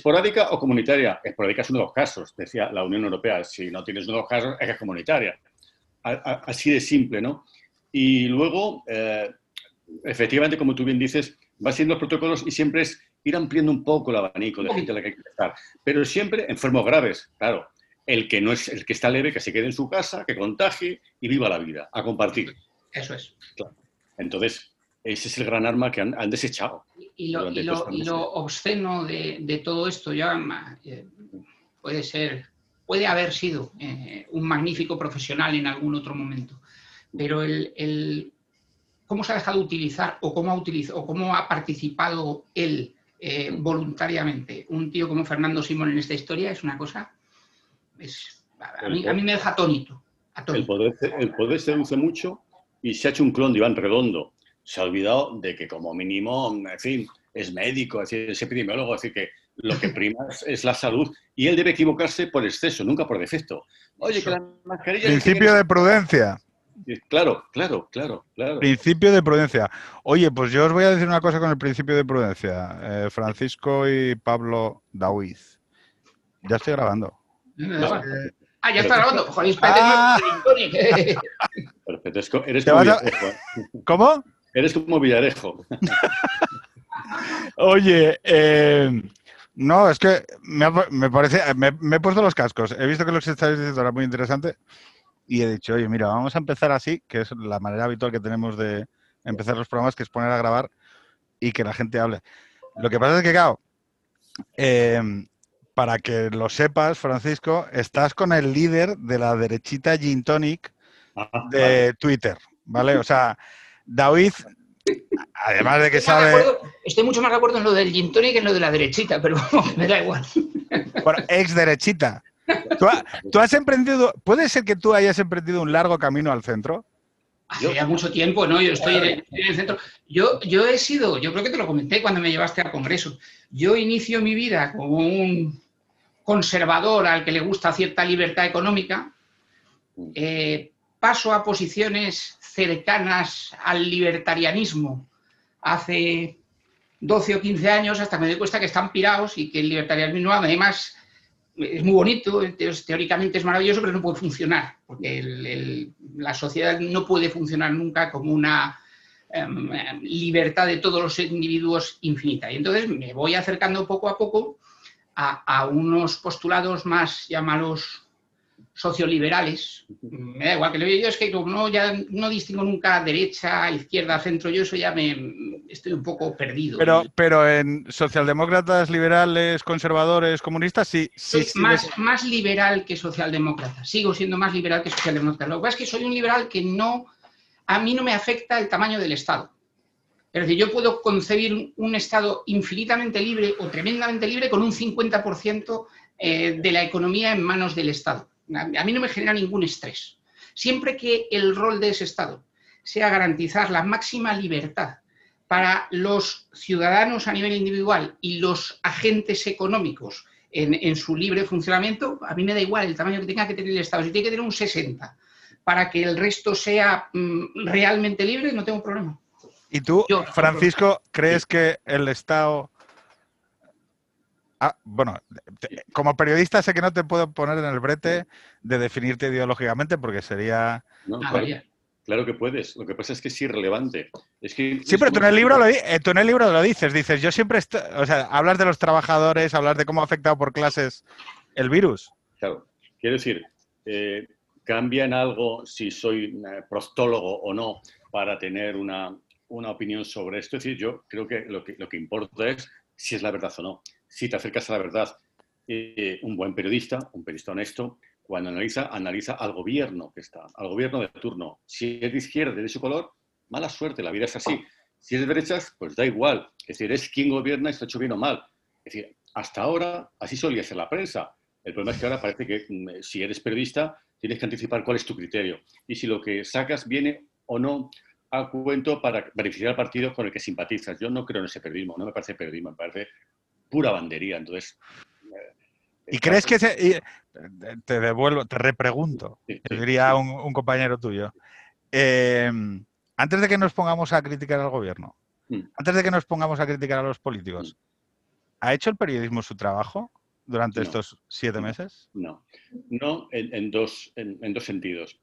¿Esporádica o comunitaria? Esporádica es uno de los casos, decía la Unión Europea. Si no tienes uno de los casos, es que es comunitaria. así de simple, ¿no? Y luego, eh, efectivamente, como tú bien dices, va siendo los protocolos y siempre es ir ampliando un poco el abanico de gente a la que hay que estar. Pero siempre enfermos graves, claro. El que, no es, el que está leve, que se quede en su casa, que contagie y viva la vida, a compartir. Eso es. Entonces, ese es el gran arma que han, desechado. Y lo, obsceno de, todo esto ya eh, puede ser, puede haber sido eh, un magnífico profesional en algún otro momento, pero el, cómo se ha dejado utilizar o cómo ha, utilizado, o cómo ha participado él eh, voluntariamente un tío como Fernando Simón en esta historia es una cosa, es, a, mí, me deja atónito. El, poder, el poder seduce mucho y se ha hecho un clon de Iván Redondo se ha olvidado de que como mínimo, en fin, es médico, es, decir, es epidemiólogo, es decir, que lo que prima es, la salud y él debe equivocarse por exceso, nunca por defecto. Oye, que la mascarilla... Principio de prudencia. Claro, claro, claro, claro. Principio de prudencia. Oye, pues yo os voy a decir una cosa con el principio de prudencia. Eh, Francisco y Pablo Dawiz. Ya estoy grabando. Ah, ya está grabando. Joder, ah. Perfecto. Eres como Villarejo. ¿Cómo? Eres como Villarejo. Oye, eh, no, es que me, parece, me, he puesto los cascos. He visto que lo que estáis diciendo era muy interesante y he dicho, oye, mira, vamos a empezar así, que es la manera habitual que tenemos de empezar los programas, que es poner a grabar y que la gente hable. Lo que pasa es que, claro, eh, para que lo sepas, Francisco, estás con el líder de la derechita Gin Tonic ah, de Twitter, ¿vale? O sea, David, además de que sabe... estoy mucho más de acuerdo en lo del Gin Tonic que en lo de la derechita, pero me da igual. Bueno, ex derechita. ¿Tú, has emprendido, puede ser que tú hayas emprendido un largo camino al centro? Hace ya mucho tiempo, ¿no? Yo estoy en, el centro. Yo, yo he sido, yo creo que te lo comenté cuando me llevaste al Congreso. Yo inicio mi vida como un conservador al que le gusta cierta libertad económica, eh, paso a posiciones cercanas al libertarianismo hace 12 o 15 años hasta que me doy cuenta que están pirados y que el libertarianismo además es muy bonito, teóricamente es maravilloso, pero no puede funcionar, porque la sociedad no puede funcionar nunca como una em, libertad de todos los individuos infinita. Y entonces me voy acercando poco a poco a, unos postulados más, llámalos socioliberales. Me da igual que lo yo es que no, ya no distingo nunca derecha, izquierda, centro, yo eso ya me estoy un poco perdido. Pero, pero en socialdemócratas, liberales, conservadores, comunistas, sí. sí más, más liberal que socialdemócrata. Sigo siendo más liberal que socialdemócrata. Lo que pasa es que soy un liberal que no, a mí no me afecta el tamaño del Estado. Es decir, yo puedo concebir un Estado infinitamente libre o tremendamente libre con un 50% eh, de la economía en manos del Estado. A mí no me genera ningún estrés. Siempre que el rol de ese Estado sea garantizar la máxima libertad para los ciudadanos a nivel individual y los agentes económicos en, su libre funcionamiento, a mí me da igual el tamaño que tenga que tener el Estado. Si tiene que tener un 60 para que el resto sea mm, realmente libre, no tengo problema. ¿Y tú, Francisco, crees que el Estado... Ah, bueno, como periodista sé que no te puedo poner en el brete de definirte ideológicamente porque sería... claro, que puedes. Lo que pasa es que es irrelevante. Es que sí, pero tú en, el libro lo, eh, tú en el libro lo dices. Dices, yo siempre... O sea, hablas de los trabajadores, hablas de cómo ha afectado por clases el virus. Claro. Quiero decir, eh, cambia en algo si soy eh, prostólogo o no para tener una, una opinión sobre esto. Es decir, yo creo que lo que, lo que importa es si es la verdad o no. Si te acercas a la verdad, eh, un buen periodista, un periodista honesto, cuando analiza, analiza al gobierno que está, al gobierno de turno. Si es de izquierda, de su color, mala suerte, la vida es así. Si es de derechas, pues da igual. Es decir, es quien gobierna y está hecho bien o mal. Es decir, hasta ahora así solía ser la prensa. El problema es que ahora parece que mm, si eres periodista tienes que anticipar cuál es tu criterio. Y si lo que sacas viene o no a cuento para beneficiar al partido con el que simpatizas. Yo no creo en ese periodismo, no me parece periodismo, me parece pura bandería. Entonces. ¿Y crees que se, te devuelvo, te repregunto, diría un, compañero tuyo. Em, antes de que nos pongamos a criticar al gobierno, mm. antes de que nos pongamos a criticar a los políticos, ¿ha hecho el periodismo su trabajo durante estos siete meses? No, no en, dos, en, dos sentidos.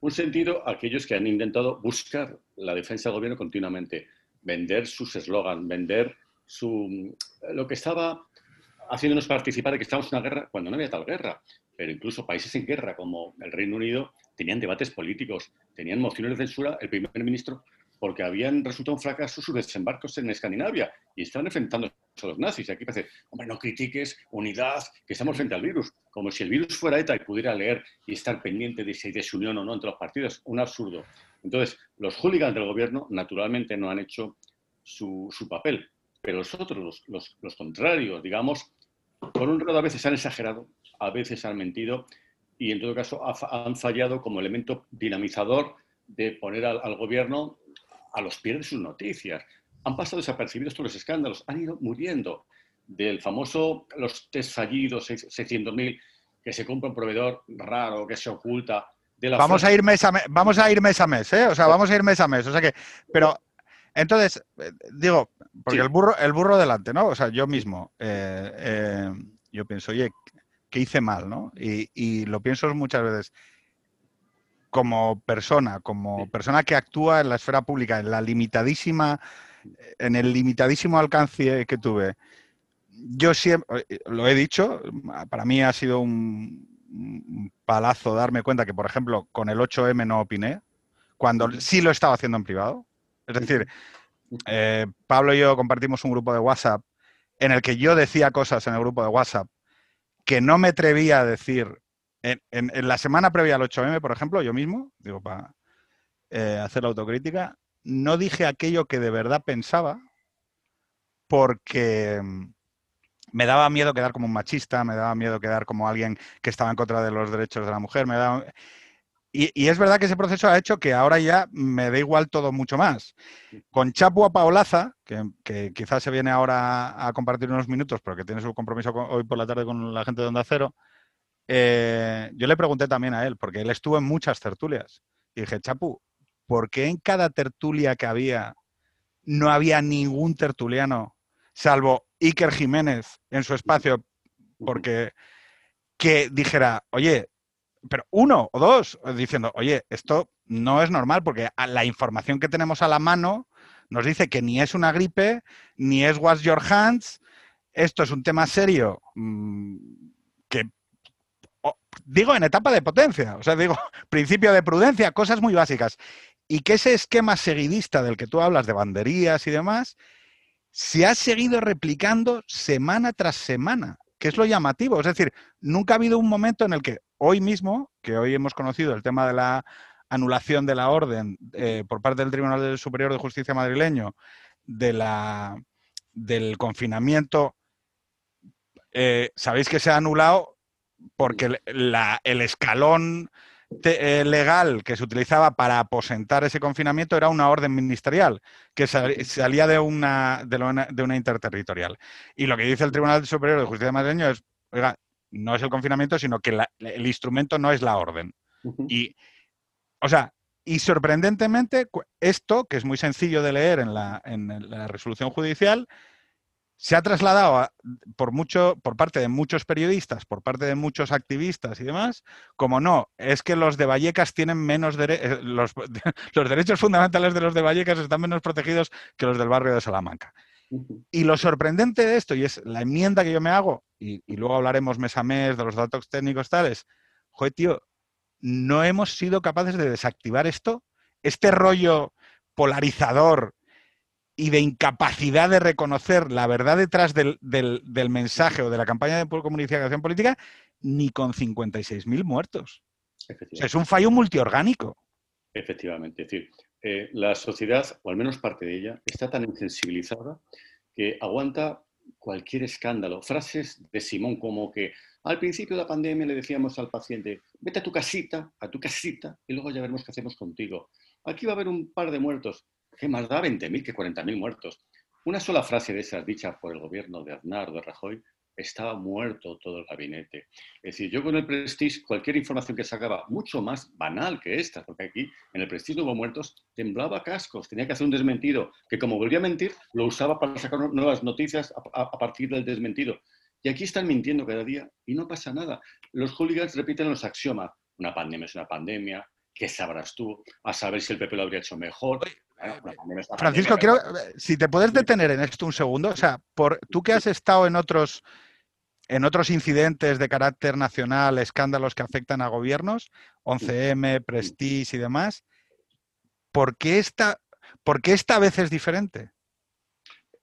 Un sentido, aquellos que han intentado buscar la defensa del gobierno continuamente, vender sus eslogans, vender su, lo que estaba haciéndonos participar de que estamos en una guerra cuando no había tal guerra. Pero incluso países en guerra como el Reino Unido tenían debates políticos, tenían mociones de censura. El primer ministro porque habían resultado un fracaso sus desembarcos en Escandinavia y estaban enfrentando a los nazis. Y aquí parece, hombre, no critiques, unidad, que estamos frente al virus. Como si el virus fuera ETA y pudiera leer y estar pendiente de si hay desunión o no entre los partidos. Un absurdo. Entonces, los hooligans del gobierno naturalmente no han hecho su, papel, pero los otros, los, los, contrarios, digamos, por un lado a veces han exagerado, a veces han mentido y en todo caso han fallado como elemento dinamizador de poner al gobierno a los pies de sus noticias. Han pasado desapercibidos todos los escándalos, han ido muriendo del famoso, los test fallidos, 600.000, que se compra un proveedor raro, que se oculta. De la vamos, a ir mes a mes, vamos a ir mes a mes, ¿eh? O sea, vamos a ir mes a mes. O sea que, pero, entonces, eh, digo, porque el, burro, el burro delante, ¿no? O sea, yo mismo, eh, eh, yo pienso, oye, ¿qué hice mal, no? Y, y lo pienso muchas veces como persona, como persona que actúa en la esfera pública, en la limitadísima, en el limitadísimo alcance que tuve, yo siempre, lo he dicho, para mí ha sido un, palazo darme cuenta que, por ejemplo, con el 8M no opiné, cuando sí lo estaba haciendo en privado. Es decir, eh, Pablo y yo compartimos un grupo de WhatsApp en el que yo decía cosas en el grupo de WhatsApp que no me atrevía a decir en, la semana previa al 8M, por ejemplo, yo mismo, digo, para eh, hacer la autocrítica, no dije aquello que de verdad pensaba porque mm, me daba miedo quedar como un machista, me daba miedo quedar como alguien que estaba en contra de los derechos de la mujer, me daba... Y, es verdad que ese proceso ha hecho que ahora ya me da igual todo mucho más. Con Chapua Paolaza, que, quizás se viene ahora a compartir unos minutos, pero que tiene su compromiso hoy por la tarde con la gente de Onda Cero, eh, yo le pregunté también a él, porque él estuvo en muchas tertulias. Y dije, Chapu, ¿por qué en cada tertulia que había no había ningún tertuliano, salvo Iker Jiménez en su espacio, porque que dijera, oye, pero uno o dos, diciendo, oye, esto no es normal, porque la información que tenemos a la mano nos dice que ni es una gripe, ni es wash your hands, esto es un tema serio mm, que digo en etapa de potencia, o sea, digo, principio de prudencia, cosas muy básicas. Y que ese esquema seguidista del que tú hablas de banderías y demás, se ha seguido replicando semana tras semana, que es lo llamativo. Es decir, nunca ha habido un momento en el que hoy mismo, que hoy hemos conocido el tema de la anulación de la orden eh, por parte del Tribunal Superior de Justicia madrileño, de la, del confinamiento, eh, sabéis que se ha anulado porque el escalón eh, legal que se utilizaba para aposentar ese confinamiento era una orden ministerial que salía de una, de una, interterritorial. Y lo que dice el Tribunal Superior de Justicia Madrileño es, oiga, no es el confinamiento, sino que el instrumento no es la orden. Y, o sea, y sorprendentemente, esto, que es muy sencillo de leer en la, en la resolución judicial, se ha trasladado por, mucho, por parte de muchos periodistas, por parte de muchos activistas y demás, como no, es que los de Vallecas tienen menos derechos, eh, los, los, derechos fundamentales de los de Vallecas están menos protegidos que los del barrio de Salamanca. Y lo sorprendente de esto, y es la enmienda que yo me hago, y, y luego hablaremos mes a mes de los datos técnicos tales, joder, tío, no hemos sido capaces de desactivar esto, este rollo polarizador y de incapacidad de reconocer la verdad detrás del, mensaje o de la campaña de comunicación política, ni con 56.000 muertos. es un fallo multiorgánico. Efectivamente, es decir, eh, la sociedad, o al menos parte de ella, está tan insensibilizada que aguanta cualquier escándalo. Frases de Simón como que al principio de la pandemia le decíamos al paciente, vete a tu casita, a tu casita, y luego ya veremos qué hacemos contigo. Aquí va a haber un par de muertos. ¿Qué más da 20.000 que 40.000 muertos? Una sola frase de esas dichas por el gobierno de Aznar de Rajoy estaba muerto todo el gabinete. Es decir, yo con el Prestige, cualquier información que sacaba, mucho más banal que esta, porque aquí en el Prestige no hubo muertos, temblaba cascos, tenía que hacer un desmentido, que como volvía a mentir, lo usaba para sacar nuevas noticias a, partir del desmentido. Y aquí están mintiendo cada día y no pasa nada. Los hooligans repiten los axiomas. Una pandemia es una pandemia, ¿qué sabrás tú? A saber si el PP lo habría hecho mejor. Francisco, quiero, si te puedes detener en esto un segundo, o sea, por, tú que has estado en otros en otros incidentes de carácter nacional, escándalos que afectan a gobiernos, 11M, Prestige y demás, ¿por qué esta, por qué esta vez es diferente?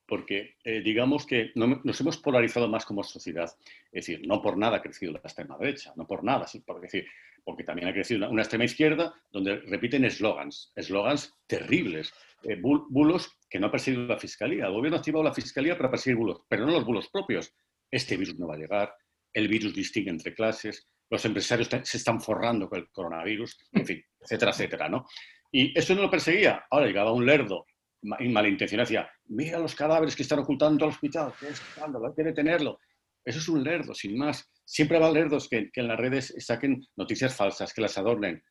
Porque eh, digamos que nos hemos polarizado más como sociedad. Es decir, no por nada ha crecido la extrema derecha, no por nada, porque, decir, porque también ha crecido una, extrema izquierda donde repiten eslogans, eslogans terribles, eh, bulos que no ha perseguido la fiscalía. El gobierno ha activado la fiscalía para perseguir bulos, pero no los bulos propios este virus no va a llegar, el virus distingue entre clases, los empresarios se están forrando con el coronavirus, en fin, etcétera, etcétera, ¿no? Y eso no lo perseguía. Ahora llegaba un lerdo malintencionado, decía, mira los cadáveres que están ocultando al hospital, qué escándalo, hay que detenerlo. Eso es un lerdo, sin más. Siempre habrá lerdos que, que en las redes saquen noticias falsas, que las adornen.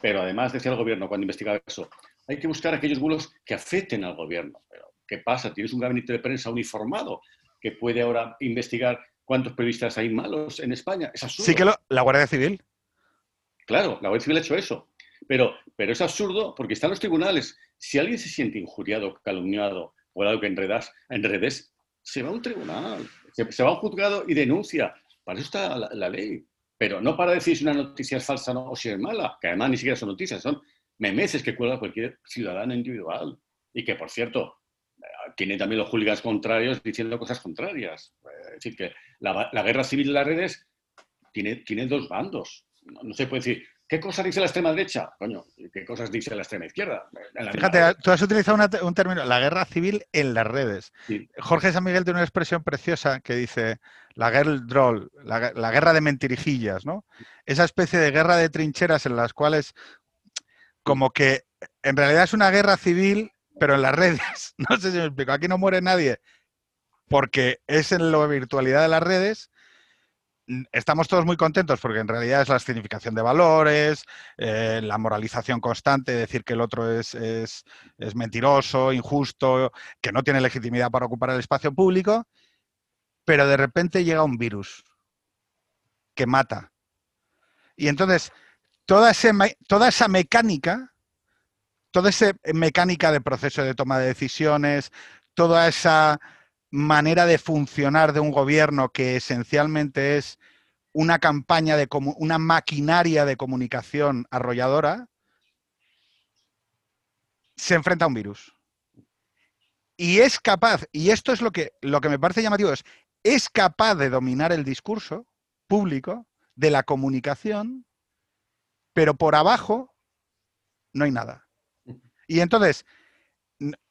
Pero además, decía el gobierno cuando investigaba eso, hay que buscar aquellos bulos que afecten al gobierno. Pero, ¿qué pasa? Tienes un gabinete de prensa uniformado que puede ahora investigar cuántos periodistas hay malos en España. Es absurdo. Sí que la Guardia Civil. Claro, la Guardia Civil ha hecho eso. Pero, pero es absurdo porque están los tribunales. Si alguien se siente injuriado, calumniado o algo que enredas, en redes, se va a un tribunal, se, va a un juzgado y denuncia. Para eso está la, ley. Pero no para decir si una noticia es falsa o si es mala, que además ni siquiera son noticias, son memeces que cuelga cualquier ciudadano individual. Y que, por cierto, tiene también los hooligans contrarios diciendo cosas contrarias. Es decir, que la, guerra civil de las redes tiene, tiene dos bandos. No, se puede decir, ¿qué cosas dice la extrema derecha? Coño, ¿qué cosas dice la extrema izquierda? Fíjate, tú has utilizado un término, la guerra civil en las redes. Jorge San Miguel tiene una expresión preciosa que dice la guerra droll, la, la guerra de mentirijillas, ¿no? Esa especie de guerra de trincheras en las cuales como que en realidad es una guerra civil pero en las redes, no sé si me explico, aquí no muere nadie porque es en la virtualidad de las redes. Estamos todos muy contentos porque en realidad es la significación de valores, eh, la moralización constante, decir que el otro es, es, es mentiroso, injusto, que no tiene legitimidad para ocupar el espacio público, pero de repente llega un virus que mata. Y entonces, toda, ese, toda esa mecánica toda esa mecánica de proceso de toma de decisiones, toda esa manera de funcionar de un gobierno que esencialmente es una campaña de una maquinaria de comunicación arrolladora, se enfrenta a un virus. Y es capaz, y esto es lo que, lo que me parece llamativo, es, es capaz de dominar el discurso público de la comunicación, pero por abajo no hay nada. Y entonces,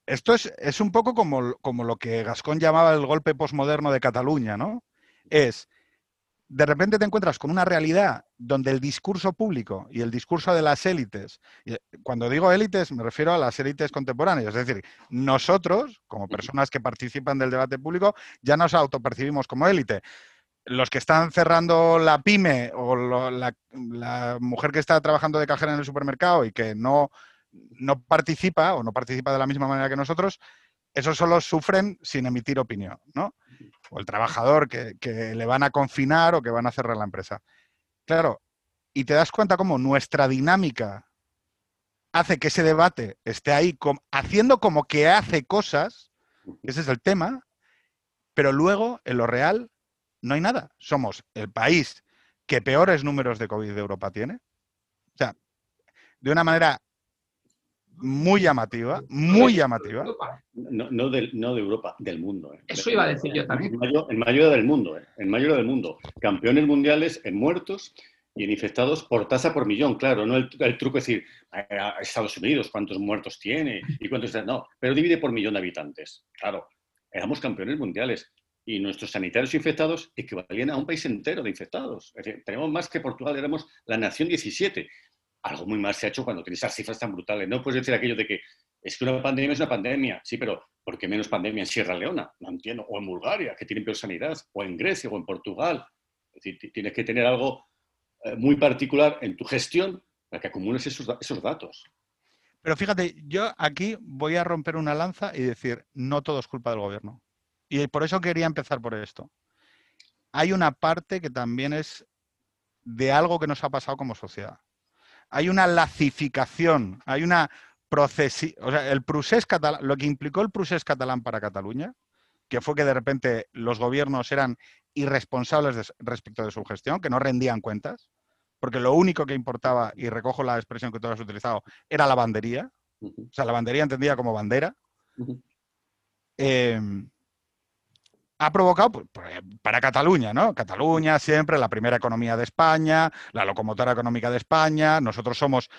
esto es, un poco como, como, lo que Gascón llamaba el golpe posmoderno de Cataluña, ¿no? Es, de repente te encuentras con una realidad donde el discurso público y el discurso de las élites, cuando digo élites me refiero a las élites contemporáneas, es decir, nosotros, como personas que participan del debate público, ya nos autopercibimos como élite los que están cerrando la pyme o la, la, mujer que está trabajando de cajera en el supermercado y que no no participa o no participa de la misma manera que nosotros, esos solo sufren sin emitir opinión, ¿no? O el trabajador que, le van a confinar o que van a cerrar la empresa. Claro, y te das cuenta cómo nuestra dinámica hace que ese debate esté ahí haciendo como que hace cosas, ese es el tema, pero luego en lo real no hay nada. Somos el país que peores números de COVID de Europa tiene. O sea, de una manera muy llamativa, muy llamativa. No, de, Europa, del mundo. ¿eh? Eso iba a decir yo también. En mayor, del mundo, ¿eh? en mayor del mundo. Campeones mundiales en muertos y en infectados por tasa por millón, claro, no el, truco es decir, Estados Unidos, cuántos muertos tiene y cuántos... No, pero divide por millón de habitantes. Claro, éramos campeones mundiales y nuestros sanitarios infectados equivalían a un país entero de infectados. Es decir, tenemos más que Portugal, éramos la nación 17 algo muy mal se ha hecho cuando tienes esas cifras tan brutales. No puedes decir aquello de que es que una pandemia es una pandemia. Sí, pero ¿por qué menos pandemia en Sierra Leona? No entiendo. O en Bulgaria, que tienen peor sanidad, o en Grecia, o en Portugal. Es decir, tienes que tener algo eh, muy particular en tu gestión para que acumules esos, esos datos. Pero fíjate, yo aquí voy a romper una lanza y decir, no todo es culpa del gobierno. Y por eso quería empezar por esto. Hay una parte que también es de algo que nos ha pasado como sociedad. Hay una lacificación, hay una procesi o sea, el procés catalán, lo que implicó el procés catalán para Cataluña, que fue que de repente los gobiernos eran irresponsables respecto de su gestión, que no rendían cuentas, porque lo único que importaba, y recojo la expresión que tú has utilizado, era la bandería. O sea, la bandería entendida como bandera. Ha provocado pues, pues, para Cataluña, ¿no? Cataluña siempre la primera economía de España, la locomotora económica de España, nosotros somos,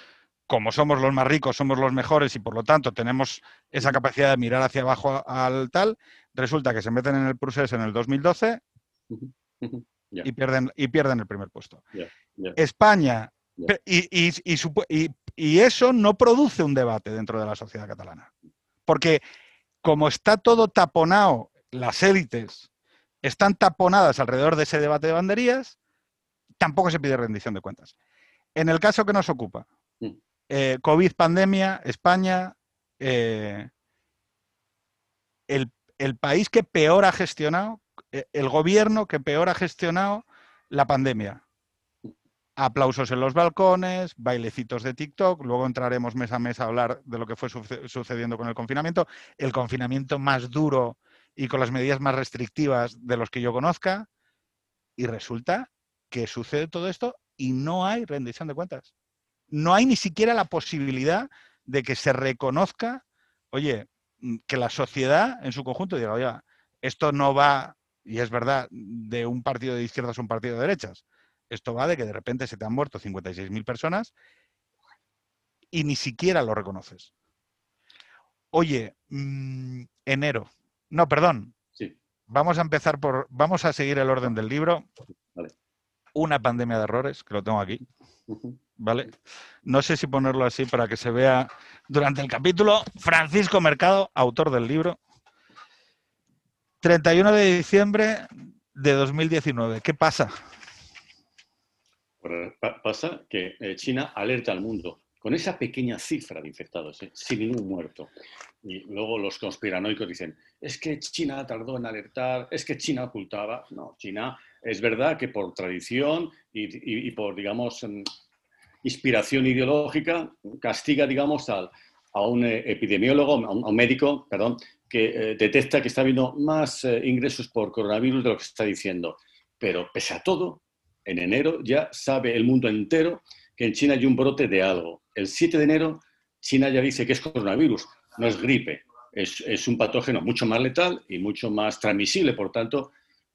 como somos los más ricos, somos los mejores y por lo tanto tenemos esa capacidad de mirar hacia abajo al tal, resulta que se meten en el procés en el 2012 y, pierden, y pierden el primer puesto. España, y, y eso no produce un debate dentro de la sociedad catalana, porque como está todo taponado las élites están taponadas alrededor de ese debate de banderías, tampoco se pide rendición de cuentas. En el caso que nos ocupa, mm. eh, COVID, pandemia, España, eh, el, el, país que peor ha gestionado, eh, el gobierno que peor ha gestionado la pandemia. Aplausos en los balcones, bailecitos de TikTok, luego entraremos mes a mes a hablar de lo que fue sucediendo con el confinamiento. El confinamiento más duro y con las medidas más restrictivas de los que yo conozca, y resulta que sucede todo esto y no hay rendición de cuentas. No hay ni siquiera la posibilidad de que se reconozca, oye, mm, que la sociedad en su conjunto diga, oye, esto no va, y es verdad, de un partido de izquierdas a un partido de derechas. Esto va de que de repente se te han muerto 56.000 personas y ni siquiera lo reconoces. Oye, mm, enero, no, perdón. Sí. Vamos a empezar por. Vamos a seguir el orden del libro. Una pandemia de errores, que lo tengo aquí. ¿Vale? No sé si ponerlo así para que se vea durante el capítulo. Francisco Mercado, autor del libro. 31 de diciembre de 2019. ¿Qué pasa? Pues, pasa que eh, China alerta al mundo con esa pequeña cifra de infectados, ¿eh? sin ningún muerto. Y luego los conspiranoicos dicen, es que China tardó en alertar, es que China ocultaba. No, China es verdad que por tradición y, por, digamos, mm, inspiración ideológica, castiga, digamos, al, a un eh, epidemiólogo, a un, médico, perdón, que eh, detecta que está habiendo más ingresos por coronavirus de lo que está diciendo. Pero pese a todo, en enero ya sabe el mundo entero que en China hay un brote de algo. El 7 de enero, China ya dice que es coronavirus no es gripe, es, un patógeno mucho más letal y mucho más transmisible, por tanto,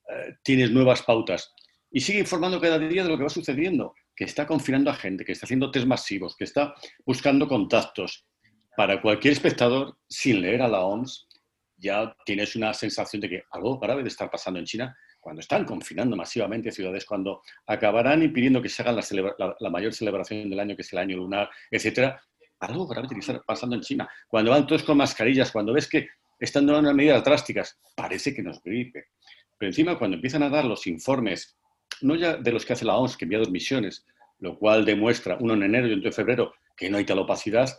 eh, tienes nuevas pautas. Y sigue informando cada día de lo que va sucediendo, que está confinando a gente, que está haciendo test masivos, que está buscando contactos. Para cualquier espectador, sin leer a la OMS, ya tienes una sensación de que algo grave de estar pasando en China cuando están confinando masivamente ciudades, cuando acabarán impidiendo que se haga la, mayor celebración del año, que es el año lunar, etcétera, algo grave está pasando en China. Cuando van todos con mascarillas, cuando ves que están dando unas medidas drásticas, parece que nos gripe. Pero encima, cuando empiezan a dar los informes, no ya de los que hace la OMS, que envía dos misiones, lo cual demuestra, uno en enero y otro en febrero, que no hay tal opacidad,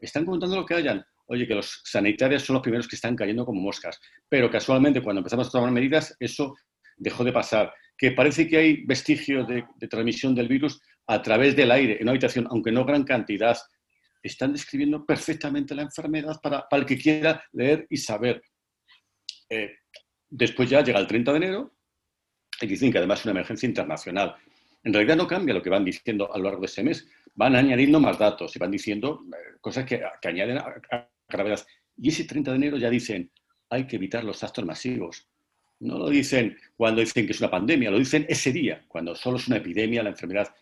están contando lo que hayan. Oye, que los sanitarios son los primeros que están cayendo como moscas. Pero casualmente, cuando empezamos a tomar medidas, eso dejó de pasar. Que parece que hay vestigios de, transmisión del virus a través del aire, en una habitación, aunque no gran cantidad, están describiendo perfectamente la enfermedad para, el que quiera leer y saber. Eh, después ya llega el 30 de enero y dicen que además es una emergencia internacional. En realidad no cambia lo que van diciendo a lo largo de ese mes. Van añadiendo más datos y van diciendo eh, cosas que, añaden a, gravedad. Y ese 30 de enero ya dicen, hay que evitar los actos masivos. No lo dicen cuando dicen que es una pandemia, lo dicen ese día, cuando solo es una epidemia, la enfermedad.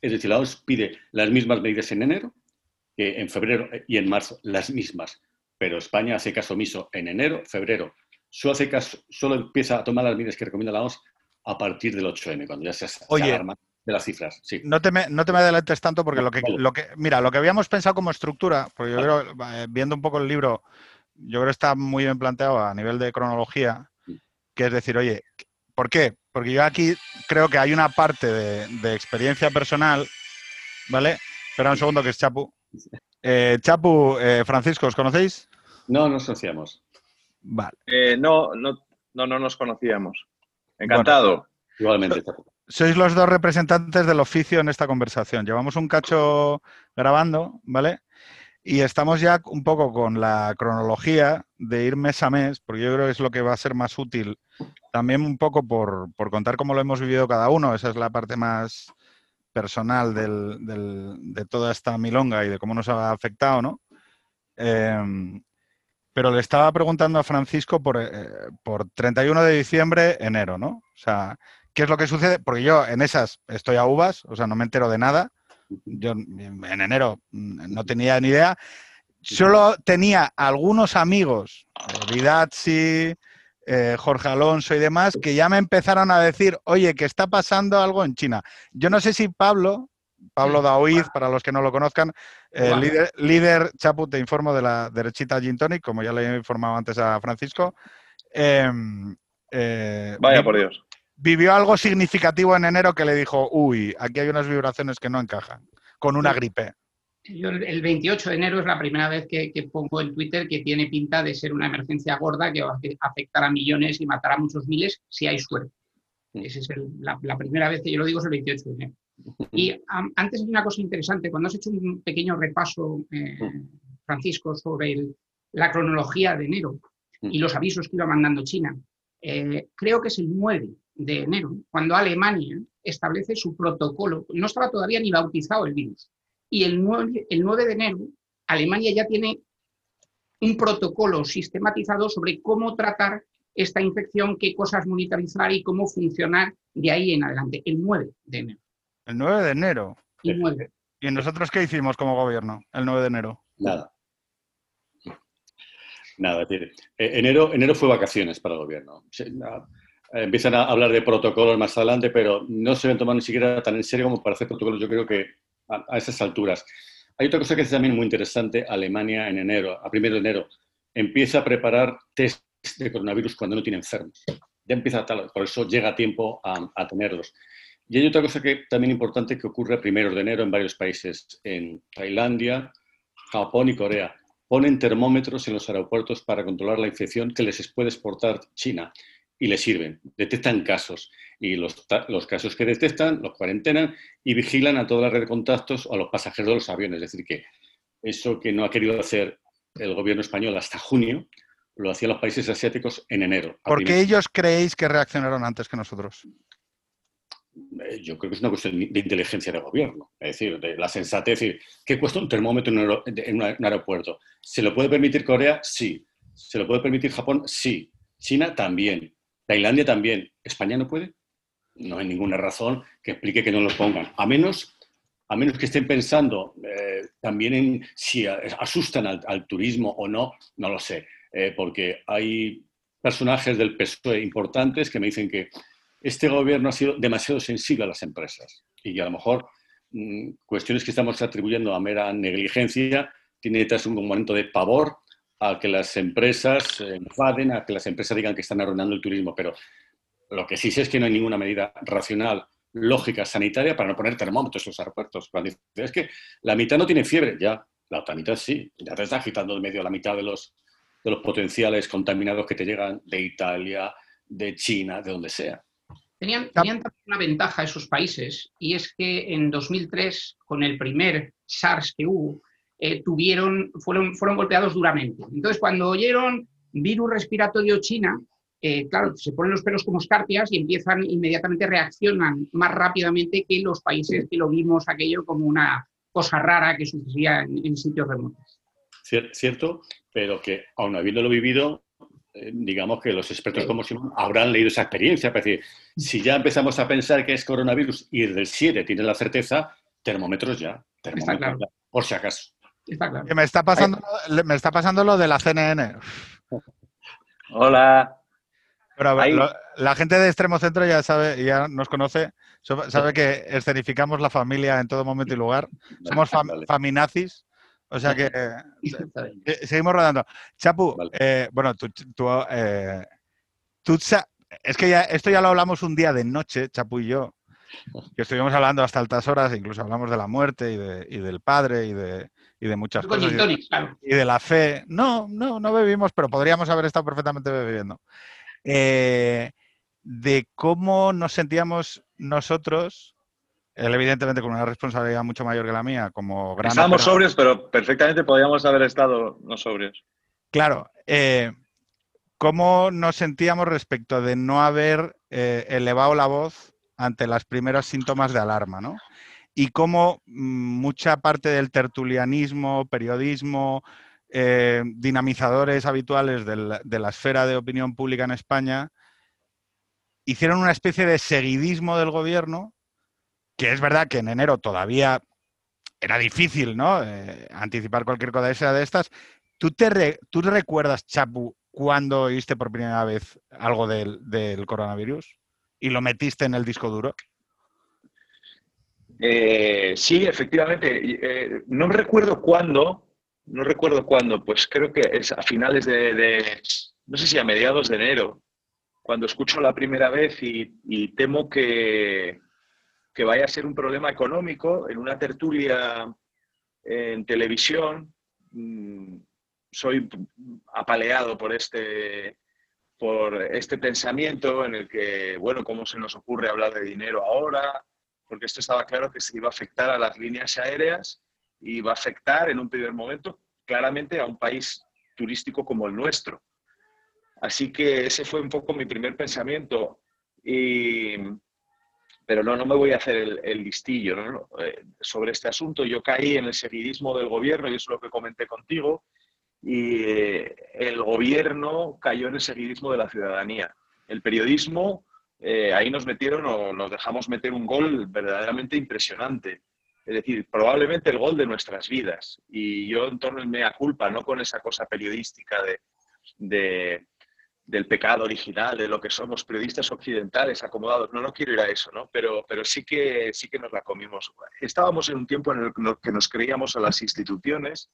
Es decir, la OMS pide las mismas medidas en enero que en febrero y en marzo las mismas, pero España hace caso omiso en enero, febrero. Solo, hace caso, solo empieza a tomar las medidas que recomienda la OMS a partir del 8M, cuando ya se, Oye, de las cifras. Sí. No, te me, no te me adelantes tanto porque lo que, lo que, mira, lo que habíamos pensado como estructura, porque yo creo, eh, viendo un poco el libro, yo creo que está muy bien planteado a nivel de cronología, que es decir, oye, ¿por qué? Porque yo aquí creo que hay una parte de, experiencia personal, ¿vale? Espera un segundo que es Chapu. Eh, Chapu, eh, Francisco, ¿os conocéis? No, nos conocíamos. Vale. Eh, no, no, no, no nos conocíamos. Encantado. igualmente, Chapu. Sois los dos representantes del oficio en esta conversación. Llevamos un cacho grabando, ¿vale? Y estamos ya un poco con la cronología de ir mes a mes, porque yo creo que es lo que va a ser más útil. También un poco por, contar cómo lo hemos vivido cada uno. Esa es la parte más personal de toda esta milonga y de cómo nos ha afectado, ¿no? Em, pero le estaba preguntando a Francisco por, eh, por 31 de diciembre, enero, ¿no? O sea, ¿qué es lo que sucede? Porque yo en esas estoy a uvas, o sea, no me entero de nada yo en enero mm, no tenía ni idea. Solo tenía algunos amigos, eh, Vidazzi, eh, Jorge Alonso y demás, que ya me empezaron a decir, oye, que está pasando algo en China. Yo no sé si Pablo, Pablo Daoiz, para los que no lo conozcan, eh, líder, líder, Chapu, te informo de la derechita Gin Tonic, como ya le he informado antes a Francisco. Em, Vaya por Dios vivió algo significativo en enero que le dijo, uy, aquí hay unas vibraciones que no encajan con una gripe. Yo el 28 de enero es la primera vez que, pongo en Twitter que tiene pinta de ser una emergencia gorda que va a afectar a millones y matar a muchos miles si hay suerte. Esa es la, primera vez que yo lo digo es el 28 de enero. Y antes hay una cosa interesante, cuando has hecho un pequeño repaso, eh, Francisco, sobre la cronología de enero y los avisos que iba mandando China, eh, creo que es el 9 de enero, cuando Alemania establece su protocolo, no estaba todavía ni bautizado el virus, y el 9, el 9 de enero Alemania ya tiene un protocolo sistematizado sobre cómo tratar esta infección, qué cosas monitorizar y cómo funcionar de ahí en adelante, el 9 de enero. El 9 de enero. El 9. ¿Y nosotros qué hicimos como gobierno el 9 de enero? Nada. Nada, es decir, e-, enero, enero fue vacaciones para el gobierno. Eh, empiezan a hablar de protocolos más adelante, pero no se ven tomar ni siquiera tan en serio como para hacer protocolos, yo creo que a, esas alturas. Hay otra cosa que es también muy interesante, Alemania en enero, a primero de enero, empieza a preparar test de coronavirus cuando no tiene enfermos. Ya empieza tal, por eso llega a tiempo a, tenerlos. Y hay otra cosa que también importante que ocurre a primero de enero en varios países, en Tailandia, Japón y Corea. Ponen termómetros en los aeropuertos para controlar la infección que les puede exportar China y le sirven. Detectan casos y los, los, casos que detectan los cuarentenan y vigilan a toda la red de contactos o a los pasajeros de los aviones. Es decir, que eso que no ha querido hacer el gobierno español hasta junio, lo hacían los países asiáticos en enero. ¿Por qué ellos creéis que reaccionaron antes que nosotros? Eh, yo creo que es una cuestión de inteligencia de gobierno, es decir, de la sensatez. Es decir, ¿qué cuesta un termómetro en un aeropuerto? ¿Se lo puede permitir Corea? Sí. ¿Se lo puede permitir Japón? Sí. China también. Tailandia también. ¿España no puede? No hay ninguna razón que explique que no los pongan. A menos, a menos que estén pensando eh, también en si asustan al, turismo o no, no lo sé. Eh, porque hay personajes del PSOE importantes que me dicen que este gobierno ha sido demasiado sensible a las empresas y a lo mejor mm, cuestiones que estamos atribuyendo a mera negligencia tiene detrás un momento de pavor a que las empresas enfaden, a que las empresas digan que están arruinando el turismo, pero lo que sí sé es que no hay ninguna medida racional, lógica, sanitaria para no poner termómetros en los aeropuertos. Cuando es que la mitad no tiene fiebre, ya, la otra mitad sí, ya te está agitando en medio la mitad de los, de los potenciales contaminados que te llegan de Italia, de China, de donde sea. Tenían, tenían también una ventaja esos países y es que en 2003, con el primer SARS que hubo, eh, tuvieron, fueron, fueron golpeados duramente. Entonces, cuando oyeron virus respiratorio China, eh, claro, se ponen los pelos como escarpias y empiezan inmediatamente reaccionan más rápidamente que los países que lo vimos aquello como una cosa rara que sucedía en, sitios remotos. Cierto, pero que aun habiéndolo vivido, eh, digamos que los expertos como Simón habrán leído esa experiencia. Es decir, si ya empezamos a pensar que es coronavirus y el del 7 tiene la certeza, termómetros ya, termómetros ya, por si acaso me, está pasando, me está pasando lo de la CNN. Hola. la gente de Extremo Centro ya sabe, ya nos conoce, sabe que escenificamos la familia en todo momento y lugar. Somos faminazis, O sea que bien. eh, seguimos rodando. Chapu, Vale. eh, bueno, tú, tú, eh, es que ya, esto ya lo hablamos un día de noche, Chapu y yo, que estuvimos hablando hasta altas horas, incluso hablamos de la muerte y, de- y del padre y de, y de muchas Con cosas. y- tonic, claro. y de la fe. No, no, no bebimos, pero podríamos haber estado perfectamente bebiendo. Eh, de cómo nos sentíamos nosotros, él evidentemente con una responsabilidad mucho mayor que la mía, como gran... Estábamos operador. sobrios, pero perfectamente podíamos haber estado no sobrios. Claro, eh, cómo nos sentíamos respecto de no haber eh, elevado la voz ante los primeros síntomas de alarma, ¿no? Y cómo mm, mucha parte del tertulianismo, periodismo, eh, dinamizadores habituales de la esfera de opinión pública en España hicieron una especie de seguidismo del gobierno, que es verdad que en enero todavía era difícil, ¿no? Eh, anticipar cualquier cosa de estas, ¿Tú te recuerdas, Chapu, cuando oíste por primera vez algo del coronavirus? ¿Y lo metiste en el disco duro? Eh, sí, efectivamente. eh, no recuerdo cuándo, no recuerdo cuándo, pues creo que es a finales de, de- no sé si a mediados de enero, cuando escucho la primera vez y, y temo que, que vaya a ser un problema económico en una tertulia en televisión. mm, Soy apaleado por este, por este pensamiento en el que, bueno, ¿cómo se nos ocurre hablar de dinero ahora? Porque esto estaba claro que se iba a afectar a las líneas aéreas y va a afectar en un primer momento claramente a un país turístico como el nuestro. Así que ese fue un poco mi primer pensamiento. Y, pero no, no me voy a hacer el, el listillo ¿no? Eh, sobre este asunto. Yo caí en el seguidismo del gobierno y eso es lo que comenté contigo. Y eh, el gobierno cayó en el seguidismo de la ciudadanía. El periodismo, eh, ahí nos metieron o nos dejamos meter un gol verdaderamente impresionante. Es decir, probablemente el gol de nuestras vidas. Y yo en torno al mea culpa, no con esa cosa periodística de- del pecado original, de lo que somos periodistas occidentales acomodados. No, no quiero ir a eso, ¿no? Pero, pero sí, que, sí que nos la comimos. Estábamos en un tiempo en el que nos creíamos a las instituciones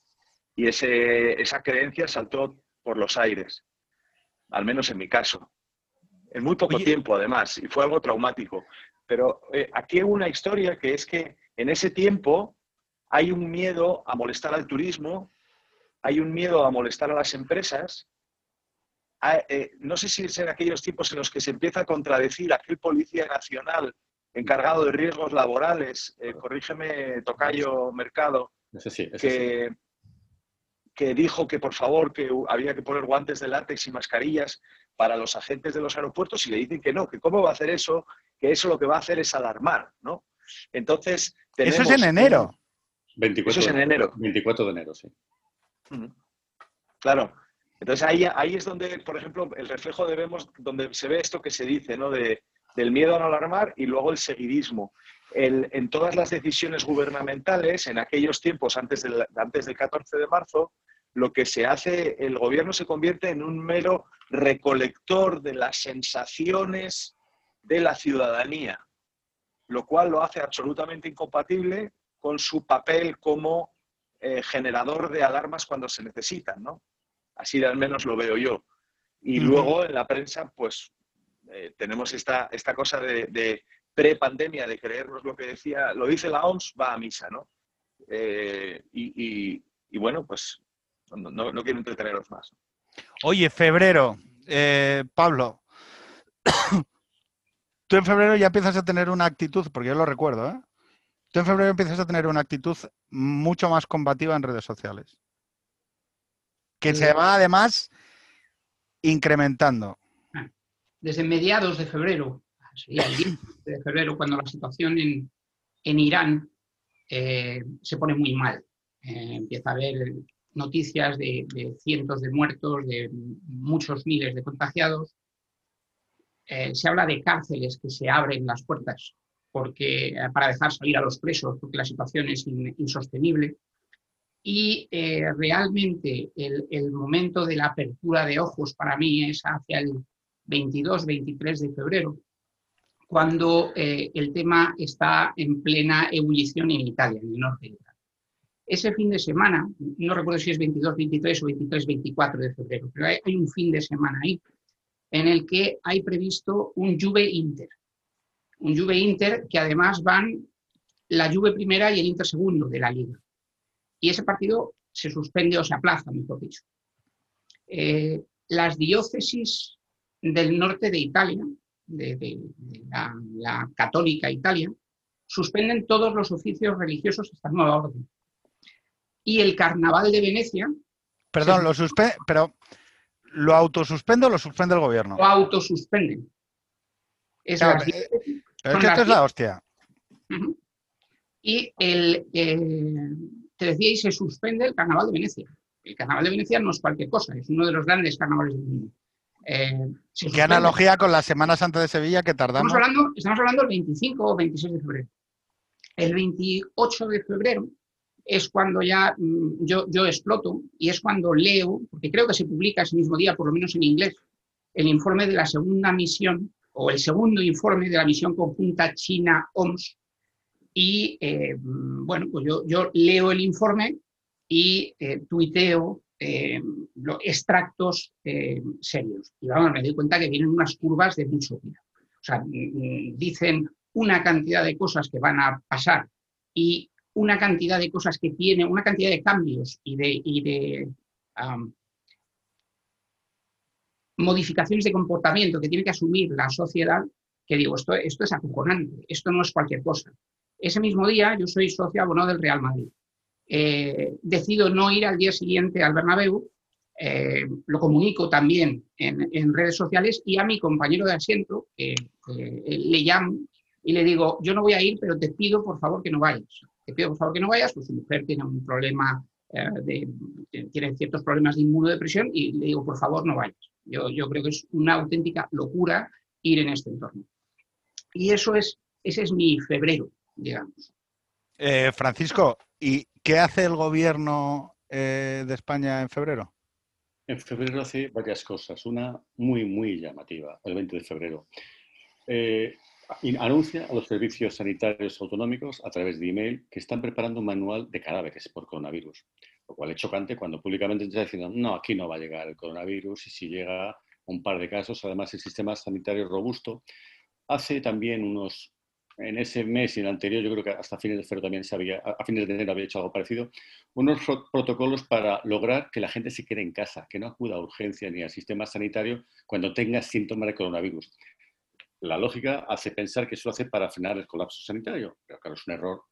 y ese, esa creencia saltó por los aires, al menos en mi caso. En muy poco Oye. tiempo, además, y fue algo traumático. Pero eh, aquí hay una historia que es que en ese tiempo hay un miedo a molestar al turismo, hay un miedo a molestar a las empresas. Hay, eh, no sé si es en aquellos tiempos en los que se empieza a contradecir aquel policía nacional encargado de riesgos laborales, eh, corrígeme, Tocayo Mercado, sí, sí. que, que dijo que por favor que había que poner guantes de látex y mascarillas para los agentes de los aeropuertos y le dicen que no, que cómo va a hacer eso, que eso lo que va a hacer es alarmar, ¿no? Entonces, Eso es tenemos en enero. 24, Eso es en enero. 24 de enero, sí. Claro. Entonces ahí, ahí es donde, por ejemplo, el reflejo debemos, donde se ve esto que se dice, ¿no? De, del miedo a no alarmar y luego el seguidismo. El- en todas las decisiones gubernamentales, en aquellos tiempos antes del, antes del 14 de marzo, lo que se hace, el gobierno se convierte en un mero recolector de las sensaciones de la ciudadanía, lo cual lo hace absolutamente incompatible con su papel como eh, generador de alarmas cuando se necesitan, ¿no? Así al menos lo veo yo. Y luego en la prensa, pues eh, tenemos esta, esta cosa de, de pre-pandemia, de creernos lo que decía, lo dice la OMS, va a misa, ¿no? Eh, y, y- y bueno, pues no, no- no quiero entreteneros más. Oye, febrero, eh, Pablo, tú en febrero ya empiezas a tener una actitud, porque yo lo recuerdo, ¿eh? Tú en febrero empiezas a tener una actitud mucho más combativa en redes sociales. Que se va además incrementando. Desde mediados de febrero, sería el 10 de febrero, cuando la situación en, en Irán eh, se pone muy mal. Eh, empieza a haber noticias de, cientos de muertos, de muchos miles de contagiados. Eh, se habla de cárceles que se abren las puertas porque, eh, para dejar salir a los presos, porque la situación es in- insostenible. Y eh, realmente el, momento de la apertura de ojos para mí es hacia el 22-23 de febrero, cuando el tema está en plena ebullición en Italia, en el norte de Italia. Ese fin de semana, no recuerdo si es 22, 23 o 23, 24 de febrero, pero hay, un fin de semana ahí en el que hay previsto un Juve Inter. Un Juve Inter que además van la Juve primera y el Inter segundo de la liga. Y ese partido se suspende o se aplaza, mejor dicho. Eh, las diócesis del norte de Italia, de, la, católica Italia, suspenden todos los oficios religiosos hasta nueva orden y el Carnaval de Venecia. Perdón, lo suspende, pero ¿lo autosuspende o lo suspende el gobierno? Lo autosuspenden. Es, es que esto es la hostia. Y el, te decía, y se suspende el Carnaval de Venecia. El Carnaval de Venecia no es cualquier cosa, es uno de los grandes carnavales del mundo. Eh, ¿Qué analogía con la Semana Santa de Sevilla que tardamos? Estamos hablando, estamos hablando del 25 o 26 de febrero. El 28 de febrero es cuando ya mm, yo, yo exploto y es cuando leo, porque creo que se publica ese mismo día, por lo menos en inglés, el informe de la segunda misión o el segundo informe de la misión conjunta China-OMS. Y eh, mm, bueno, pues yo, yo, leo el informe y eh, tuiteo eh, los extractos serios. Y vamos, me doy cuenta que vienen unas curvas de mucho vida. O sea, mm, dicen una cantidad de cosas que van a pasar y una cantidad de cosas que tiene, una cantidad de cambios y de, modificaciones de comportamiento que tiene que asumir la sociedad, que digo, esto, esto es acojonante, esto no es cualquier cosa. Ese mismo día yo soy socio abonado del Real Madrid. Eh, decido no ir al día siguiente al Bernabéu, eh, lo comunico también en, redes sociales y a mi compañero de asiento le llamo y le digo, yo no voy a ir, pero te pido por favor que no vayas te pido por favor que no vayas, pues su mujer tiene un problema, eh, de, tiene ciertos problemas de inmunodepresión y le digo, por favor, no vayas. Yo, yo creo que es una auténtica locura ir en este entorno. Y eso es, ese es mi febrero, digamos. Eh, Francisco, ¿y qué hace el gobierno eh, de España en febrero? En febrero hace varias cosas. Una muy, muy llamativa, el 20 de febrero anuncia a los servicios sanitarios autonómicos a través de email que están preparando un manual de cadáveres por coronavirus, lo cual es chocante cuando públicamente está diciendo, no, aquí no va a llegar el coronavirus y si llega un par de casos, además el sistema sanitario robusto. Hace también unos, en ese mes y el anterior, yo creo que hasta fines de febrero también se había, a fines de enero había hecho algo parecido, unos protocolos para lograr que la gente se quede en casa, que no acuda a urgencia ni al sistema sanitario cuando tenga síntomas de coronavirus la lógica hace pensar que eso hace para frenar el colapso sanitario. Pero claro, es un error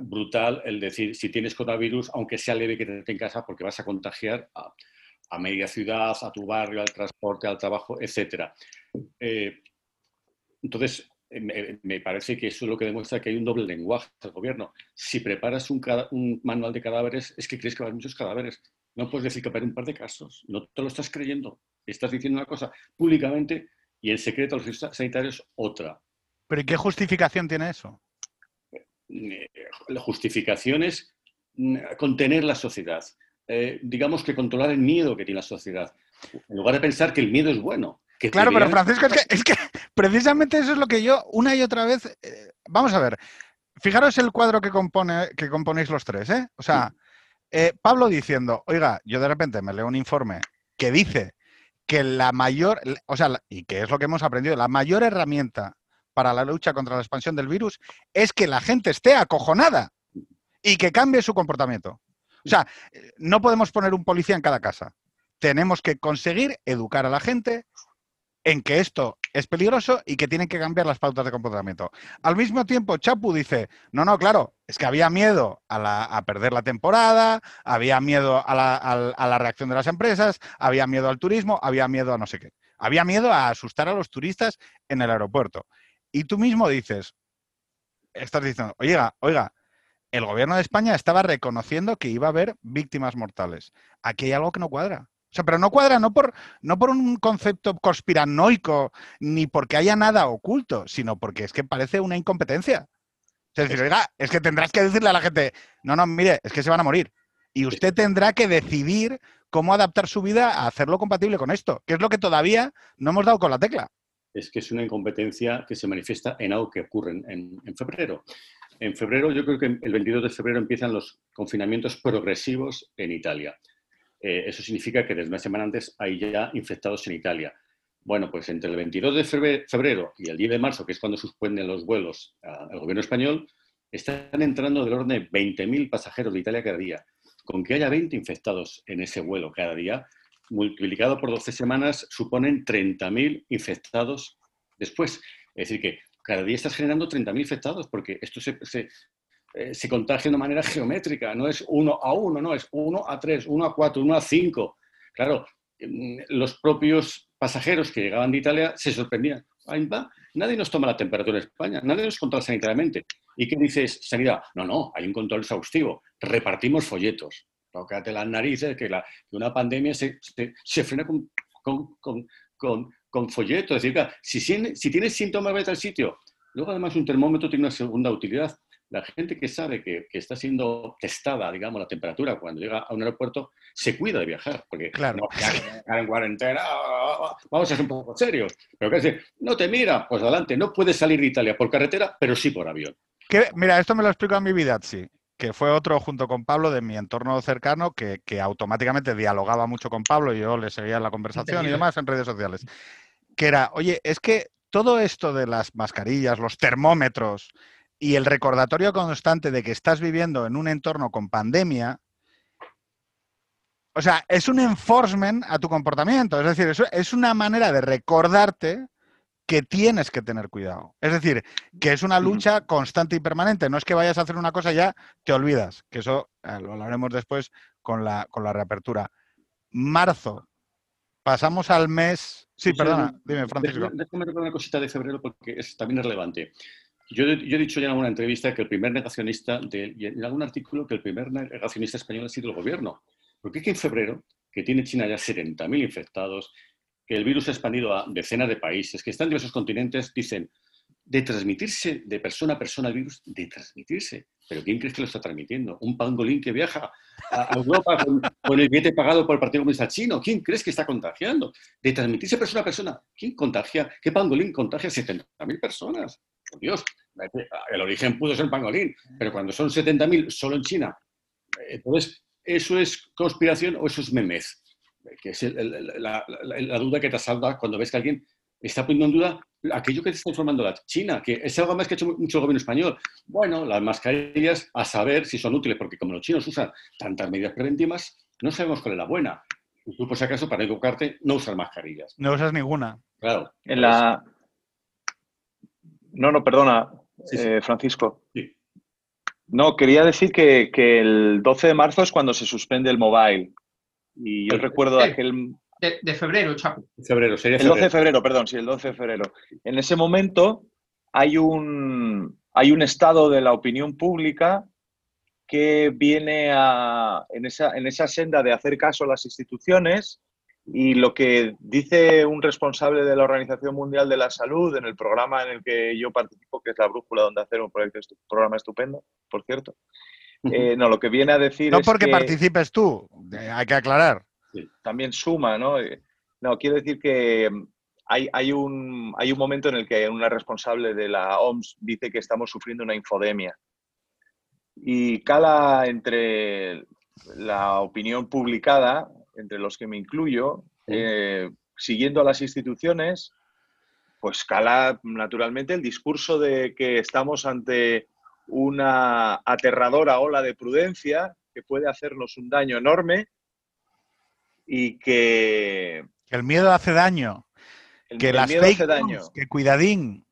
brutal el decir, si tienes coronavirus, aunque sea leve, que te en casa porque vas a contagiar a, media ciudad, a tu barrio, al transporte, al trabajo, etc. Eh, entonces, me, parece que eso es lo que demuestra que hay un doble lenguaje del gobierno. Si preparas un, un manual de cadáveres, es que crees que va a haber muchos cadáveres. No puedes decir que va a haber un par de casos. No te lo estás creyendo. Estás diciendo una cosa públicamente y en secreto los sanitarios otra. ¿Pero y qué justificación tiene eso? Eh, la justificación es mm, contener la sociedad. Eh, digamos que controlar el miedo que tiene la sociedad. En lugar de pensar que el miedo es bueno. claro, pero Francisco, es que, precisamente eso es lo que yo una y otra vez... Eh, vamos a ver, fijaros el cuadro que, compone, que componéis los tres, ¿eh? O sea, Pablo diciendo, oiga, yo de repente me leo un informe que dice que la mayor, o sea, y que es lo que hemos aprendido, la mayor herramienta para la lucha contra la expansión del virus es que la gente esté acojonada y que cambie su comportamiento. O sea, no podemos poner un policía en cada casa. Tenemos que conseguir educar a la gente en que esto es peligroso y que tienen que cambiar las pautas de comportamiento. Al mismo tiempo, Chapu dice, no, no, claro, es que había miedo a, perder la temporada, había miedo a la, reacción de las empresas, había miedo al turismo, había miedo a no sé qué. Había miedo a asustar a los turistas en el aeropuerto. Y tú mismo dices, estás diciendo, oiga, oiga, el gobierno de España estaba reconociendo que iba a haber víctimas mortales. Aquí hay algo que no cuadra. O sea, pero no cuadra no por, no por un concepto conspiranoico ni porque haya nada oculto, sino porque es que parece una incompetencia. Es decir, oiga, es que tendrás que decirle a la gente, no, no, mire, es que se van a morir. Y usted tendrá que decidir cómo adaptar su vida a hacerlo compatible con esto, que es lo que todavía no hemos dado con la tecla. Es que es una incompetencia que se manifiesta en algo que ocurre en, febrero. En febrero, yo creo que el 22 de febrero empiezan los confinamientos progresivos en Italia. Eh, eso significa que desde una semana antes hay ya infectados en Italia. Bueno, pues entre el 22 de febrero y el 10 de marzo, que es cuando suspenden los vuelos al gobierno español, están entrando del orden de 20.000 pasajeros de Italia cada día. Con que haya 20 infectados en ese vuelo cada día, multiplicado por 12 semanas, suponen 30.000 infectados después. Es decir, que cada día estás generando 30.000 infectados porque esto se, se, eh, se, contagia de manera geométrica, no es uno a uno, no, es uno a tres, uno a cuatro, uno a cinco. Claro, mm, los propios pasajeros que llegaban de Italia se sorprendían. Nadie nos toma la temperatura en España, nadie nos controla sanitariamente. ¿Y qué dices, sanidad? No, no, hay un control exhaustivo. Repartimos folletos. Tócate las narices, que, la, una pandemia se, se, frena con, con, con, con, folletos. Es decir, si, si tienes síntomas, vete al sitio. Luego, además, un termómetro tiene una segunda utilidad la gente que sabe que, está siendo testada, digamos, la temperatura cuando llega a un aeropuerto, se cuida de viajar, porque claro. no, en cuarentena, vamos a ser un poco serios. Pero que decir, no te mira, pues adelante, no puedes salir de Italia por carretera, pero sí por avión. mira, esto me lo explica a mi vida, sí que fue otro junto con Pablo de mi entorno cercano que, que, automáticamente dialogaba mucho con Pablo y yo le seguía la conversación y demás en redes sociales. Que era, oye, es que todo esto de las mascarillas, los termómetros, y el recordatorio constante de que estás viviendo en un entorno con pandemia, o sea, es un enforcement a tu comportamiento. Es decir, es una manera de recordarte que tienes que tener cuidado. Es decir, que es una lucha constante y permanente. No es que vayas a hacer una cosa y ya te olvidas, que eso eh, lo hablaremos después con la, con la reapertura. Marzo. Pasamos al mes. Sí, perdona, dime, Francisco. Déjame recordar una cosita de febrero porque es también relevante. Yo, he dicho ya en alguna entrevista que el primer negacionista, de, y en algún artículo, que el primer negacionista español ha sido el gobierno. Porque es que en febrero, que tiene China ya 70.000 infectados, que el virus ha expandido a decenas de países, que están en diversos continentes, dicen, de transmitirse de persona a persona el virus, de transmitirse. ¿Pero quién crees que lo está transmitiendo? ¿Un pangolín que viaja a Europa con, el billete pagado por el Partido Comunista Chino? ¿Quién crees que está contagiando? De transmitirse persona a persona. ¿Quién contagia? ¿Qué pangolín contagia a 70.000 personas? Por Dios, el origen pudo ser pangolín, pero cuando son 70.000 solo en China, entonces, ¿eso es conspiración o eso es memez? Que es la, duda que te asalta cuando ves que alguien está poniendo en duda aquello que te está informando la China, que es algo más que ha hecho mucho el gobierno español. Bueno, las mascarillas, a saber si son útiles, porque como los chinos usan tantas medidas preventivas, no sabemos cuál es la buena. Y tú, por si acaso, para educarte, no usas mascarillas. No usas ninguna. Claro. En la... No, no, perdona, eh, Francisco. No, quería decir que, el 12 de marzo es cuando se suspende el mobile. Y yo recuerdo aquel... De, febrero, Chapo. Febrero, sería El 12 de febrero, perdón, sí, el 12 de febrero. En ese momento hay un, hay un estado de la opinión pública que viene a, en, esa, en esa senda de hacer caso a las instituciones y lo que dice un responsable de la Organización Mundial de la Salud en el programa en el que yo participo, que es la Brújula, donde hacer un proyecto, programa estupendo, por cierto. Eh, no, lo que viene a decir. No porque participes tú, hay que aclarar. También suma, ¿no? Eh, no, quiero decir que mm, hay, hay, un, hay un momento en el que una responsable de la OMS dice que estamos sufriendo una infodemia. Y cala entre la opinión publicada entre los que me incluyo, eh, siguiendo a las instituciones, pues cala naturalmente el discurso de que estamos ante una aterradora ola de prudencia que puede hacernos un daño enorme y que... El miedo hace daño. que las miedo hace daño. que cuidadín.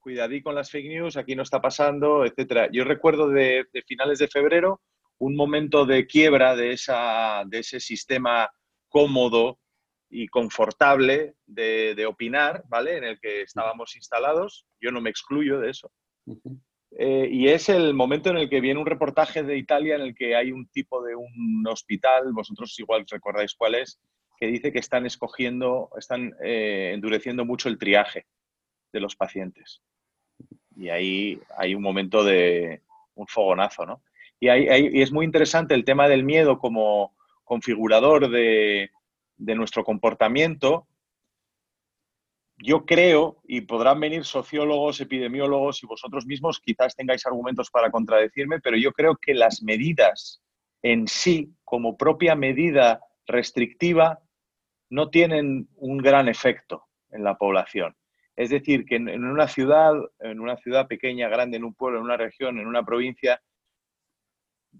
Cuidadín con las fake news, aquí no está pasando, etcétera. Yo recuerdo de finales de febrero un momento de quiebra de, esa, de ese sistema cómodo y confortable de, opinar, ¿vale? En el que estábamos instalados. Yo no me excluyo de eso. Eh, y es el momento en el que viene un reportaje de Italia en el que hay un tipo de un hospital, vosotros igual recordáis cuál es, que dice que están escogiendo, están eh, endureciendo mucho el triaje de los pacientes. Y ahí hay un momento de un fogonazo, ¿no? Y, es muy interesante el tema del miedo como configurador de, nuestro comportamiento, yo creo, y podrán venir sociólogos, epidemiólogos y vosotros mismos quizás tengáis argumentos para contradecirme, pero yo creo que las medidas en sí, como propia medida restrictiva, no tienen un gran efecto en la población. Es decir, que en una ciudad, en una ciudad pequeña, grande, en un pueblo, en una región, en una provincia,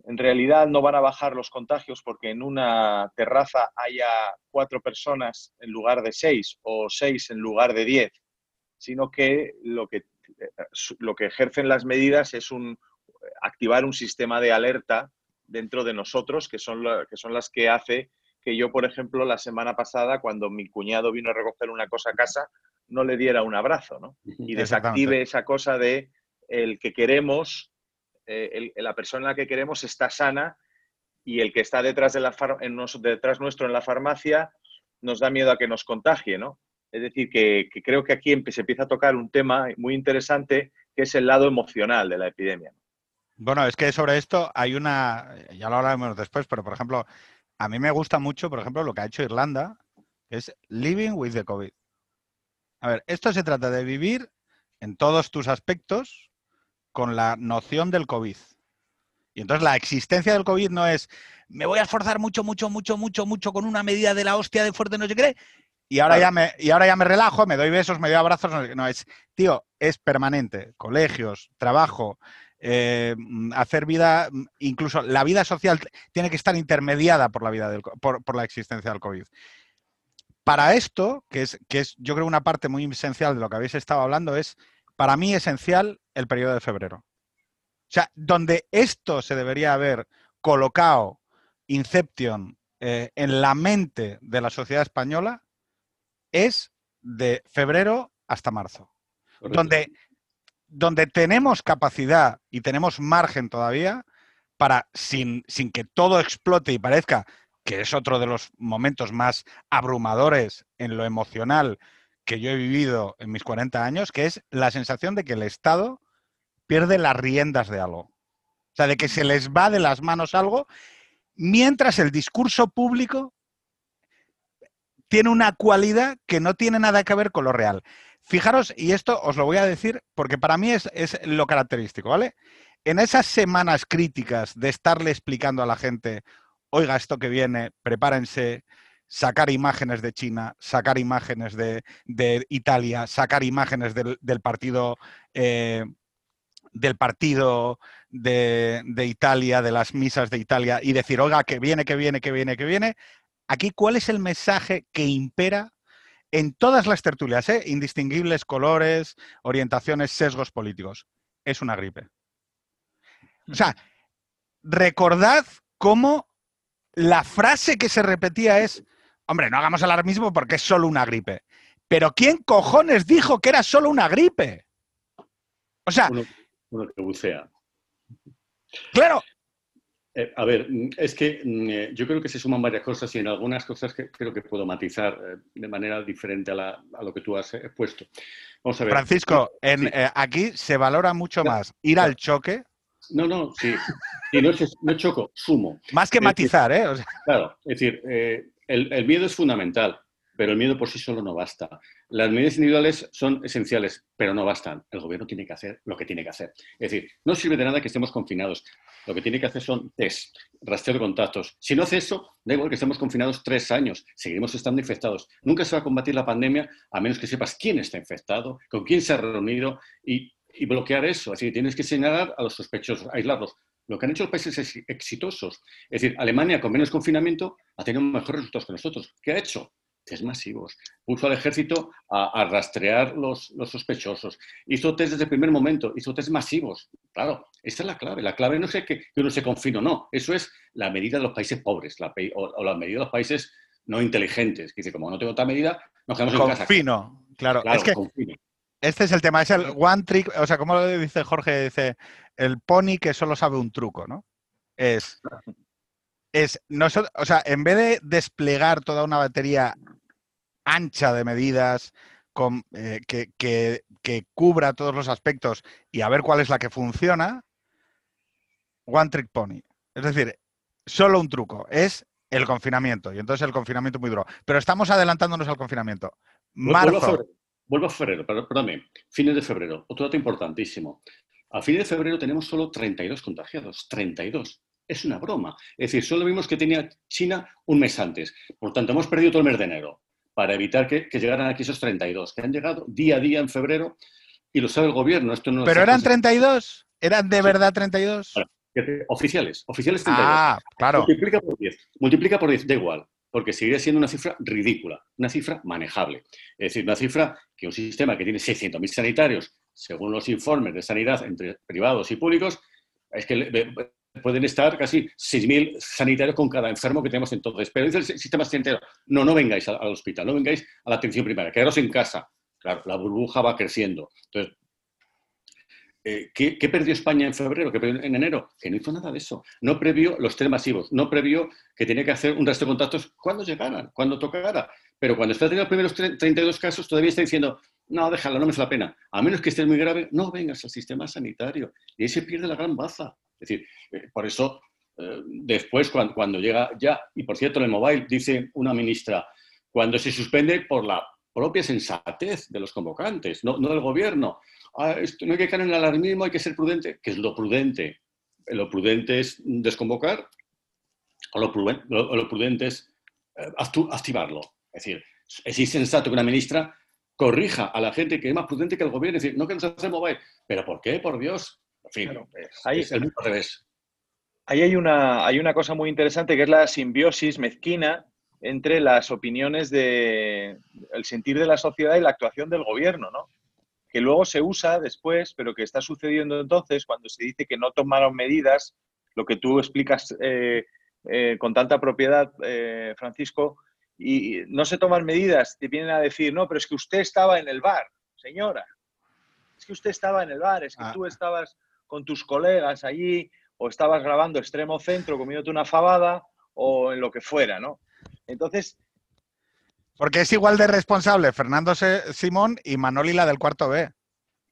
en realidad no van a bajar los contagios porque en una terraza haya cuatro personas en lugar de seis o seis en lugar de diez, sino que lo que, lo que ejercen las medidas es un, activar un sistema de alerta dentro de nosotros, que son, que son las que hace que yo, por ejemplo, la semana pasada, cuando mi cuñado vino a recoger una cosa a casa, no le diera un abrazo, ¿no? Y desactive esa cosa de el que queremos eh, la persona que queremos está sana y el que está detrás, de la en detrás nuestro en la farmacia nos da miedo a que nos contagie, ¿no? Es decir, que, creo que aquí se empieza a tocar un tema muy interesante que es el lado emocional de la epidemia. Bueno, es que sobre esto hay una, ya lo hablaremos después, pero por ejemplo, a mí me gusta mucho, por ejemplo, lo que ha hecho Irlanda, que es living with the COVID. A ver, esto se trata de vivir en todos tus aspectos con la noción del COVID. Y entonces la existencia del COVID no es, me voy a esforzar mucho, mucho, mucho, mucho, mucho con una medida de la hostia de fuerte, no sé qué, y ahora, ya me, y ahora ya me relajo, me doy besos, me doy abrazos. No, es, tío, es permanente. Colegios, trabajo, eh, hacer vida, incluso la vida social tiene que estar intermediada por la, vida del, por, por la existencia del COVID. Para esto, que es, que es yo creo una parte muy esencial de lo que habéis estado hablando, es para mí esencial el periodo de febrero. O sea, donde esto se debería haber colocado Inception eh, en la mente de la sociedad española es de febrero hasta marzo. Donde, donde tenemos capacidad y tenemos margen todavía para, sin, sin que todo explote y parezca que es otro de los momentos más abrumadores en lo emocional que yo he vivido en mis 40 años, que es la sensación de que el Estado pierde las riendas de algo. O sea, de que se les va de las manos algo, mientras el discurso público tiene una cualidad que no tiene nada que ver con lo real. Fijaros, y esto os lo voy a decir porque para mí es, es lo característico, ¿vale? En esas semanas críticas de estarle explicando a la gente, oiga, esto que viene, prepárense, sacar imágenes de China, sacar imágenes de, Italia, sacar imágenes del, partido eh, del partido de, Italia, de las misas de Italia, y decir, oiga, que viene, que viene, que viene, que viene. Aquí, ¿cuál es el mensaje que impera en todas las tertulias, eh? indistinguibles colores, orientaciones, sesgos políticos? Es una gripe. O sea, recordad cómo la frase que se repetía es, Hombre, no hagamos alarmismo porque es solo una gripe. Pero ¿quién cojones dijo que era solo una gripe? O sea... Uno, que bucea. Claro. Eh, a ver, es que mm, eh, yo creo que se suman varias cosas y en algunas cosas que creo que puedo matizar eh, de manera diferente a, lo que tú has expuesto. Vamos a ver. Francisco, en, aquí se valora mucho más ir al choque. No, no, sí. No, no choco, sumo. Más que matizar, ¿eh? Claro, es decir, el, miedo es fundamental, pero el miedo por sí solo no basta. Las medidas individuales son esenciales, pero no bastan. El gobierno tiene que hacer lo que tiene que hacer. Es decir, no sirve de nada que estemos confinados. Lo que tiene que hacer son test, rastreo de contactos. Si no hace eso, da igual que estemos confinados tres años, seguiremos estando infectados. Nunca se va a combatir la pandemia a menos que sepas quién está infectado, con quién se ha reunido y, bloquear eso. Así que tienes que señalar a los sospechosos, aislarlos lo que han hecho los países exitosos. Es decir, Alemania con menos confinamiento ha tenido mejores resultados que nosotros. ¿Qué ha hecho? Test masivos. Puso al ejército a, rastrear los, los, sospechosos. Hizo test desde el primer momento, hizo test masivos. Claro, esa es la clave. La clave no es que, uno se confine o no. Eso es la medida de los países pobres la, o, la medida de los países no inteligentes. Que dice, como no tengo otra medida, nos quedamos en casa. Confino, claro. es que este es el tema, es el one trick, o sea, como lo dice Jorge, dice, el pony que solo sabe un truco, ¿no? Es, es o sea, en vez de desplegar toda una batería ancha de medidas con, eh, que, que, cubra todos los aspectos y a ver cuál es la que funciona, one trick pony. Es decir, solo un truco, es el confinamiento. Y entonces el confinamiento muy duro. Pero estamos adelantándonos al confinamiento. Marzo vuelvo a febrero, perdóname, fines de febrero, otro dato importantísimo. A fines de febrero tenemos solo 32 contagiados, 32. Es una broma. Es decir, solo vimos que tenía China un mes antes. Por tanto, hemos perdido todo el mes de enero para evitar que, llegaran aquí esos 32, que han llegado día a día en febrero y lo sabe el gobierno. Esto no ¿Pero eran 32? ¿Eran de verdad 32? Oficiales, oficiales 32. Ah, claro. Multiplica por 10. Multiplica por 10, da igual, porque seguiría siendo una cifra ridícula, una cifra manejable. Es decir, una cifra que un sistema que tiene 600.000 sanitarios, según los informes de sanidad entre privados y públicos, es que pueden estar casi 6.000 sanitarios con cada enfermo que tenemos entonces. Pero dice el sistema sanitario, no, no vengáis al, hospital, no vengáis a la atención primaria, quedaros en casa. Claro, la burbuja va creciendo. Entonces, eh, ¿qué, perdió España en febrero? ¿Qué perdió en enero? Que no hizo nada de eso. No previó los test masivos, no previó que tenía que hacer un resto de contactos cuando llegaran, cuando tocara. Pero cuando está teniendo los primeros 32 casos, todavía está diciendo, no, déjalo, no me la pena. A menos que estés muy grave, no vengas al sistema sanitario. Y ahí se pierde la gran baza. Es decir, eh, por eso, eh, después, cuando, llega ya, y por cierto, en el mobile dice una ministra, cuando se suspende por la propia sensatez de los convocantes, no, del gobierno. Ah, no hay que caer en el alarmismo, hay que ser prudente. ¿Qué es lo prudente? Lo prudente es desconvocar o lo, prudente, es eh, activarlo. Es decir, es insensato que una ministra corrija a la gente que es más prudente que el gobierno. Es decir, no que nos hacemos mobile. ¿Pero por qué? Por Dios. En fin, ahí, es el mismo revés. Ahí hay una, hay una cosa muy interesante que es la simbiosis mezquina entre las opiniones de el sentir de la sociedad y la actuación del gobierno, ¿no? Que luego se usa después, pero que está sucediendo entonces cuando se dice que no tomaron medidas, lo que tú explicas eh, eh, con tanta propiedad, eh, Francisco, y no se toman medidas, te vienen a decir, no, pero es que usted estaba en el bar, señora, es que usted estaba en el bar, es que ah. tú estabas con tus colegas allí, o estabas grabando extremo centro comiéndote una fabada, o en lo que fuera, ¿no? Entonces... Porque es igual de responsable Fernando Simón y Manoli la del cuarto B.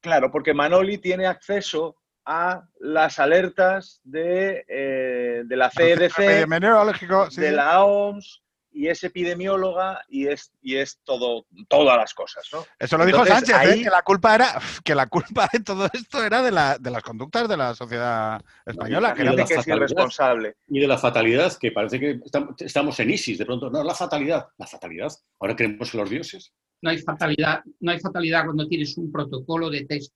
Claro, porque Manoli tiene acceso a las alertas de, eh, de la CDC, de la OMS, y es epidemióloga y es, y es todo, todas las cosas, ¿no? Eso lo dijo Sánchez, ¿eh? que la culpa era que la culpa de todo esto era de, la, de las conductas de la sociedad española. que, que es irresponsable. Y de la fatalidad, que parece que estamos en ISIS, de pronto, no, la fatalidad, la fatalidad. Ahora creemos en los dioses. No hay fatalidad, no hay fatalidad cuando tienes un protocolo de test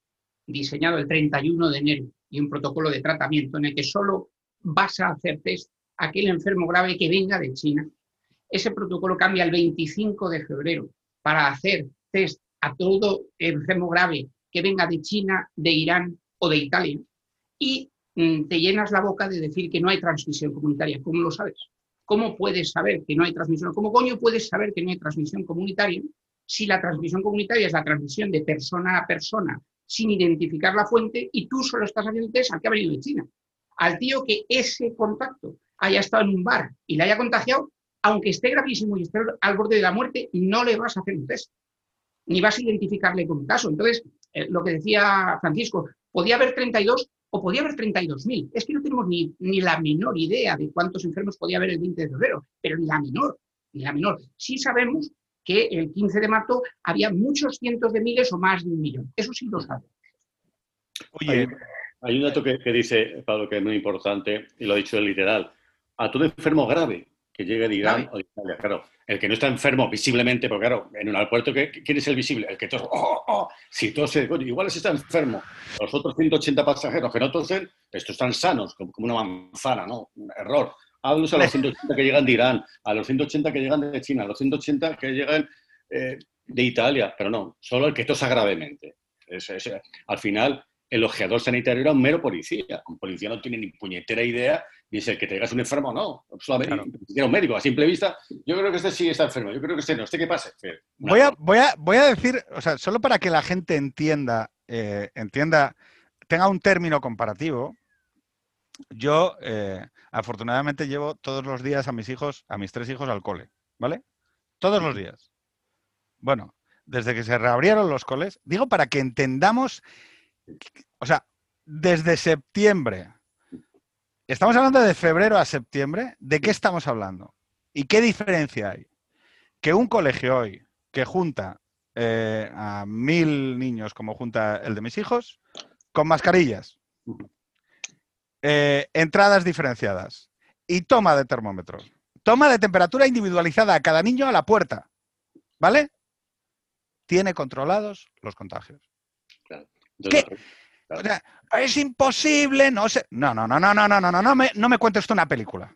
diseñado el 31 de enero y un protocolo de tratamiento en el que solo vas a hacer test a aquel enfermo grave que venga de China ese protocolo cambia el 25 de febrero para hacer test a todo enfermo grave que venga de China, de Irán o de Italia. Y mm, te llenas la boca de decir que no hay transmisión comunitaria. ¿Cómo lo sabes? ¿Cómo puedes saber que no hay transmisión? ¿Cómo coño puedes saber que no hay transmisión comunitaria si la transmisión comunitaria es la transmisión de persona a persona sin identificar la fuente y tú solo estás haciendo test al que ha venido de China? Al tío que ese contacto haya estado en un bar y le haya contagiado, aunque esté gravísimo y esté al borde de la muerte, no le vas a hacer un test, ni vas a identificarle como caso. Entonces, eh, lo que decía Francisco, podía haber 32 o podía haber 32.000. Es que no tenemos ni, ni la menor idea de cuántos enfermos podía haber el 20 de febrero, pero ni la menor, ni la menor. Sí sabemos que el 15 de marzo había muchos cientos de miles o más de un millón. Eso sí lo sabemos. Oye, hay, un dato que, que, dice Pablo que es muy importante y lo ha dicho el literal. A todo enfermo grave que llegue de Irán o de Italia. Claro, el que no está enfermo visiblemente, porque claro, en un aeropuerto, ¿quién es el visible? El que tose, oh, oh, si tose, igual si está enfermo. Los otros 180 pasajeros que no tosen, estos están sanos, como, una manzana, ¿no? Un error. Hablo a los 180 que llegan de Irán, a los 180 que llegan de China, a los 180 que llegan eh, de Italia, pero no, solo el que tosa gravemente. al final, el ojeador sanitario era un mero policía. Un policía no tiene ni puñetera idea dice que te digas un enfermo o no. Solamente un médico. A simple vista, yo creo que este sí está enfermo. Yo creo que este no. ¿Este qué pasa? Voy a, voy, a, voy a decir, o sea, solo para que la gente entienda, eh, entienda, tenga un término comparativo. Yo, eh, afortunadamente, llevo todos los días a mis hijos, a mis tres hijos al cole, ¿vale? Todos los días. Bueno, desde que se reabrieron los coles, digo para que entendamos, o sea, desde septiembre Estamos hablando de febrero a septiembre. ¿De qué estamos hablando? ¿Y qué diferencia hay? Que un colegio hoy que junta eh, a mil niños, como junta el de mis hijos, con mascarillas, eh, entradas diferenciadas y toma de termómetros. Toma de temperatura individualizada a cada niño a la puerta. ¿Vale? Tiene controlados los contagios. ¿Qué? Es imposible, no sé. No, no, no, no, no, no, no, no, no me, no me cuente usted una película.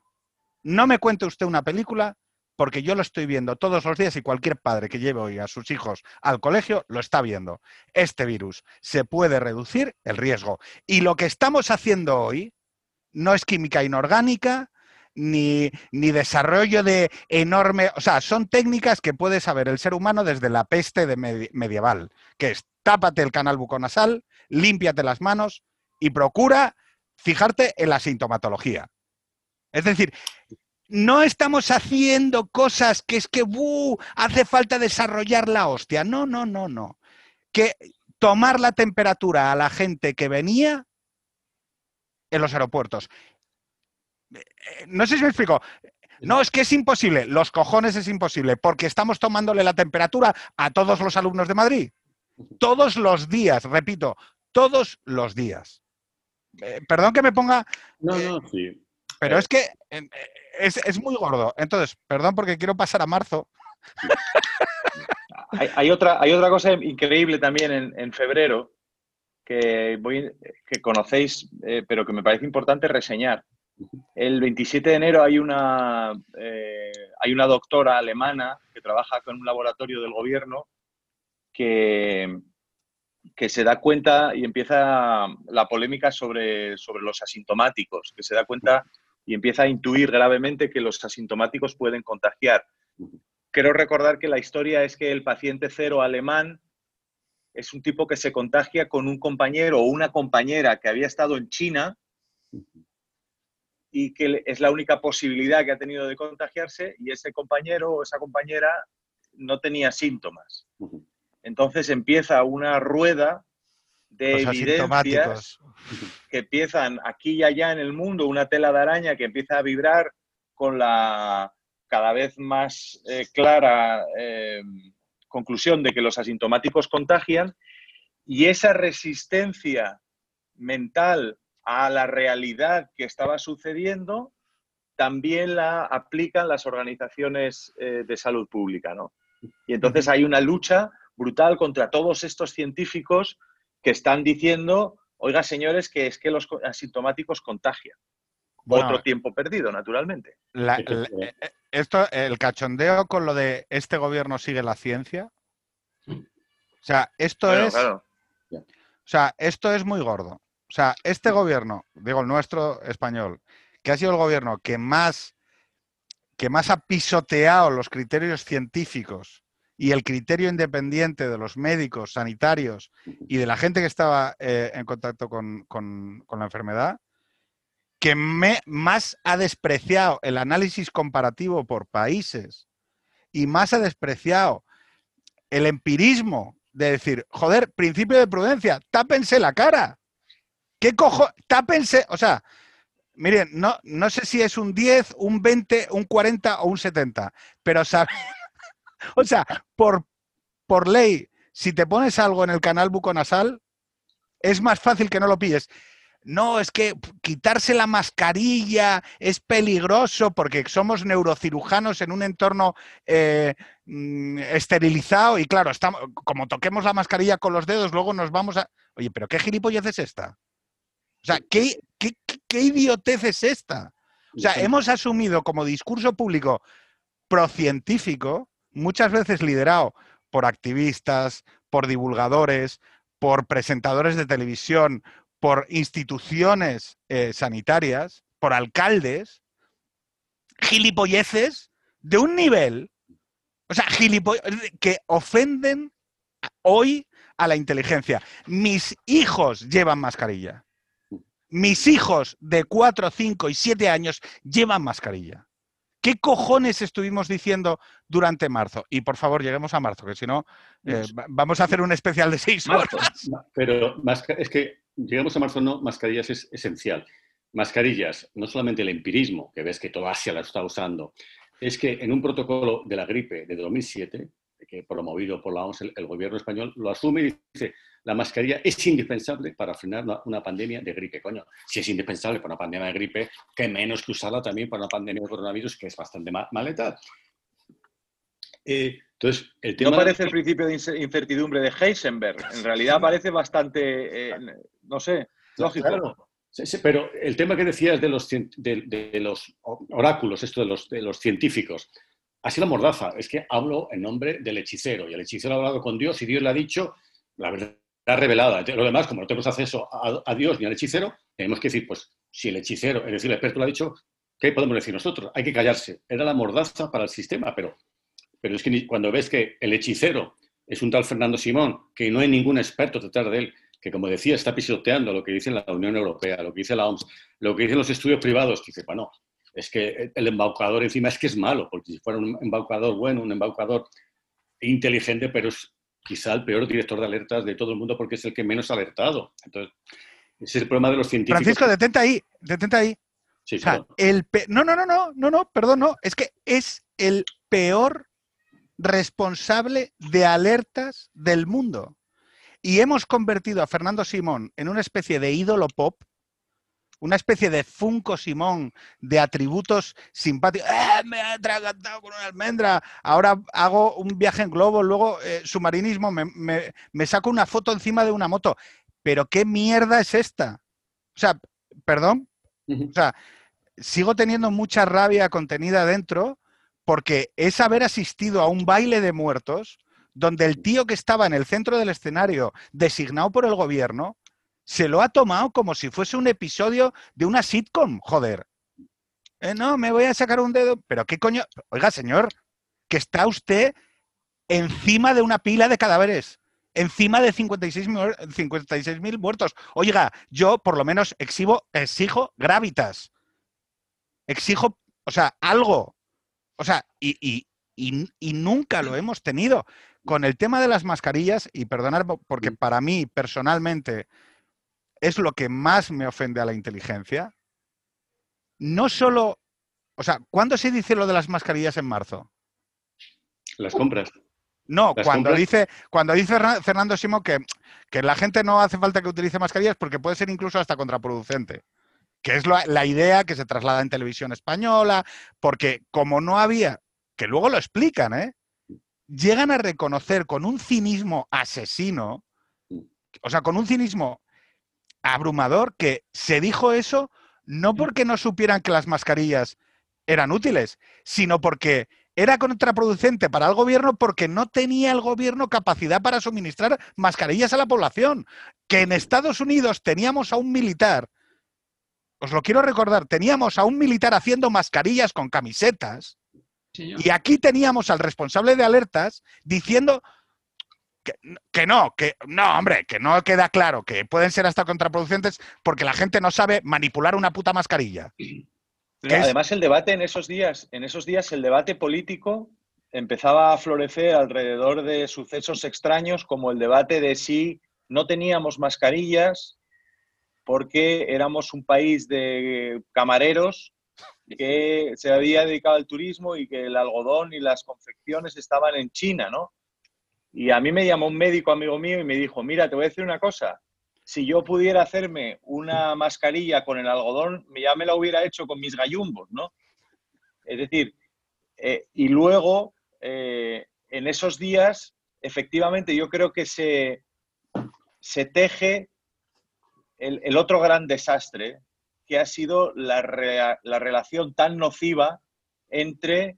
No me cuente usted una película porque yo lo estoy viendo todos los días y cualquier padre que lleve hoy a sus hijos al colegio lo está viendo. Este virus se puede reducir el riesgo. Y lo que estamos haciendo hoy no es química inorgánica, ni, ni, desarrollo de enorme. O sea, son técnicas que puede saber el ser humano desde la peste medieval, que es tápate el canal buconasal, límpiate las manos y procura fijarte en la sintomatología. Es decir, no estamos haciendo cosas que es que hace falta desarrollar la hostia. No, no, no, no. Que tomar la temperatura a la gente que venía en los aeropuertos. No sé si me explico. No, es que es imposible. Los cojones es imposible, porque estamos tomándole la temperatura a todos los alumnos de Madrid. Todos los días, repito, todos los días. Eh, perdón que me ponga. No, no, sí. Pero es que eh, es, muy gordo. Entonces, perdón porque quiero pasar a marzo. hay, otra, hay otra cosa increíble también en, febrero que, voy, que conocéis, eh, pero que me parece importante reseñar. El 27 de enero hay una, eh, hay una doctora alemana que trabaja con un laboratorio del gobierno que, que se da cuenta y empieza la polémica sobre, sobre los asintomáticos, que se da cuenta y empieza a intuir gravemente que los asintomáticos pueden contagiar. Quiero recordar que la historia es que el paciente cero alemán es un tipo que se contagia con un compañero o una compañera que había estado en China y que es la única posibilidad que ha tenido de contagiarse y ese compañero o esa compañera no tenía síntomas. Entonces empieza una rueda de evidencias que empiezan aquí y allá en el mundo, una tela de araña que empieza a vibrar con la cada vez más eh, clara eh, conclusión de que los asintomáticos contagian y esa resistencia mental a la realidad que estaba sucediendo también la aplican las organizaciones eh, de salud pública. ¿no? Y entonces hay una lucha brutal contra todos estos científicos que están diciendo, oiga señores, que es que los asintomáticos contagian. Otro tiempo perdido, naturalmente. Eh, eh, esto, el cachondeo con lo de este gobierno sigue la ciencia. O sea, esto es. O sea, esto es muy gordo. O sea, este gobierno, digo el nuestro español, que ha sido el gobierno que más, que más ha pisoteado los criterios científicos y el criterio independiente de los médicos, sanitarios y de la gente que estaba eh, en contacto con, la enfermedad, que más ha despreciado el análisis comparativo por países y más ha despreciado el empirismo de decir, joder, principio de prudencia, tápense la cara. ¿Qué cojo? Tápense, o sea, miren, no, no sé si es un 10, un 20, un 40 o un 70, pero o sea, por, por ley, si te pones algo en el canal buconasal, es más fácil que no lo pilles. No, es que quitarse la mascarilla es peligroso porque somos neurocirujanos en un entorno eh, mm, esterilizado y claro, estamos, como toquemos la mascarilla con los dedos, luego nos vamos a... Oye, pero ¿qué gilipollez es esta? O sea, ¿qué, qué, qué idiotez es esta? O sea, hemos asumido como discurso público procientífico muchas veces liderado por activistas, por divulgadores, por presentadores de televisión, por instituciones eh, sanitarias, por alcaldes, gilipolleces de un nivel, o sea, gilipolleces que ofenden hoy a la inteligencia. Mis hijos llevan mascarilla. Mis hijos de 4, 5 y 7 años llevan mascarilla. ¿Qué cojones estuvimos diciendo durante marzo? Y por favor, lleguemos a marzo, que si no, eh, vamos a hacer un especial de seis horas. Pero es que lleguemos a marzo, no, mascarillas es esencial. Mascarillas, no solamente el empirismo, que ves que toda Asia la está usando, es que en un protocolo de la gripe de 2007, que promovido por la OMS, el, gobierno español lo asume y dice, la mascarilla es indispensable para frenar una, pandemia de gripe. Coño, si es indispensable para una pandemia de gripe, qué menos que usarla también para una pandemia de coronavirus que es bastante maleta. Eh, entonces, el tema no parece el principio de incertidumbre de Heisenberg. En realidad parece bastante, eh, no sé, lógico. pero el tema que decías de los, de, los oráculos, esto de los, de los científicos, así la mordaza. Es que hablo en nombre del hechicero y el hechicero ha hablado con Dios y Dios le ha dicho la verdad revelada. Lo demás, como no tenemos acceso a, Dios ni al hechicero, tenemos que decir, pues, si el hechicero, es decir, el experto lo ha dicho, ¿qué podemos decir nosotros? Hay que callarse. Era la mordaza para el sistema, pero, pero es que cuando ves que el hechicero es un tal Fernando Simón, que no hay ningún experto detrás de él, que como decía, está pisoteando lo que dice la Unión Europea, lo que dice la OMS, lo que dicen los estudios privados, que dice, bueno, es que el embaucador encima es que es malo, porque si fuera un embaucador bueno, un embaucador inteligente, pero es quizá el peor director de alertas de todo el mundo porque es el que menos ha alertado. Entonces, ese es el problema de los científicos. Francisco, detente ahí, detente ahí. Sí, el no, no, no, no, no, no, perdón, no. Es que es el peor responsable de alertas del mundo. Y hemos convertido a Fernando Simón en una especie de ídolo pop una especie de Funko Simón de atributos simpáticos. ¡Eh, me ha atragantado con una almendra. Ahora hago un viaje en globo, luego eh, submarinismo, me, saco una foto encima de una moto. Pero ¿qué mierda es esta? O sea, perdón. O sea, sigo teniendo mucha rabia contenida dentro porque es haber asistido a un baile de muertos donde el tío que estaba en el centro del escenario, designado por el gobierno, se lo ha tomado como si fuese un episodio de una sitcom, joder. Eh, no, me voy a sacar un dedo. Pero qué coño. Oiga, señor, que está usted encima de una pila de cadáveres. Encima de 56.000 mil muertos. Oiga, yo por lo menos exijo gravitas. Exijo, o sea, algo. O sea, y, y nunca lo hemos tenido. Con el tema de las mascarillas, y perdonar porque para mí personalmente es lo que más me ofende a la inteligencia. No solo, o sea, ¿cuándo se dice lo de las mascarillas en marzo? Las compras. No, cuando dice, cuando dice Fernando Simo que, que, la gente no hace falta que utilice mascarillas porque puede ser incluso hasta contraproducente. Que es la idea que se traslada en televisión española, porque como no había, que luego lo explican, ¿eh? llegan a reconocer con un cinismo asesino, o sea, con un cinismo abrumador que se dijo eso no porque no supieran que las mascarillas eran útiles, sino porque era contraproducente para el gobierno porque no tenía el gobierno capacidad para suministrar mascarillas a la población. Que en Estados Unidos teníamos a un militar, os lo quiero recordar, teníamos a un militar haciendo mascarillas con camisetas. y aquí teníamos al responsable de alertas diciendo que, no, que no, hombre, que no queda claro, que pueden ser hasta contraproducentes porque la gente no sabe manipular una puta mascarilla. Además, el debate en esos días, en esos días, el debate político empezaba a florecer alrededor de sucesos extraños como el debate de si no teníamos mascarillas porque éramos un país de camareros que se había dedicado al turismo y que el algodón y las confecciones estaban en China, ¿no? Y a mí me llamó un médico amigo mío y me dijo, mira, te voy a decir una cosa, si yo pudiera hacerme una mascarilla con el algodón, ya me la hubiera hecho con mis gallumbos, ¿no? Es decir, eh, y luego, eh, en esos días, efectivamente, yo creo que se, teje el, otro gran desastre, que ha sido la relación tan nociva entre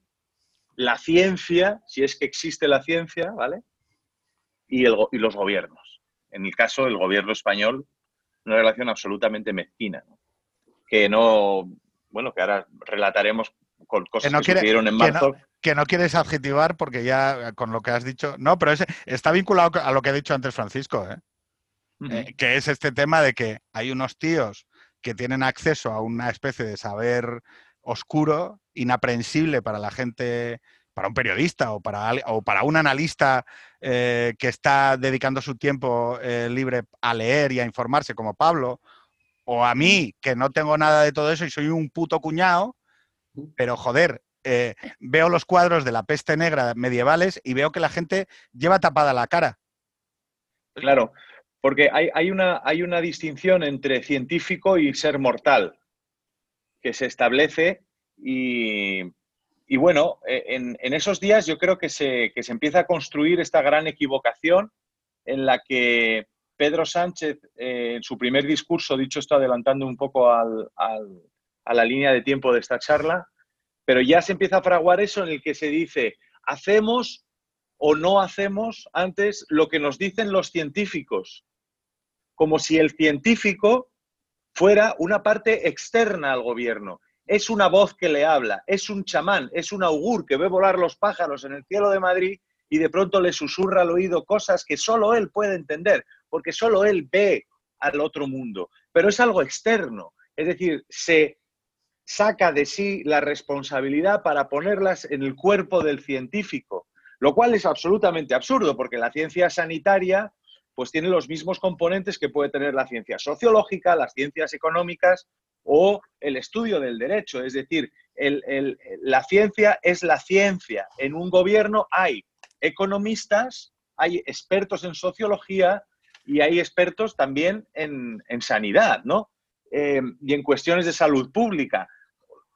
la ciencia, si es que existe la ciencia, ¿vale? Y, los gobiernos. En el caso del gobierno español, una relación absolutamente mezquina, que no, bueno, que ahora relataremos con cosas que, no en marzo. Que no, quieres adjetivar porque ya con lo que has dicho, no, pero está vinculado a lo que ha dicho antes Francisco, ¿eh? Eh, que es este tema de que hay unos tíos que tienen acceso a una especie de saber oscuro, inaprensible para la gente para un periodista o para, o para un analista eh, que está dedicando su tiempo eh, libre a leer y a informarse, como Pablo, o a mí, que no tengo nada de todo eso y soy un puto cuñado, pero joder, eh, veo los cuadros de la peste negra medievales y veo que la gente lleva tapada la cara. Claro, porque hay, una, hay una distinción entre científico y ser mortal que se establece y, bueno, e, en, esos días yo creo que se, se empieza a construir esta gran equivocación en la que Pedro Sánchez, eh, en su primer discurso, dicho esto adelantando un poco a la línea de tiempo de esta charla, pero ya se empieza a fraguar eso en el que se dice, hacemos o no hacemos antes lo que nos dicen los científicos, como si el científico fuera una parte externa al gobierno. Es una voz que le habla, es un chamán, es un augur que ve volar los pájaros en el cielo de Madrid y de pronto le susurra al oído cosas que solo él puede entender, porque solo él ve al otro mundo. Pero es algo externo, es decir, se saca de sí la responsabilidad para ponerlas en el cuerpo del científico, lo cual es absolutamente absurdo, porque la ciencia sanitaria pues tiene los mismos componentes que puede tener la ciencia sociológica, las ciencias económicas o el estudio del derecho. Es decir, la ciencia es la ciencia. En un gobierno hay economistas, hay expertos en sociología y hay expertos también en, sanidad, ¿no? Eh, y en cuestiones de salud pública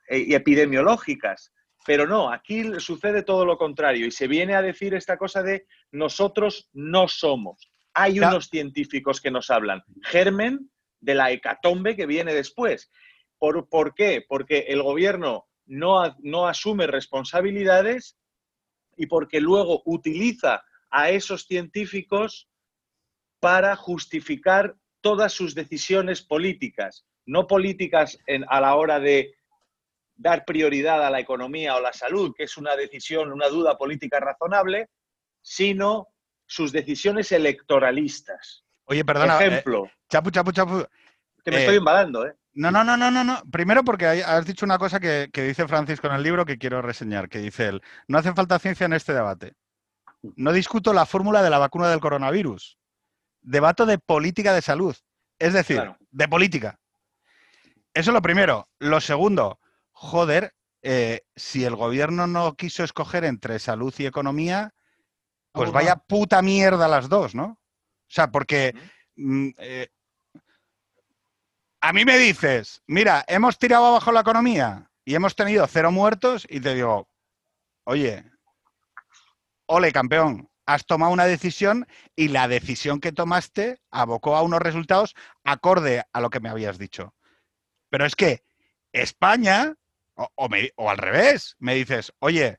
eh, y epidemiológicas. Pero no, aquí sucede todo lo contrario y se viene a decir esta cosa de nosotros no somos. Hay unos científicos que nos hablan. Germen de la hecatombe que viene después. ¿Por, ¿por qué? Porque el gobierno no, no asume responsabilidades y porque luego utiliza a esos científicos para justificar todas sus decisiones políticas, no políticas a la hora de dar prioridad a la economía o la salud, que es una decisión, una duda política razonable, sino sus decisiones electoralistas. Oye, perdona. Eh, Ejemplo. chapu, chapu, chapu. Que me estoy embalando, ¿eh? No, no, no, no, no, no. Primero porque has dicho una cosa que, dice Francisco en el libro que quiero reseñar, que dice él, no hace falta ciencia en este debate. No discuto la fórmula de la vacuna del coronavirus. Debato de política de salud. Es decir, de política. Eso es lo primero. Lo segundo, joder, eh, si el gobierno no quiso escoger entre salud y economía, pues vaya puta mierda las dos, ¿no? O sea, porque mm, eh, a mí me dices, mira, hemos tirado abajo la economía y hemos tenido cero muertos y te digo, oye, ole campeón, has tomado una decisión y la decisión que tomaste abocó a unos resultados acorde a lo que me habías dicho. Pero es que España, o, al revés, me dices, oye,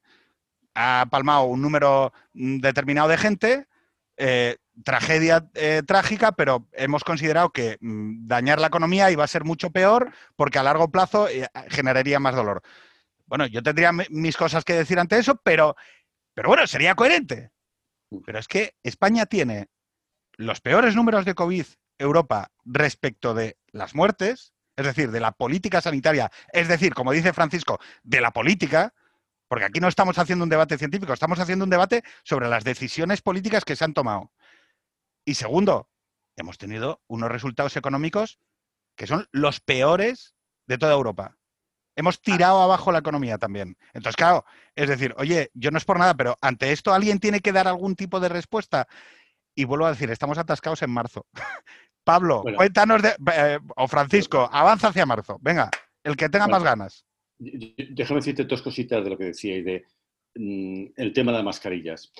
ha palmado un número mm, determinado de gente, eh, tragedia eh, trágica, pero hemos considerado que mm, dañar la economía iba a ser mucho peor porque a largo plazo eh, generaría más dolor. Bueno, yo tendría mis cosas que decir ante eso, pero, pero bueno, sería coherente. Pero es que España tiene los peores números de COVID Europa respecto de las muertes, es decir, de la política sanitaria, es decir, como dice Francisco, de la política, porque aquí no estamos haciendo un debate científico, estamos haciendo un debate sobre las decisiones políticas que se han tomado. Y segundo, hemos tenido unos resultados económicos que son los peores de toda Europa. Hemos tirado abajo la economía también. Entonces, claro, es decir, oye, yo no es por nada, pero ante esto alguien tiene que dar algún tipo de respuesta. Y vuelvo a decir, estamos atascados en marzo. Pablo, cuéntanos de, eh, o Francisco, avanza hacia marzo. Venga, el que tenga más ganas. Déjame decirte dos cositas de lo que decía y de mm, el tema de las mascarillas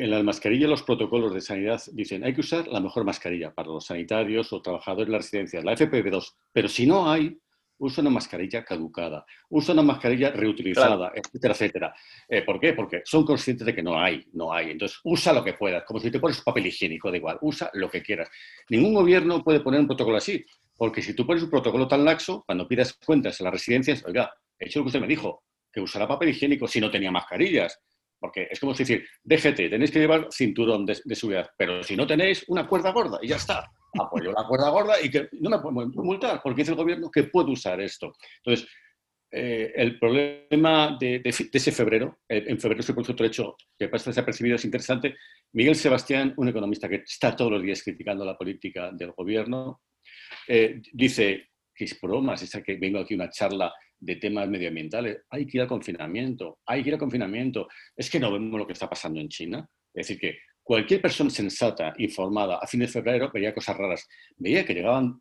en las mascarillas los protocolos de sanidad dicen hay que usar la mejor mascarilla para los sanitarios o trabajadores de las residencias, la FPV2, pero si no hay, usa una mascarilla caducada, usa una mascarilla reutilizada, etcétera, etcétera. Eh, ¿Por qué? Porque son conscientes de que no hay, no hay. Entonces, usa lo que puedas, como si te pones papel higiénico, da igual, usa lo que quieras. Ningún gobierno puede poner un protocolo así, porque si tú pones un protocolo tan laxo, cuando pidas cuentas en las residencias, oiga, he hecho lo que usted me dijo, que usará papel higiénico si no tenía mascarillas. Porque es como decir, déjete, tenéis que llevar cinturón de, seguridad, pero si no tenéis, una cuerda gorda y ya está. Apoyo la cuerda gorda y que no me pueden multar porque dice el gobierno que puede usar esto. Entonces, eh, el problema de, ese febrero, eh, en febrero se produjo otro hecho que pasa desapercibido, es interesante. Miguel Sebastián, un economista que está todos los días criticando la política del gobierno, eh, dice que es bromas, esa que vengo aquí una charla de temas medioambientales. Hay que ir al confinamiento, hay que ir al confinamiento. Es que no vemos lo que está pasando en China. Es decir, que cualquier persona sensata, informada, a fin de febrero veía cosas raras. Veía que llegaban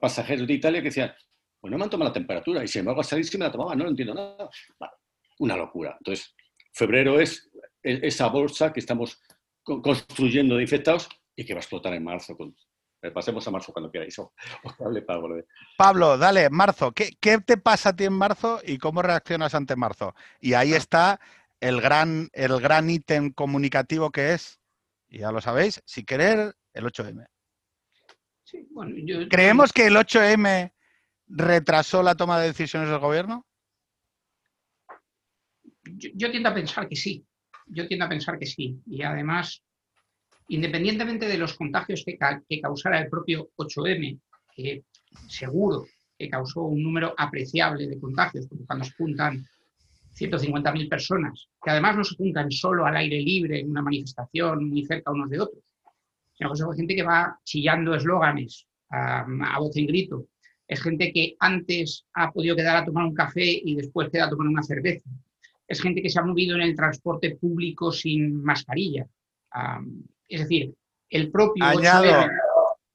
pasajeros de Italia que decían, pues no me han tomado la temperatura y sin embargo a salir sí me la tomaba, no lo entiendo nada. una locura. Entonces, febrero es esa bolsa que estamos construyendo de infectados y que va a explotar en marzo. Pasemos a marzo cuando queráis. Pablo, dale, marzo. ¿Qué, te pasa a ti en marzo y cómo reaccionas ante marzo? Y ahí ah. está el gran, el gran ítem comunicativo que es, ya lo sabéis, si querer, el 8M. ¿Creemos que el 8M retrasó la toma de decisiones del gobierno? Yo, tiendo a pensar que sí. Yo tiendo a pensar que sí. Y además, independientemente de los contagios que, causara el propio 8M, que seguro que causó un número apreciable de contagios, porque cuando se juntan 150.000 personas, que además no se juntan solo al aire libre en una manifestación muy cerca unos de otros, sino que son gente que va chillando eslóganes a, voz en grito. Es gente que antes ha podido quedar a tomar un café y después queda a tomar una cerveza. Es gente que se ha movido en el transporte público sin mascarilla. Es decir, el propio... Añado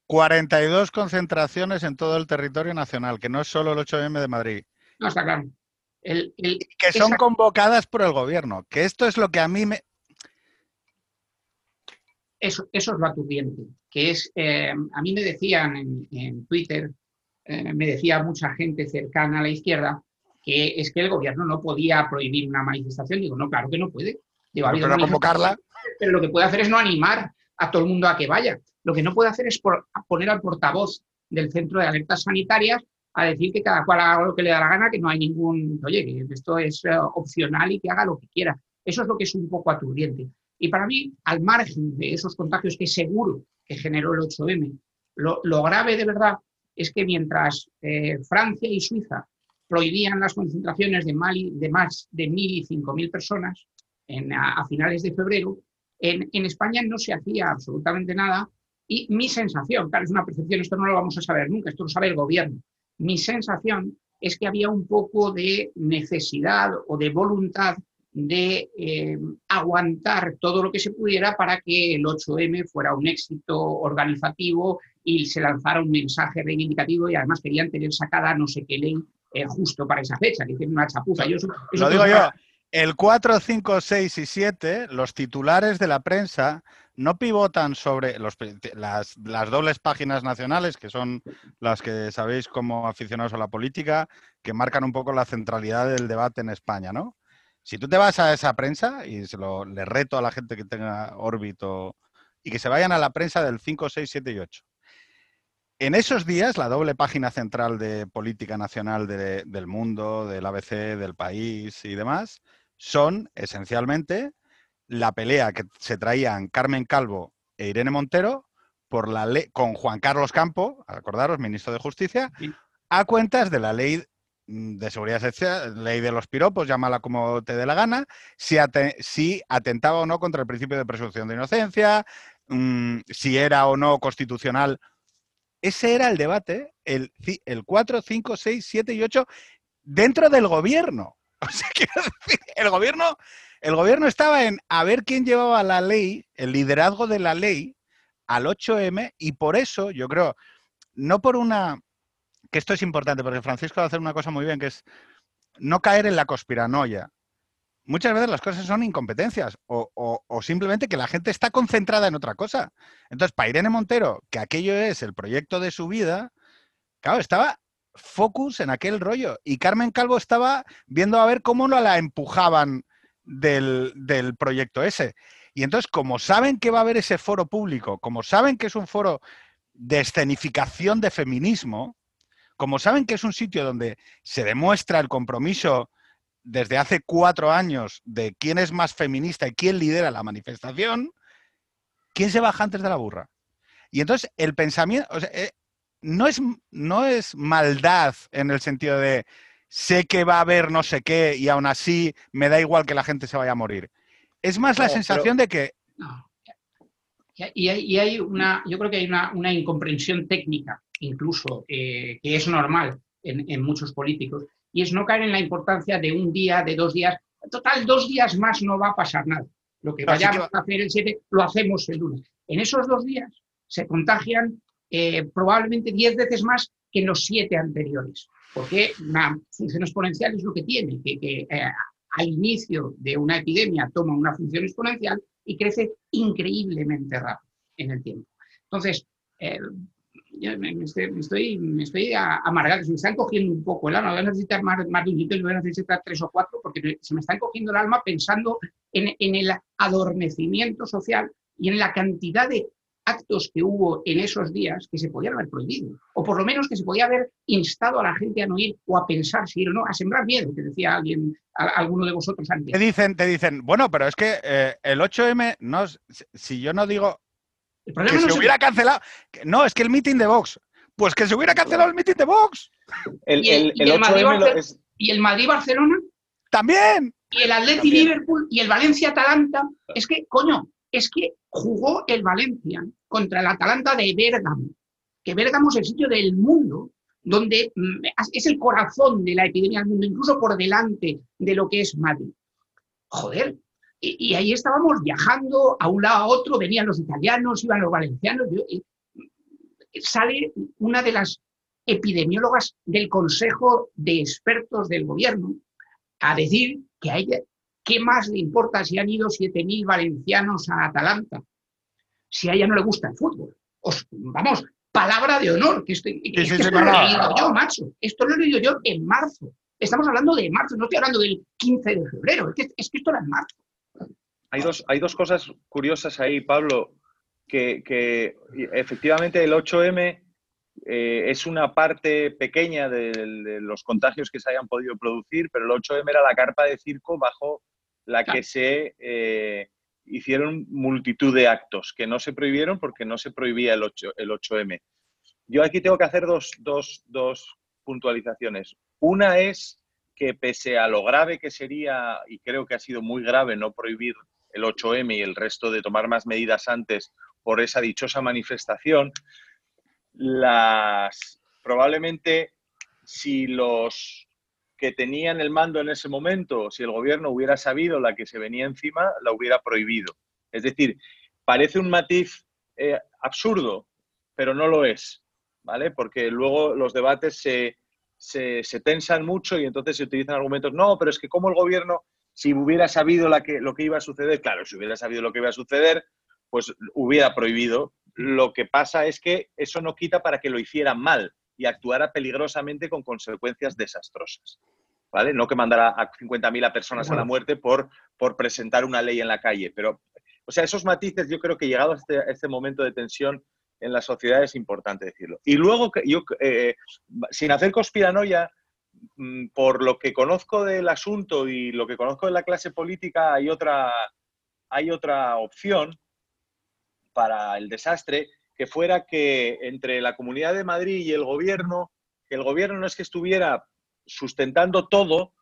42 concentraciones en todo el territorio nacional, que no es solo el 8M de Madrid. No, está claro. que son convocadas por el gobierno, que esto es lo que a mí me, eso, eso es lo aturdiente, que es, eh, a mí me decían en, Twitter, eh, me decía mucha gente cercana a la izquierda, que es que el gobierno no podía prohibir una manifestación. Digo, no, claro que no puede. Digo, pero convocarla. Lo que puede hacer es no animar a todo el mundo a que vaya. Lo que no puede hacer es poner al portavoz del Centro de Alertas Sanitarias a decir que cada cual haga lo que le da la gana, que no hay ningún, oye, que esto es eh, opcional y que haga lo que quiera. Eso es lo que es un poco aturdiente. Y para mí, al margen de esos contagios que seguro que generó el 8M, lo, grave de verdad es que mientras eh, Francia y Suiza prohibían las concentraciones de, de más de 1.000 y 5.000 personas a, finales de febrero, en, en, España no se hacía absolutamente nada. Y mi sensación, claro, es una percepción, esto no lo vamos a saber nunca, esto lo sabe el gobierno. Mi sensación es que había un poco de necesidad o de voluntad de eh, aguantar todo lo que se pudiera para que el 8M fuera un éxito organizativo y se lanzara un mensaje reivindicativo y además querían tener sacada no sé qué ley eh, justo para esa fecha, que tiene una chapuza. Yo, lo digo yo, el 4, 5, 6 y 7, los titulares de la prensa no pivotan sobre las, dobles páginas nacionales, que son las que sabéis como aficionados a la política, que marcan un poco la centralidad del debate en España, ¿no? Si tú te vas a esa prensa, y se lo, le reto a la gente que tenga órbito, y que se vayan a la prensa del 5, 6, 7 y 8. En esos días, la doble página central de política nacional del mundo, del ABC, del país y demás, son esencialmente la pelea que se traían Carmen Calvo e Irene Montero por la ley, con Juan Carlos Campo, acordaros, ministro de Justicia, a cuentas de la ley Mm, de seguridad social, ley de los piropos, llámala como te dé la gana, si, atentaba o no contra el principio de presunción de inocencia, mm, si era o no constitucional. Ese era el debate, el, el 4, 5, 6, 7 y 8, dentro del gobierno. O sea, quiero decir, el gobierno, el gobierno estaba en a ver quién llevaba la ley, el liderazgo de la ley, al 8M, y por eso, yo creo, no por una que esto es importante, porque Francisco va a hacer una cosa muy bien, que es no caer en la conspiranoia. Muchas veces las cosas son incompetencias o, simplemente que la gente está concentrada en otra cosa. Entonces, para Irene Montero, que aquello es el proyecto de su vida, claro, estaba focus en aquel rollo. Y Carmen Calvo estaba viendo a ver cómo la empujaban del, del proyecto ese. Y entonces, como saben que va a haber ese foro público, como saben que es un foro de escenificación de feminismo, como saben que es un sitio donde se demuestra el compromiso desde hace cuatro años de quién es más feminista y quién lidera la manifestación, ¿quién se baja antes de la burra? Y entonces el pensamiento, eh, no, es, no es maldad en el sentido de sé que va a haber no sé qué y aún así me da igual que la gente se vaya a morir. Es más la sensación de que... Y hay, una, yo creo que hay una incomprensión técnica incluso, eh, que es normal en, muchos políticos, y es no caer en la importancia de un día, de dos días. Total, dos días más no va a pasar nada. Lo que vayamos a hacer el 7 lo hacemos el lunes. En esos dos días se contagian eh, probablemente diez veces más que los siete anteriores, porque una función exponencial es lo que tiene, que, eh, al inicio de una epidemia toma una función exponencial y crece increíblemente rápido en el tiempo. Entonces, eh, me, estoy, me, estoy, amargando, se me están cogiendo un poco el alma, voy a necesitar más, más de un y voy a necesitar tres o cuatro porque se me están cogiendo el alma pensando en, en el adormecimiento social y en la cantidad de actos que hubo en esos días que se podían haber prohibido, o por lo menos que se podía haber instado a la gente a no ir o a pensar si ir o no, a sembrar miedo, que decía alguien, alguno de vosotros antes. Te dicen, te dicen, bueno, pero es que eh, el 8M, no, si yo no digo que se hubiera cancelado, no, es que el meeting de Vox, pues que se hubiera cancelado el meeting de Vox. El, el, el, ¿Y el Madrid-Barcelona? También. Y el Atleti-Liverpool y el Valencia-Atalanta. Es que, coño, es que jugó el Valencia contra el Atalanta de Bérgamo, que Bérgamo es el sitio del mundo donde mm, es el corazón de la epidemia del mundo, incluso por delante de lo que es Madrid. Joder, y, ahí estábamos viajando a un lado a otro, venían los italianos, iban los valencianos. sale una de las epidemiólogas del Consejo de Expertos del Gobierno a decir que hay ¿Qué más le importa si han ido 7.000 valencianos a Atalanta? Si a ella no le gusta el fútbol. vamos, palabra de honor, que, estoy, esto lo he leído yo, macho. Esto lo he leído yo en marzo. Estamos hablando de marzo, no estoy hablando del 15 de febrero. Es que, esto era en marzo. Hay dos, hay dos cosas curiosas ahí, Pablo, que, efectivamente el 8M eh, es una parte pequeña de, de, los contagios que se hayan podido producir, pero el 8M era la carpa de circo bajo la que se eh, hicieron multitud de actos que no se prohibieron porque no se prohibía el, 8, el 8M. Yo aquí tengo que hacer dos, dos, dos puntualizaciones. Una es que pese a lo grave que sería, y creo que ha sido muy grave no prohibir el 8M y el resto de tomar más medidas antes por esa dichosa manifestación, las probablemente si los que tenían el mando en ese momento, si el gobierno hubiera sabido la que se venía encima, la hubiera prohibido. Es decir, parece un matiz eh, absurdo, pero no lo es, ¿vale? Porque luego los debates se, se, tensan mucho y entonces se utilizan argumentos, no, pero es que como el gobierno, si hubiera sabido que, lo que iba a suceder, claro, si hubiera sabido lo que iba a suceder, pues hubiera prohibido. Lo que pasa es que eso no quita para que lo hicieran mal y actuara peligrosamente con consecuencias desastrosas. ¿Vale? No que mandara a 50.000 personas a la muerte por, por presentar una ley en la calle. Pero, o sea, esos matices yo creo que llegado a este, este momento de tensión en la sociedad es importante decirlo. Y luego, yo, eh, sin hacer conspiranoia, mm, por lo que conozco del asunto y lo que conozco de la clase política, hay otra, hay otra opción para el desastre que fuera que entre la Comunidad de Madrid y el gobierno, que el gobierno no es que estuviera sustentando todo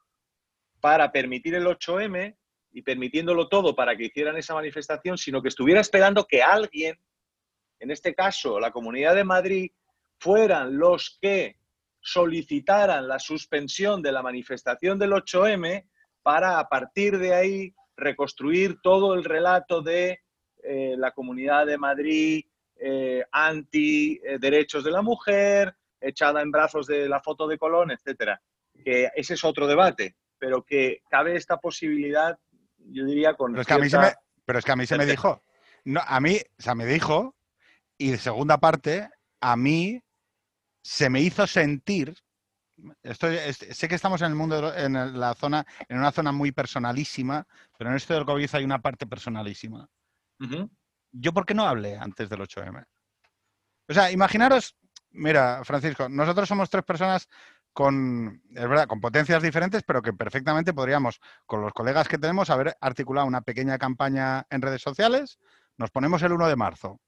para permitir el 8M y permitiéndolo todo para que hicieran esa manifestación, sino que estuviera esperando que alguien, en este caso la Comunidad de Madrid, fueran los que solicitaran la suspensión de la manifestación del 8M para a partir de ahí reconstruir todo el relato de eh, la Comunidad de Madrid eh, anti eh, derechos de la mujer, echada en brazos de la foto de Colón, etcétera. Que ese es otro debate, pero que cabe esta posibilidad, yo diría con. Pero es que a mí se me, pero es que a mí se me dijo. No, a mí, o sea, me dijo, y de segunda parte, a mí se me hizo sentir. Estoy, sé que estamos en el mundo, en la zona, en una zona muy personalísima, pero en esto del COVID hay una parte personalísima. ¿Yo por qué no hablé antes del 8M? O sea, imaginaros, mira, Francisco, nosotros somos tres personas con, es verdad, con potencias diferentes, pero que perfectamente podríamos, con los colegas que tenemos, haber articulado una pequeña campaña en redes sociales. Nos ponemos el 1 de marzo.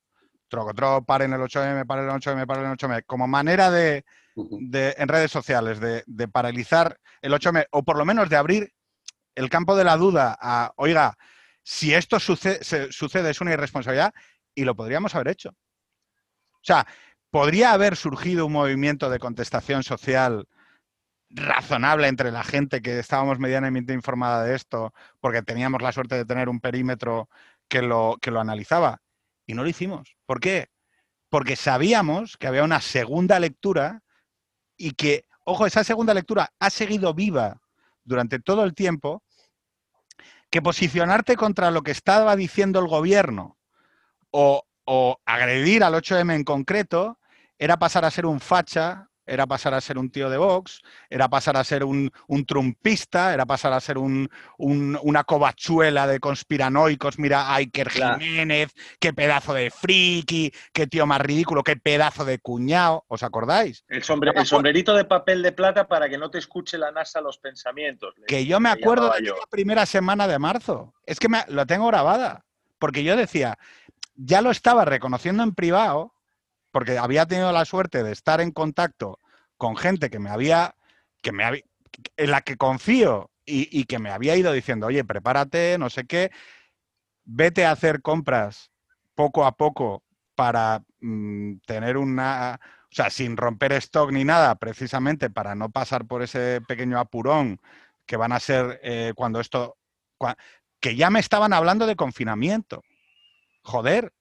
Troco, troco, paren el 8M, paren el 8M, paren el 8M, como manera de, en redes sociales, de, de paralizar el 8M, o por lo menos de abrir el campo de la duda a, oiga, si esto sucede, es una irresponsabilidad y lo podríamos haber hecho. O sea, podría haber surgido un movimiento de contestación social razonable entre la gente que estábamos medianamente informada de esto, porque teníamos la suerte de tener un perímetro que lo, que lo analizaba. Y no lo hicimos. ¿Por qué? Porque sabíamos que había una segunda lectura y que, ojo, esa segunda lectura ha seguido viva durante todo el tiempo, que posicionarte contra lo que estaba diciendo el gobierno o, o agredir al 8M en concreto era pasar a ser un facha, era pasar a ser un tío de Vox, era pasar a ser un, trumpista, era pasar a ser un, una covachuela de conspiranoicos, mira, Iker Jiménez, qué pedazo de friki, qué tío más ridículo, qué pedazo de cuñado, ¿os acordáis? El, el sombrerito de papel de plata para que no te escuche la NASA los pensamientos. Que yo me acuerdo de la primera semana de marzo, es que me, lo tengo grabada, porque yo decía, ya lo estaba reconociendo en privado, porque había tenido la suerte de estar en contacto con gente que me había, que me había, en la que confío y, que me había ido diciendo, oye, prepárate, no sé qué, vete a hacer compras poco a poco para mm, tener una, o sea, sin romper stock ni nada, precisamente para no pasar por ese pequeño apurón que van a ser eh, cuando esto, que ya me estaban hablando de confinamiento. Joder,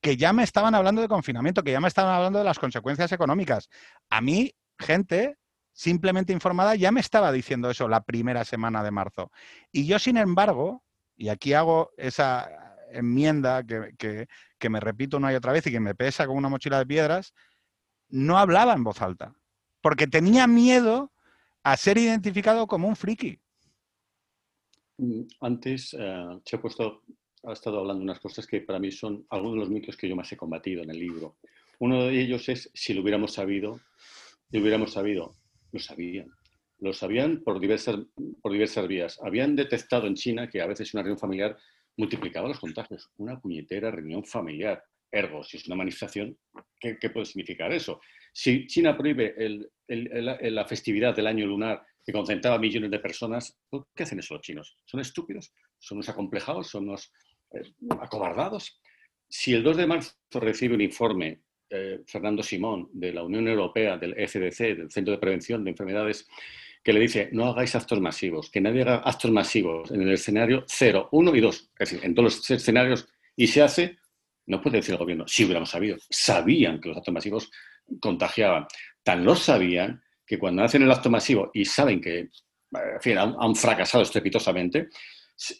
que ya me estaban hablando de confinamiento, que ya me estaban hablando de las consecuencias económicas. A mí, gente simplemente informada ya me estaba diciendo eso la primera semana de marzo. Y yo, sin embargo, y aquí hago esa enmienda que, que me repito una y otra vez y que me pesa como una mochila de piedras, no hablaba en voz alta, porque tenía miedo a ser identificado como un friki. Mm, antes eh, se ha puesto ha estado hablando unas cosas que para mí son algunos de los mitos que yo más he combatido en el libro. Uno de ellos es, si lo hubiéramos sabido, si lo hubiéramos sabido, lo sabían. Lo sabían por diversas, por diversas vías. Habían detectado en China que a veces una reunión familiar multiplicaba los contagios. Una puñetera reunión familiar. Ergo, si es una manifestación, ¿qué, puede significar eso? Si China prohíbe la festividad del año lunar que concentraba millones de personas, ¿qué hacen eso los chinos? ¿Son estúpidos? ¿Son unos acomplejados? ¿Son unos acobardados. Si el 2 de marzo recibe un informe, eh, Fernando Simón, de la Unión Europea, del ECDC, del Centro de Prevención de Enfermedades, que le dice no hagáis actos masivos, que nadie haga actos masivos en el escenario 0, 1 y 2, es decir, en todos los escenarios, y se hace, no puede decir el gobierno, si hubiéramos sabido, sabían que los actos masivos contagiaban. Tan lo sabían que cuando hacen el acto masivo y saben que en fin, han fracasado estrepitosamente,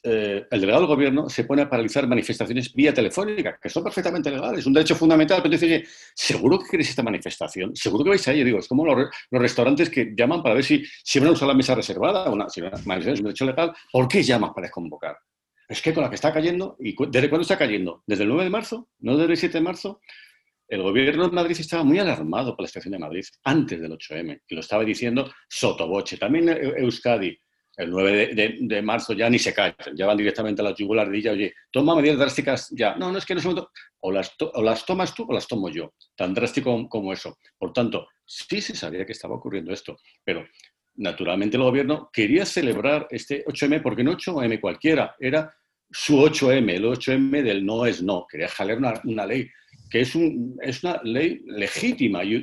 eh, el delegado del gobierno se pone a paralizar manifestaciones vía telefónica, que son perfectamente legales, es un derecho fundamental, pero dice, ¿seguro que queréis esta manifestación? ¿Seguro que vais a ir? Digo, es como los, restaurantes que llaman para ver si, si van a usar la mesa reservada, una, si una manifestación es un derecho legal, ¿por qué llamas para desconvocar? Es que con la que está cayendo, ¿y ¿desde cuándo está cayendo? ¿Desde el 9 de marzo? ¿No desde el 7 de marzo? El gobierno de Madrid estaba muy alarmado por la situación de Madrid antes del 8M, y lo estaba diciendo sotoboche. También Euskadi, el 9 de, marzo ya ni se caen, ya van directamente a la yugular y oye, toma medidas drásticas ya. No, no es que no se o las, o las tomas tú o las tomo yo, tan drástico como eso. Por tanto, sí se sabía que estaba ocurriendo esto, pero naturalmente el gobierno quería celebrar este 8M porque no 8M cualquiera, era su 8M, el 8M del no es no, quería jalar una, una ley que es, un, es una ley legítima y,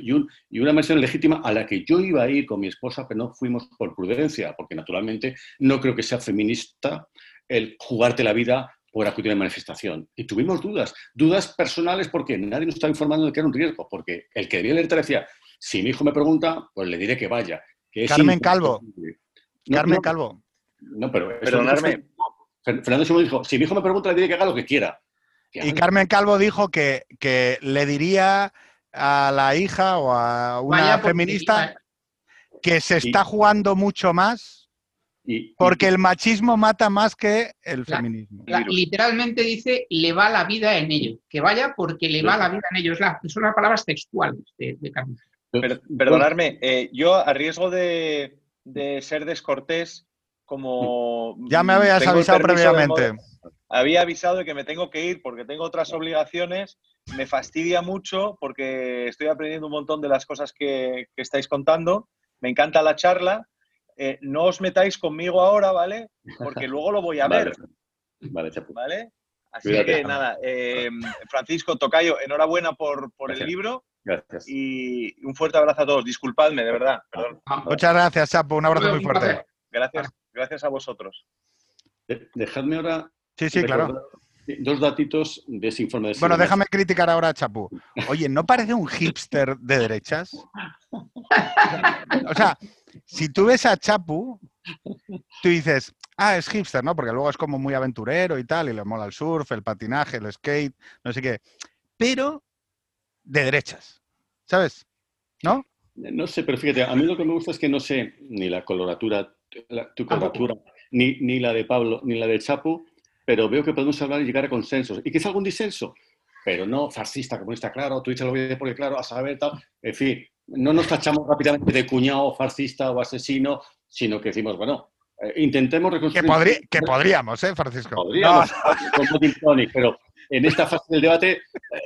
y, una mención legítima a la que yo iba a ir con mi esposa, pero no fuimos por prudencia, porque naturalmente no creo que sea feminista el jugarte la vida por acudir a manifestación. Y tuvimos dudas, dudas personales porque nadie nos estaba informando de que era un riesgo, porque el que debía alertar decía, si mi hijo me pregunta, pues le diré que vaya. Carmen Calvo. Carmen Calvo. No, pero... Perdonadme. Fernando Simón dijo, si mi hijo me pregunta, le diré que haga lo que quiera. Y Carmen Calvo dijo que, le diría a la hija o a una feminista que se está jugando mucho más porque el machismo mata más que el feminismo. literalmente dice, le va la vida en ello. Que vaya porque le va la vida en ello. son las palabras textuales de, Carmen. perdonadme, eh, yo a riesgo de, ser descortés, como... Ya me habías avisado previamente había avisado de que me tengo que ir porque tengo otras obligaciones. Me fastidia mucho porque estoy aprendiendo un montón de las cosas que, estáis contando. Me encanta la charla. Eh, no os metáis conmigo ahora, ¿vale? Porque luego lo voy a ver. Vale, vale. Así que nada, eh, Francisco Tocayo, enhorabuena por, el libro. Gracias. Y un fuerte abrazo a todos. Disculpadme, de verdad. Perdón. Muchas gracias, Chapo. Un abrazo muy fuerte. Gracias, gracias a vosotros. De- Dejadme ahora Sí, sí, claro. dos datitos de ese informe de Bueno, déjame criticar ahora a Chapu. Oye, ¿no parece un hipster de derechas? O sea, si tú ves a Chapu, tú dices, ah, es hipster, ¿no? Porque luego es como muy aventurero y tal, y le mola el surf, el patinaje, el skate, no sé qué. Pero de derechas, ¿sabes? ¿No? No sé, pero fíjate, a mí lo que me gusta es que no sé ni la coloratura, la- tu coloratura, ni, ni la de Pablo, ni la de Chapu, pero veo que podemos hablar y llegar a consensos. Y quizá algún disenso, pero no fascista, comunista, claro, tú dices lo voy a porque claro, a saber, tal. En fin, no nos tachamos rápidamente de cuñado, fascista o asesino, sino que decimos, bueno, eh, intentemos Que, reconstruir. podri- que podríamos, ¿eh, Francisco? Podríamos, Tonic, pero en esta fase del debate eh,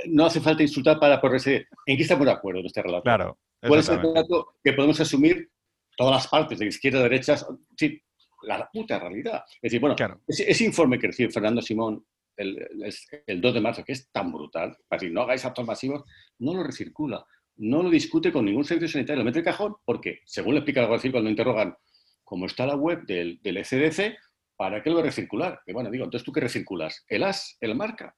no hace falta insultar para ponerse. ¿En qué estamos de acuerdo en este relato? Claro. ¿Cuál es el relato que podemos asumir todas las partes, de izquierda, derechas? Sí, la puta realidad. Es decir, bueno, Claro. ese, ese informe que recibe Fernando Simón el, el- el 2 de marzo, que es tan brutal, para decir, no hagáis actos masivos, no lo recircula, no lo discute con ningún servicio sanitario, lo mete en el cajón porque, según le explica el Guardia Civil cuando interrogan, como está la web del, del ECDC, ¿para qué lo va a recircular? Que bueno, digo, entonces tú qué recirculas, el as, el marca.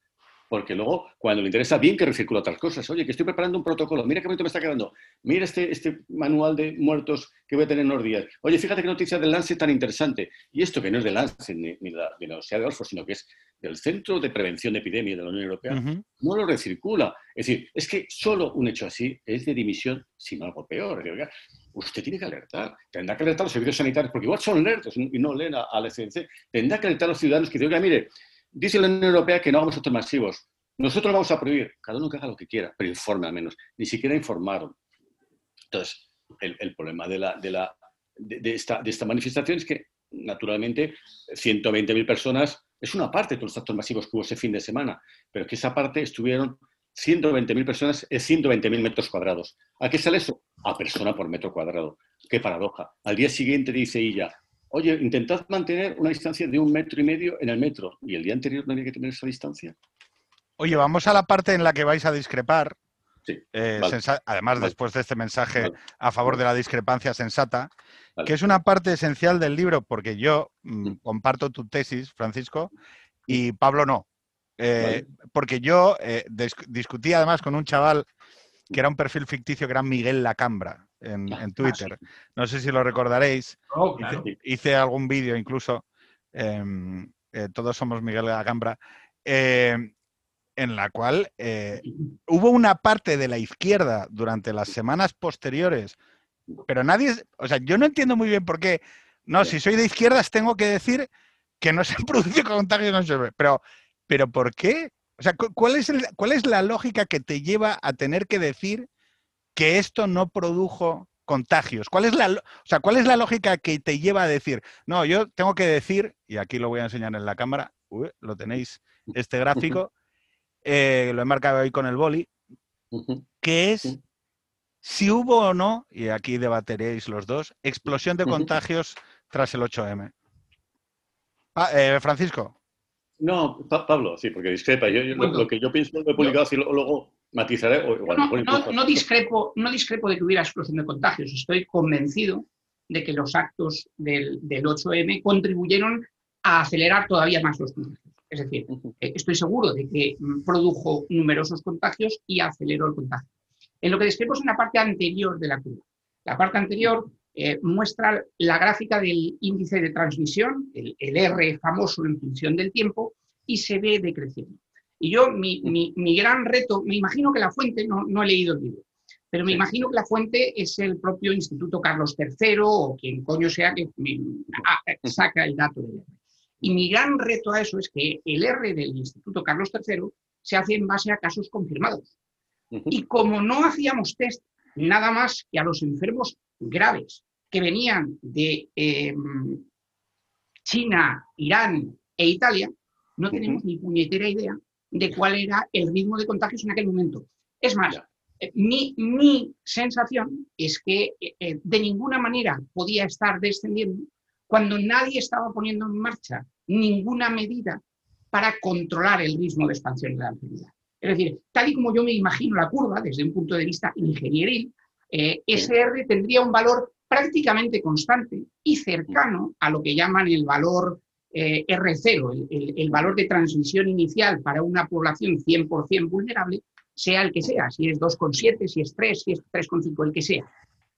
Porque luego, cuando le interesa bien que recircula otras cosas, oye, que estoy preparando un protocolo, mira qué bonito me está quedando, mira este, este manual de muertos que voy a tener en unos días, oye, fíjate qué noticia del Lancet tan interesante, y esto que no es del Lancet ni, ni la, de la Universidad de Oxford, sino que es del Centro de Prevención de Epidemias de la Unión Europea, no lo recircula. Es decir, es que solo un hecho así es de dimisión, sino algo peor. Oiga, usted tiene que alertar, tendrá que alertar a los servicios sanitarios, porque igual son alertos y no leen a- al ECDC, tendrá que alertar a los ciudadanos que oiga, mire, dice la Unión Europea que no hagamos actos masivos, nosotros vamos a prohibir, cada uno que haga lo que quiera, pero informe al menos, ni siquiera informaron. Entonces, el, el problema de, la, esta, de esta manifestación es que, naturalmente, 120.000 personas es una parte de todos los actos masivos que hubo ese fin de semana, pero que esa parte estuvieron 120.000 personas en 120.000 metros cuadrados. ¿A qué sale eso? A persona por metro cuadrado. Qué paradoja. Al día siguiente dice ella, oye, intentad mantener una distancia de un metro y medio en el metro. ¿Y el día anterior no había que tener esa distancia? Oye, vamos a la parte en la que vais a discrepar. Sí, Eh, vale. además, Vale. después de este mensaje Vale. a favor de la discrepancia sensata, que es una parte esencial del libro, porque yo mm, comparto tu tesis, Francisco, y Pablo no. Eh, Porque yo eh, dis- discutí además con un chaval que era un perfil ficticio que era Miguel Lacambra en, Ah, en Twitter. No sé si lo recordaréis. Oh, Hice, claro. hice algún vídeo incluso, em, eh, todos somos Miguel Lacambra, em, en la cual eh, hubo una parte de la izquierda durante las semanas posteriores, pero nadie, o sea, yo no entiendo muy bien por qué. No, si soy de izquierdas tengo que decir que no se han producido contagios, no se pero, pero ¿por qué? O sea, cu- ¿cuál es, el- ¿cuál es la lógica que te lleva a tener que decir que esto no produjo contagios? ¿Cuál es la, o sea, ¿cuál es la lógica que te lleva a decir, no, yo tengo que decir, y aquí lo voy a enseñar en la cámara, uy, lo tenéis, este gráfico, eh, lo he marcado ahí con el boli, que es si hubo o no, y aquí debateréis los dos, explosión de contagios tras el 8M. Ah, eh, Francisco. No, Pa- Pablo, sí, porque discrepa. Yo, yo- lo, Bueno. lo que yo pienso lo he publicado, así lo- luego matizaré. O igual, No, no, discrepo, no discrepo de que hubiera explosión de contagios. Estoy convencido de que los actos del, del 8M contribuyeron a acelerar todavía más los contagios. Es decir, eh, estoy seguro de que mm, produjo numerosos contagios y aceleró el contagio. En lo que discrepo es en la parte anterior de la curva. La parte anterior eh, muestra la gráfica del índice de transmisión, el, el R famoso en función del tiempo, y se ve decreciendo. Y yo, mi, mi- mi gran reto, me imagino que la fuente, no, no he leído el libro, pero me Sí. imagino que la fuente es el propio Instituto Carlos III o quien coño sea que me- a- saca el dato del R. Y mi gran reto a eso es que el R del Instituto Carlos III se hace en base a casos confirmados. Y como no hacíamos test nada más que a los enfermos graves que venían de eh, China, Irán e Italia, no tenemos ni puñetera idea de cuál era el ritmo de contagios en aquel momento. Es más, eh, mi, mi sensación es que eh, eh, de ninguna manera podía estar descendiendo cuando nadie estaba poniendo en marcha ninguna medida para controlar el ritmo de expansión de la enfermedad. Es decir, tal y como yo me imagino la curva desde un punto de vista ingenieril, eh, SR tendría un valor prácticamente constante y cercano a lo que llaman el valor eh, R0, el, valor de transmisión inicial para una población 100% vulnerable, sea el que sea, si es 2,7, si es 3, si es 3,5, el que sea.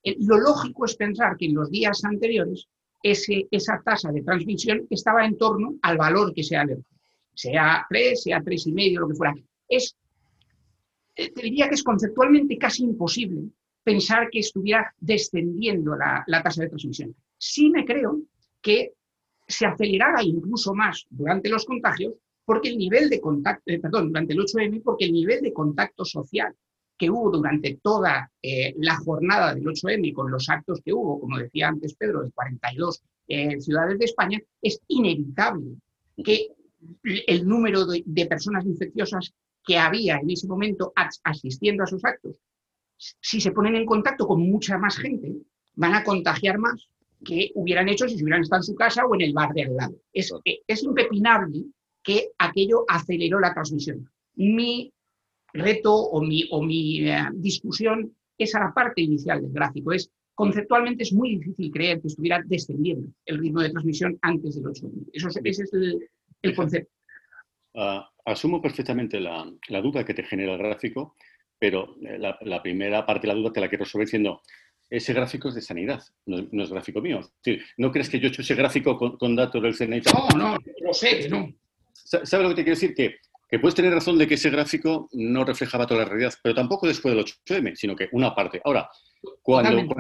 Eh, lo lógico es pensar que en los días anteriores esa tasa de transmisión estaba en torno al valor que sea sea 3, sea 3,5, lo que fuera. Es, eh, te diría que es conceptualmente casi imposible pensar que estuviera descendiendo la, la tasa de transmisión. Sí me creo que se acelerara incluso más durante los contagios porque el nivel de contacto, eh, perdón, durante el 8M, porque el nivel de contacto social que hubo durante toda eh, la jornada del 8M con los actos que hubo, como decía antes Pedro, de 42 eh, ciudades de España, es inevitable que el número de, de, personas infecciosas que había en ese momento asistiendo a esos actos, si se ponen en contacto con mucha más gente, van a contagiar más que hubieran hecho si se hubieran estado en su casa o en el bar de al lado. Es, es impepinable que aquello aceleró la transmisión. Mi reto o mi, o mi eh, discusión es a la parte inicial del gráfico. Es, conceptualmente es muy difícil creer que estuviera descendiendo el ritmo de transmisión antes del 8 Eso ese es el, concepto. Ah, asumo perfectamente la, la, duda que te genera el gráfico, pero eh, la, la, primera parte de la duda te la quiero resolver diciendo, ese gráfico es de sanidad, no, es gráfico mío. ¿No crees que yo he hecho ese gráfico con, datos del CNI? No, no, lo sé, no. ¿Sabes lo que te quiero decir? Que, que, puedes tener razón de que ese gráfico no reflejaba toda la realidad, pero tampoco después del 8M, sino que una parte. Ahora, cuando,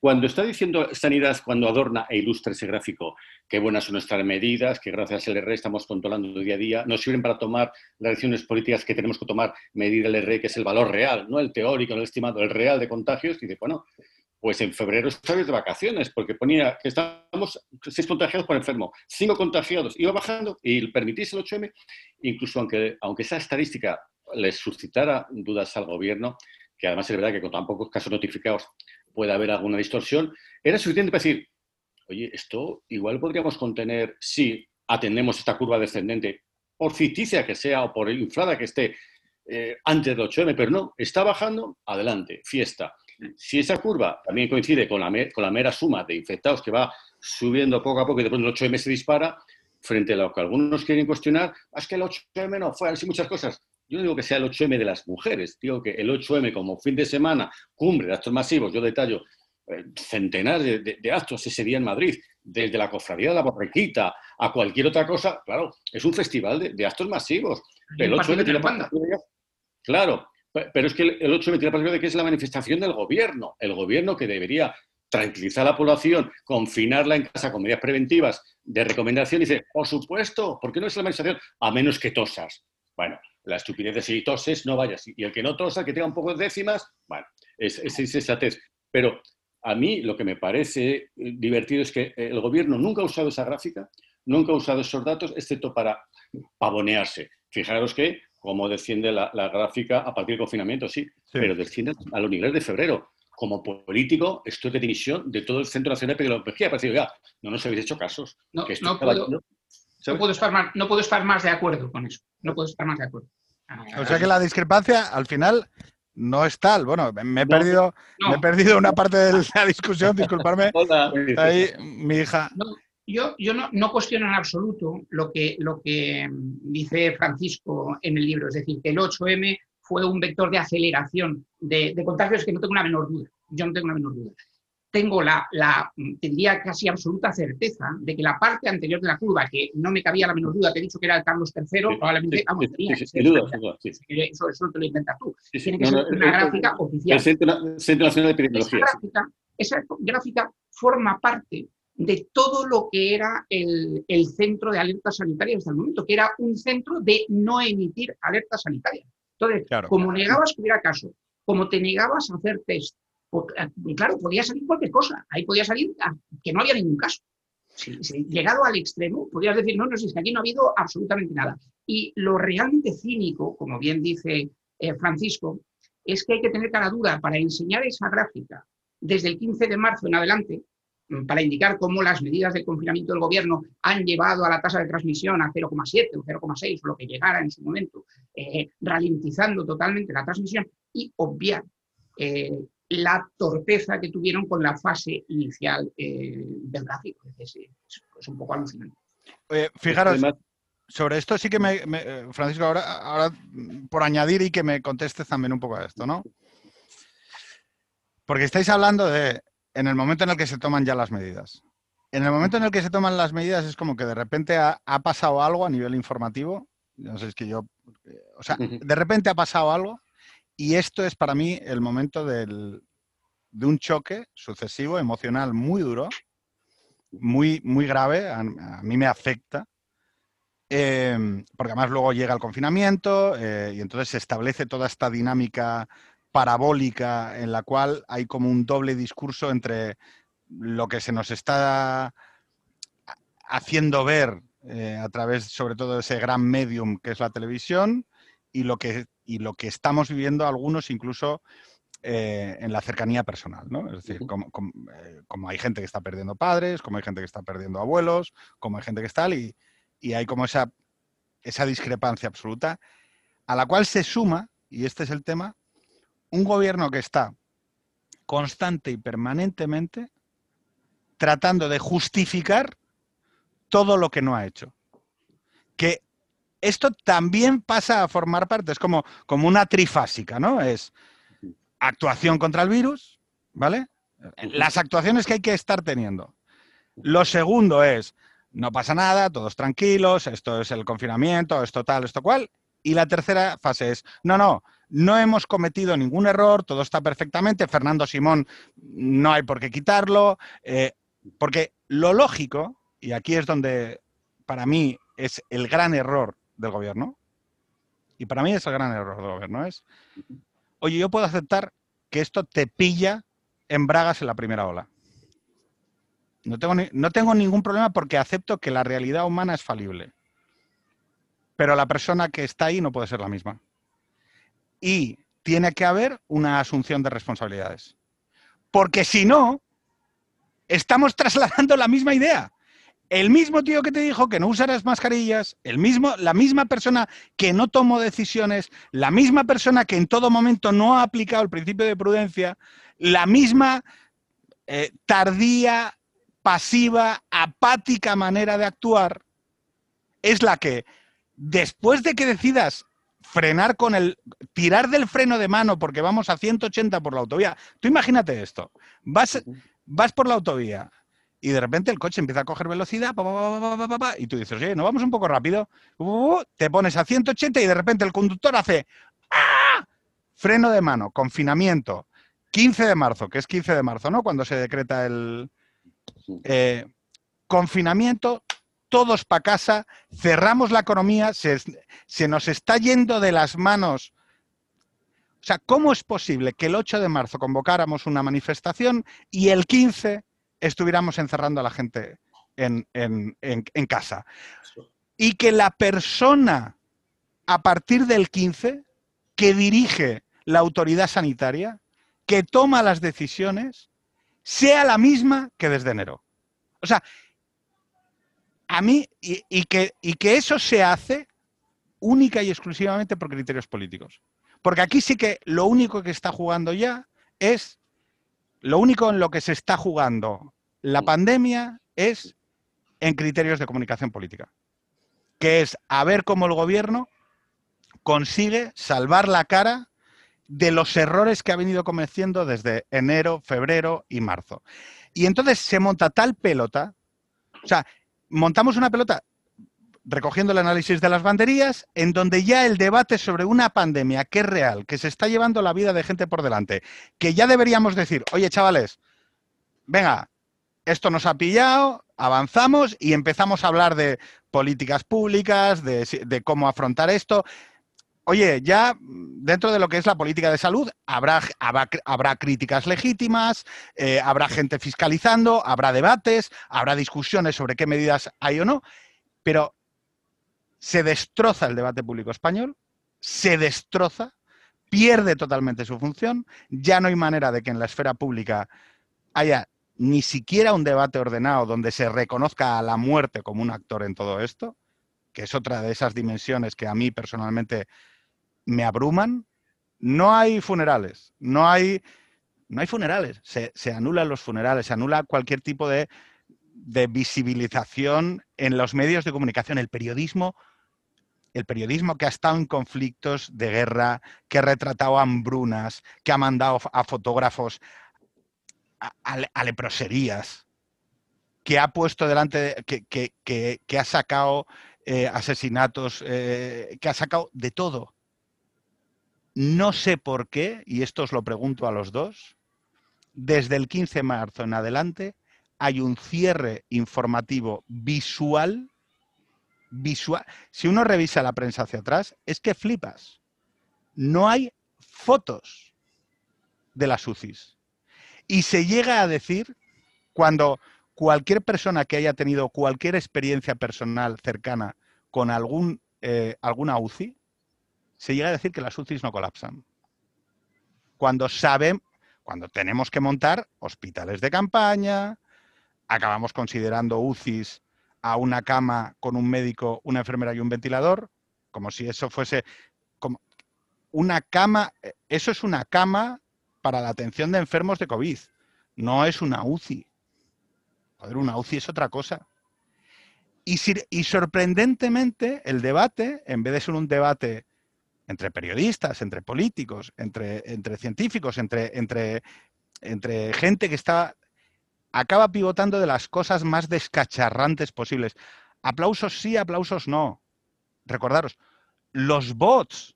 cuando, está diciendo sanidad, cuando adorna e ilustra ese gráfico, qué buenas son nuestras medidas, que gracias al R estamos controlando día a día, nos sirven para tomar las decisiones políticas que tenemos que tomar, medir el R, que es el valor real, no el teórico, no el estimado, el real de contagios, y dice, bueno, pues en febrero estabais de vacaciones, porque ponía que estábamos seis contagiados por enfermo, cinco contagiados, iba bajando y permitís el 8M, incluso aunque, aunque esa estadística les suscitara dudas al gobierno, que además es verdad que con tan pocos casos notificados puede haber alguna distorsión, era suficiente para decir, oye, esto igual podríamos contener si atendemos esta curva descendente, por ficticia que sea o por inflada que esté, eh, antes del 8M, pero no, está bajando, adelante, fiesta. Si esa curva también coincide con la, con la mera suma de infectados que va subiendo poco a poco y después el 8M se dispara, frente a lo que algunos quieren cuestionar, ah, es que el 8M no fue así muchas cosas. Yo no digo que sea el 8M de las mujeres, digo que el 8M como fin de semana, cumbre de actos masivos, yo detallo eh, centenares de, actos ese día en Madrid, desde la cofradía de la borriquita a cualquier otra cosa, claro, es un festival de, actos masivos. El 8M tiene Claro, pero es que el 8 me tiene la de que es la manifestación del gobierno. El gobierno que debería tranquilizar a la población, confinarla en casa con medidas preventivas de recomendación, y dice, por supuesto, ¿por qué no es la manifestación? A menos que tosas. Bueno, la estupidez de si toses, no vayas. Y el que no tosa, que tenga un poco de décimas, bueno, es, es insensatez. Pero a mí lo que me parece eh, divertido es que el gobierno nunca ha usado esa gráfica, nunca ha usado esos datos, excepto para pavonearse. Fijaros que cómo desciende la, gráfica a partir del confinamiento, sí, pero desciende a los niveles de febrero. Como político, esto es de división de todo el Centro Nacional de Epidemiología. Parece, ya, no nos habéis hecho casos. No, no, puedo, estar más, no puedo estar más de acuerdo con eso. No puedo estar más de acuerdo. O sea que la discrepancia, al final, no es tal. Bueno, me he perdido, me he perdido una parte de la discusión, disculparme. Ahí, mi hija. Yo, yo no, no, cuestiono en absoluto lo que, lo que dice Francisco en el libro, es decir, que el 8M fue un vector de aceleración de, de contagios que no tengo una menor duda. Yo no tengo una menor duda. Tengo la, la, tendría casi absoluta certeza de que la parte anterior de la curva, que no me cabía la menor duda, te he dicho que era el Carlos III, probablemente, vamos, tenía que ser, eso, eso, te lo inventas tú. Tiene que ser una gráfica oficial. El Centro, Nacional de Epidemiología. Esa gráfica, esa gráfica forma parte de todo lo que era el, centro de alertas sanitarias hasta el momento, que era un centro de no emitir alertas sanitarias. Entonces, como negabas que hubiera caso, como te negabas a hacer test, eh, claro, podía salir cualquier cosa. Ahí podía salir que no había ningún caso. llegado al extremo, podrías decir, no, no, si es que aquí no ha habido absolutamente nada. Y lo realmente cínico, como bien dice eh, Francisco, es que hay que tener cara dura para enseñar esa gráfica desde el 15 de marzo en adelante para indicar cómo las medidas de confinamiento del gobierno han llevado a la tasa de transmisión a 0,7 o 0,6 o lo que llegara en su momento, eh, ralentizando totalmente la transmisión y obviar eh, la torpeza que tuvieron con la fase inicial eh, del gráfico. Es, es, un poco alucinante. fijaros, sobre esto sí que me, Francisco, ahora, ahora por añadir y que me contestes también un poco a esto, ¿no? Porque estáis hablando de en el momento en el que se toman ya las medidas. En el momento en el que se toman las medidas es como que de repente ha, pasado algo a nivel informativo. No sé, es que yo... O sea, de repente ha pasado algo y esto es para mí el momento del, de un choque sucesivo, emocional muy duro, muy, muy grave, a, mí me afecta, eh, porque además luego llega el confinamiento eh, y entonces se establece toda esta dinámica parabólica en la cual hay como un doble discurso entre lo que se nos está haciendo ver eh, a través sobre todo de ese gran medium que es la televisión y lo que, y lo que estamos viviendo algunos incluso eh, en la cercanía personal, ¿no? Es decir, como, eh, como, hay gente que está perdiendo padres, como hay gente que está perdiendo abuelos, como hay gente que está y, y hay como esa, esa discrepancia absoluta a la cual se suma, y este es el tema, un gobierno que está constante y permanentemente tratando de justificar todo lo que no ha hecho. Que esto también pasa a formar parte, es como, como una trifásica, ¿no? Es actuación contra el virus, ¿vale? Las actuaciones que hay que estar teniendo. Lo segundo es, no pasa nada, todos tranquilos, esto es el confinamiento, esto tal, esto cual. Y la tercera fase es, no, no, no hemos cometido ningún error, todo está perfectamente, Fernando Simón no hay por qué quitarlo, eh, porque lo lógico, y aquí es donde para mí es el gran error del gobierno, y para mí es el gran error del gobierno, es, oye, yo puedo aceptar que esto te pilla en bragas en la primera ola. No tengo, no tengo ningún problema porque acepto que la realidad humana es falible. Pero la persona que está ahí no puede ser la misma y tiene que haber una asunción de responsabilidades. Porque si no, estamos trasladando la misma idea. El mismo tío que te dijo que no usaras mascarillas, el mismo, la misma persona que no tomó decisiones, la misma persona que en todo momento no ha aplicado el principio de prudencia, la misma eh, tardía, pasiva, apática manera de actuar, es la que después de que decidas frenar con el, tirar del freno de mano porque vamos a 180 por la autovía. Tú imagínate esto, vas, vas por la autovía y de repente el coche empieza a coger velocidad y tú dices, oye, ¿no vamos un poco rápido? te pones a 180 y de repente el conductor hace ¡ah! freno de mano, confinamiento, 15 de marzo, que es 15 de marzo, ¿no? Cuando se decreta el eh, confinamiento, todos para casa, cerramos la economía, se, nos está yendo de las manos. O sea, ¿cómo es posible que el 8 de marzo convocáramos una manifestación y el 15 estuviéramos encerrando a la gente en, en casa? Y que la persona, a partir del 15, que dirige la autoridad sanitaria, que toma las decisiones, sea la misma que desde enero. O sea, a mí, y, que, y que eso se hace única y exclusivamente por criterios políticos. Porque aquí sí que lo único que está jugando ya es, lo único en lo que se está jugando la pandemia es en criterios de comunicación política, que es a ver cómo el gobierno consigue salvar la cara de los errores que ha venido cometiendo desde enero, febrero y marzo. Y entonces se monta tal pelota, o sea, montamos una pelota recogiendo el análisis de las banderías, en donde ya el debate sobre una pandemia que es real, que se está llevando la vida de gente por delante, que ya deberíamos decir, oye chavales, venga, esto nos ha pillado, avanzamos y empezamos a hablar de políticas públicas, de, de cómo afrontar esto oye, ya dentro de lo que es la política de salud habrá, habrá, críticas legítimas, eh, habrá gente fiscalizando, habrá debates, habrá discusiones sobre qué medidas hay o no, pero se destroza el debate público español, se destroza, pierde totalmente su función, ya no hay manera de que en la esfera pública haya ni siquiera un debate ordenado donde se reconozca a la muerte como un actor en todo esto, que es otra de esas dimensiones que a mí personalmente me abruman. No hay funerales, no hay, no hay funerales, se, anulan los funerales, se anula cualquier tipo de, de visibilización en los medios de comunicación. El periodismo el periodismo que ha estado en conflictos de guerra, que ha retratado hambrunas, que ha mandado a fotógrafos a, leproserías, que ha puesto delante, que, ha sacado eh, asesinatos, eh, que ha sacado de todo. No sé por qué, y esto os lo pregunto a los dos, desde el 15 de marzo en adelante hay un cierre informativo visual, visual. Si uno revisa la prensa hacia atrás, es que flipas. No hay fotos de las UCIs. Y se llega a decir, cuando cualquier persona que haya tenido cualquier experiencia personal cercana con algún, eh, alguna UCI, se llega a decir que las UCIs no colapsan. Cuando saben, cuando tenemos que montar hospitales de campaña, acabamos considerando UCIs a una cama con un médico, una enfermera y un ventilador, como si eso fuese como una cama, eso es una cama para la atención de enfermos de COVID. No es una UCI. Joder, una UCI es otra cosa. Y, sorprendentemente, el debate, en vez de ser un debate entre periodistas, entre políticos, entre, entre científicos, entre, entre, entre gente que está, acaba pivotando de las cosas más descacharrantes posibles. Aplausos sí, aplausos no. Recordaros, los bots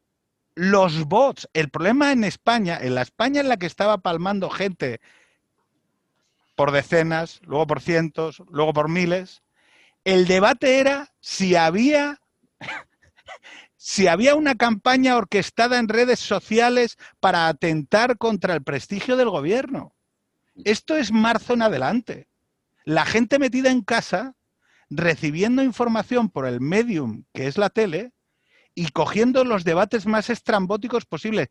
los bots. El problema en España, en la España en la que estaba palmando gente por decenas, luego por cientos, luego por miles, el debate era si había si había una campaña orquestada en redes sociales para atentar contra el prestigio del gobierno. Esto es marzo en adelante. La gente metida en casa, recibiendo información por el medium que es la tele, y cogiendo los debates más estrambóticos posibles,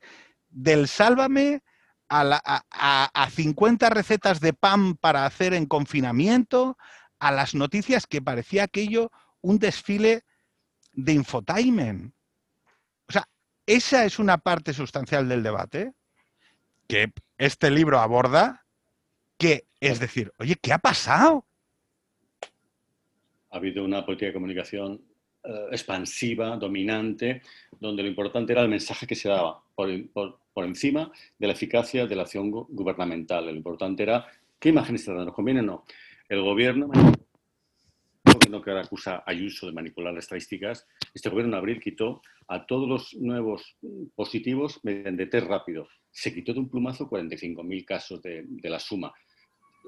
del sálvame a, 50 recetas de pan para hacer en confinamiento, a las noticias que parecía aquello un desfile de infotainment. Esa es una parte sustancial del debate que este libro aborda, que es decir, oye, ¿qué ha pasado? Ha habido una política de comunicación eh, expansiva, dominante, donde lo importante era el mensaje que se daba por, encima de la eficacia de la acción gubernamental. Lo importante era qué imágenes se dan, nos conviene o no. El gobierno, gobierno que ahora acusa a Ayuso de manipular las estadísticas, este gobierno en abril quitó a todos los nuevos positivos mediante test rápido. Se quitó de un plumazo 45.000 casos de, la suma.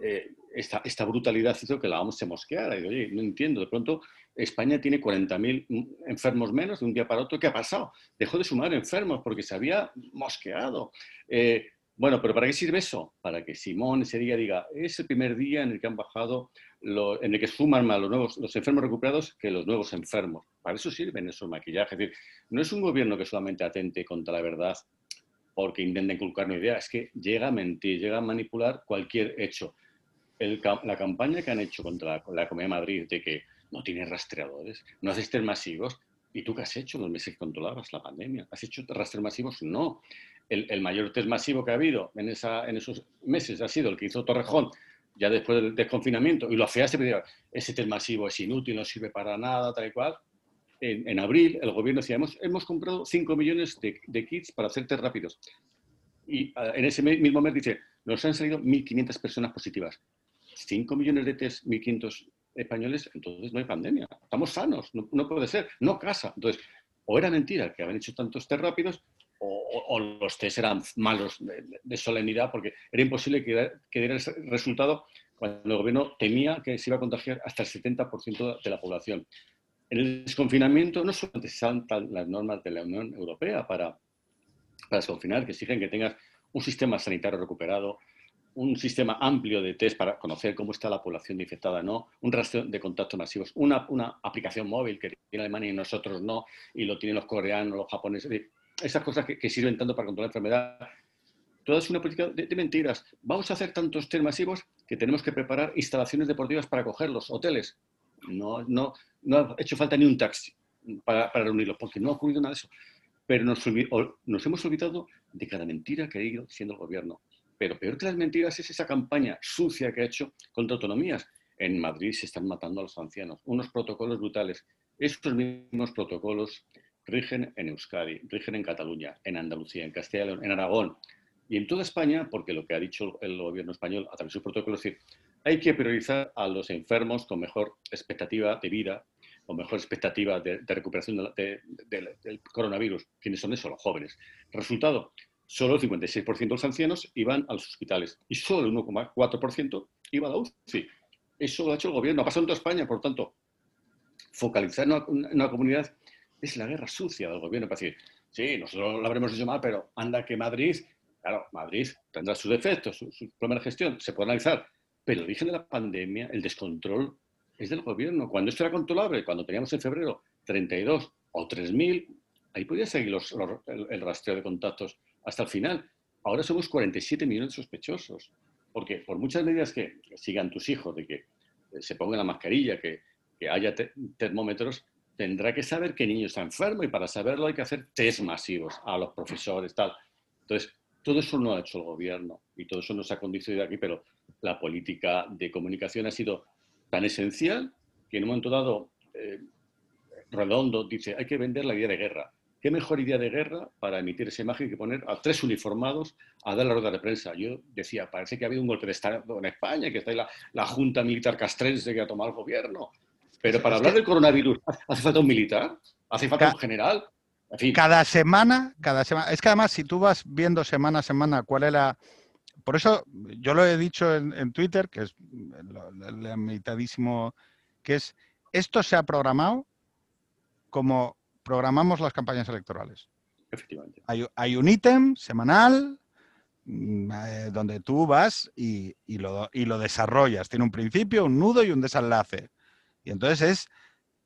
Eh, esta, esta, brutalidad hizo que la OMS se mosqueara. Y oye, no entiendo, de pronto España tiene 40.000 enfermos menos de un día para otro. ¿Qué ha pasado? Dejó de sumar enfermos porque se había mosqueado. Eh, bueno, pero ¿para qué sirve eso? Para que Simón ese día diga, es el primer día en el que han bajado, en el que suman más los, nuevos, los enfermos recuperados que los nuevos enfermos. Para eso sirven esos maquillajes. Es decir, no es un gobierno que solamente atente contra la verdad porque intenta inculcar una idea, es que llega a mentir, llega a manipular cualquier hecho la campaña que han hecho contra la, Comunidad de Madrid de que no tiene rastreadores, no haces test masivos, ¿y tú qué has hecho los meses que controlabas la pandemia? ¿Has hecho rastreos masivos? No. El, mayor test masivo que ha habido en, en esos meses ha sido el que hizo Torrejón ya después del desconfinamiento y lo hacía pero ese test masivo es inútil, no sirve para nada, tal y cual. En, abril el gobierno decía, hemos, hemos comprado 5 millones de, kits para hacer test rápidos. Y ah, en ese mismo mes dice, nos han salido 1.500 personas positivas. 5 millones de test, 1.500 españoles, entonces no hay pandemia. Estamos sanos, no, puede ser, no casa. Entonces, o era mentira que habían hecho tantos test rápidos, o, los test eran malos de, solemnidad, porque era imposible que, diera ese resultado cuando el gobierno temía que se iba a contagiar hasta el 70% de la población. En el desconfinamiento no solamente se saltan las normas de la Unión Europea para, para desconfinar, que exigen que tengas un sistema sanitario recuperado, un sistema amplio de test para conocer cómo está la población infectada, no, un rastreo de contactos masivos, una, una aplicación móvil que tiene Alemania y nosotros no, y lo tienen los coreanos, los japoneses, esas cosas que, sirven tanto para controlar la enfermedad. Toda es una política de, mentiras. Vamos a hacer tantos test masivos que tenemos que preparar instalaciones deportivas para cogerlos, hoteles. No, no, no ha hecho falta ni un taxi para, para reunirlos, porque no ha ocurrido nada de eso. Pero nos, hemos olvidado de cada mentira que ha ido diciendo el gobierno. Pero peor que las mentiras es esa campaña sucia que ha hecho contra autonomías. En Madrid se están matando a los ancianos. Unos protocolos brutales. Estos mismos protocolos rigen en Euskadi, rigen en Cataluña, en Andalucía, en Castilla y León, en Aragón y en toda España, porque lo que ha dicho el gobierno español a través de su protocolo es decir, hay que priorizar a los enfermos con mejor expectativa de vida o mejor expectativa de, recuperación del coronavirus. ¿Quiénes son esos? Los jóvenes. Resultado, solo el 56% de los ancianos iban a los hospitales y solo el 1,4% iba a la UCI. Eso lo ha hecho el gobierno, ha pasado en toda España, por tanto, focalizar en una, comunidad es la guerra sucia del gobierno para decir, sí, nosotros lo habremos hecho mal, pero anda que Madrid, claro, Madrid tendrá sus defectos, su problemas de gestión, se puede analizar, pero el origen de la pandemia, el descontrol, es del gobierno. Cuando esto era controlable, cuando teníamos en febrero 32 o 3.000, ahí podía seguir el, rastreo de contactos hasta el final. Ahora somos 47 millones de sospechosos, porque por muchas medidas que sigan tus hijos, de que eh, se pongan la mascarilla, que, haya termómetros, tendrá que saber qué niño está enfermo y para saberlo hay que hacer test masivos a los profesores, tal. Entonces, todo eso no ha hecho el gobierno y todo eso nos ha condicionado aquí, pero la política de comunicación ha sido tan esencial que en un momento dado eh, Redondo dice hay que vender la idea de guerra. ¿Qué mejor idea de guerra para emitir esa imagen que poner a tres uniformados a dar la rueda de prensa? Yo decía, parece que ha habido un golpe de Estado en España, que está ahí la, Junta Militar Castrense que ha tomado el gobierno. Pero para hablar del coronavirus, ¿hace falta un militar? ¿Hace falta un general? Cada semana, cada semana. Es que además, si tú vas viendo semana a semana cuál es la por eso yo lo he dicho en, Twitter, que es el mitadísimo, que es, esto se ha programado como programamos las campañas electorales. Efectivamente. Hay, un ítem semanal mm, eh, donde tú vas y, lo, y, lo, desarrollas. Tiene un principio, un nudo y un desenlace. Y entonces es...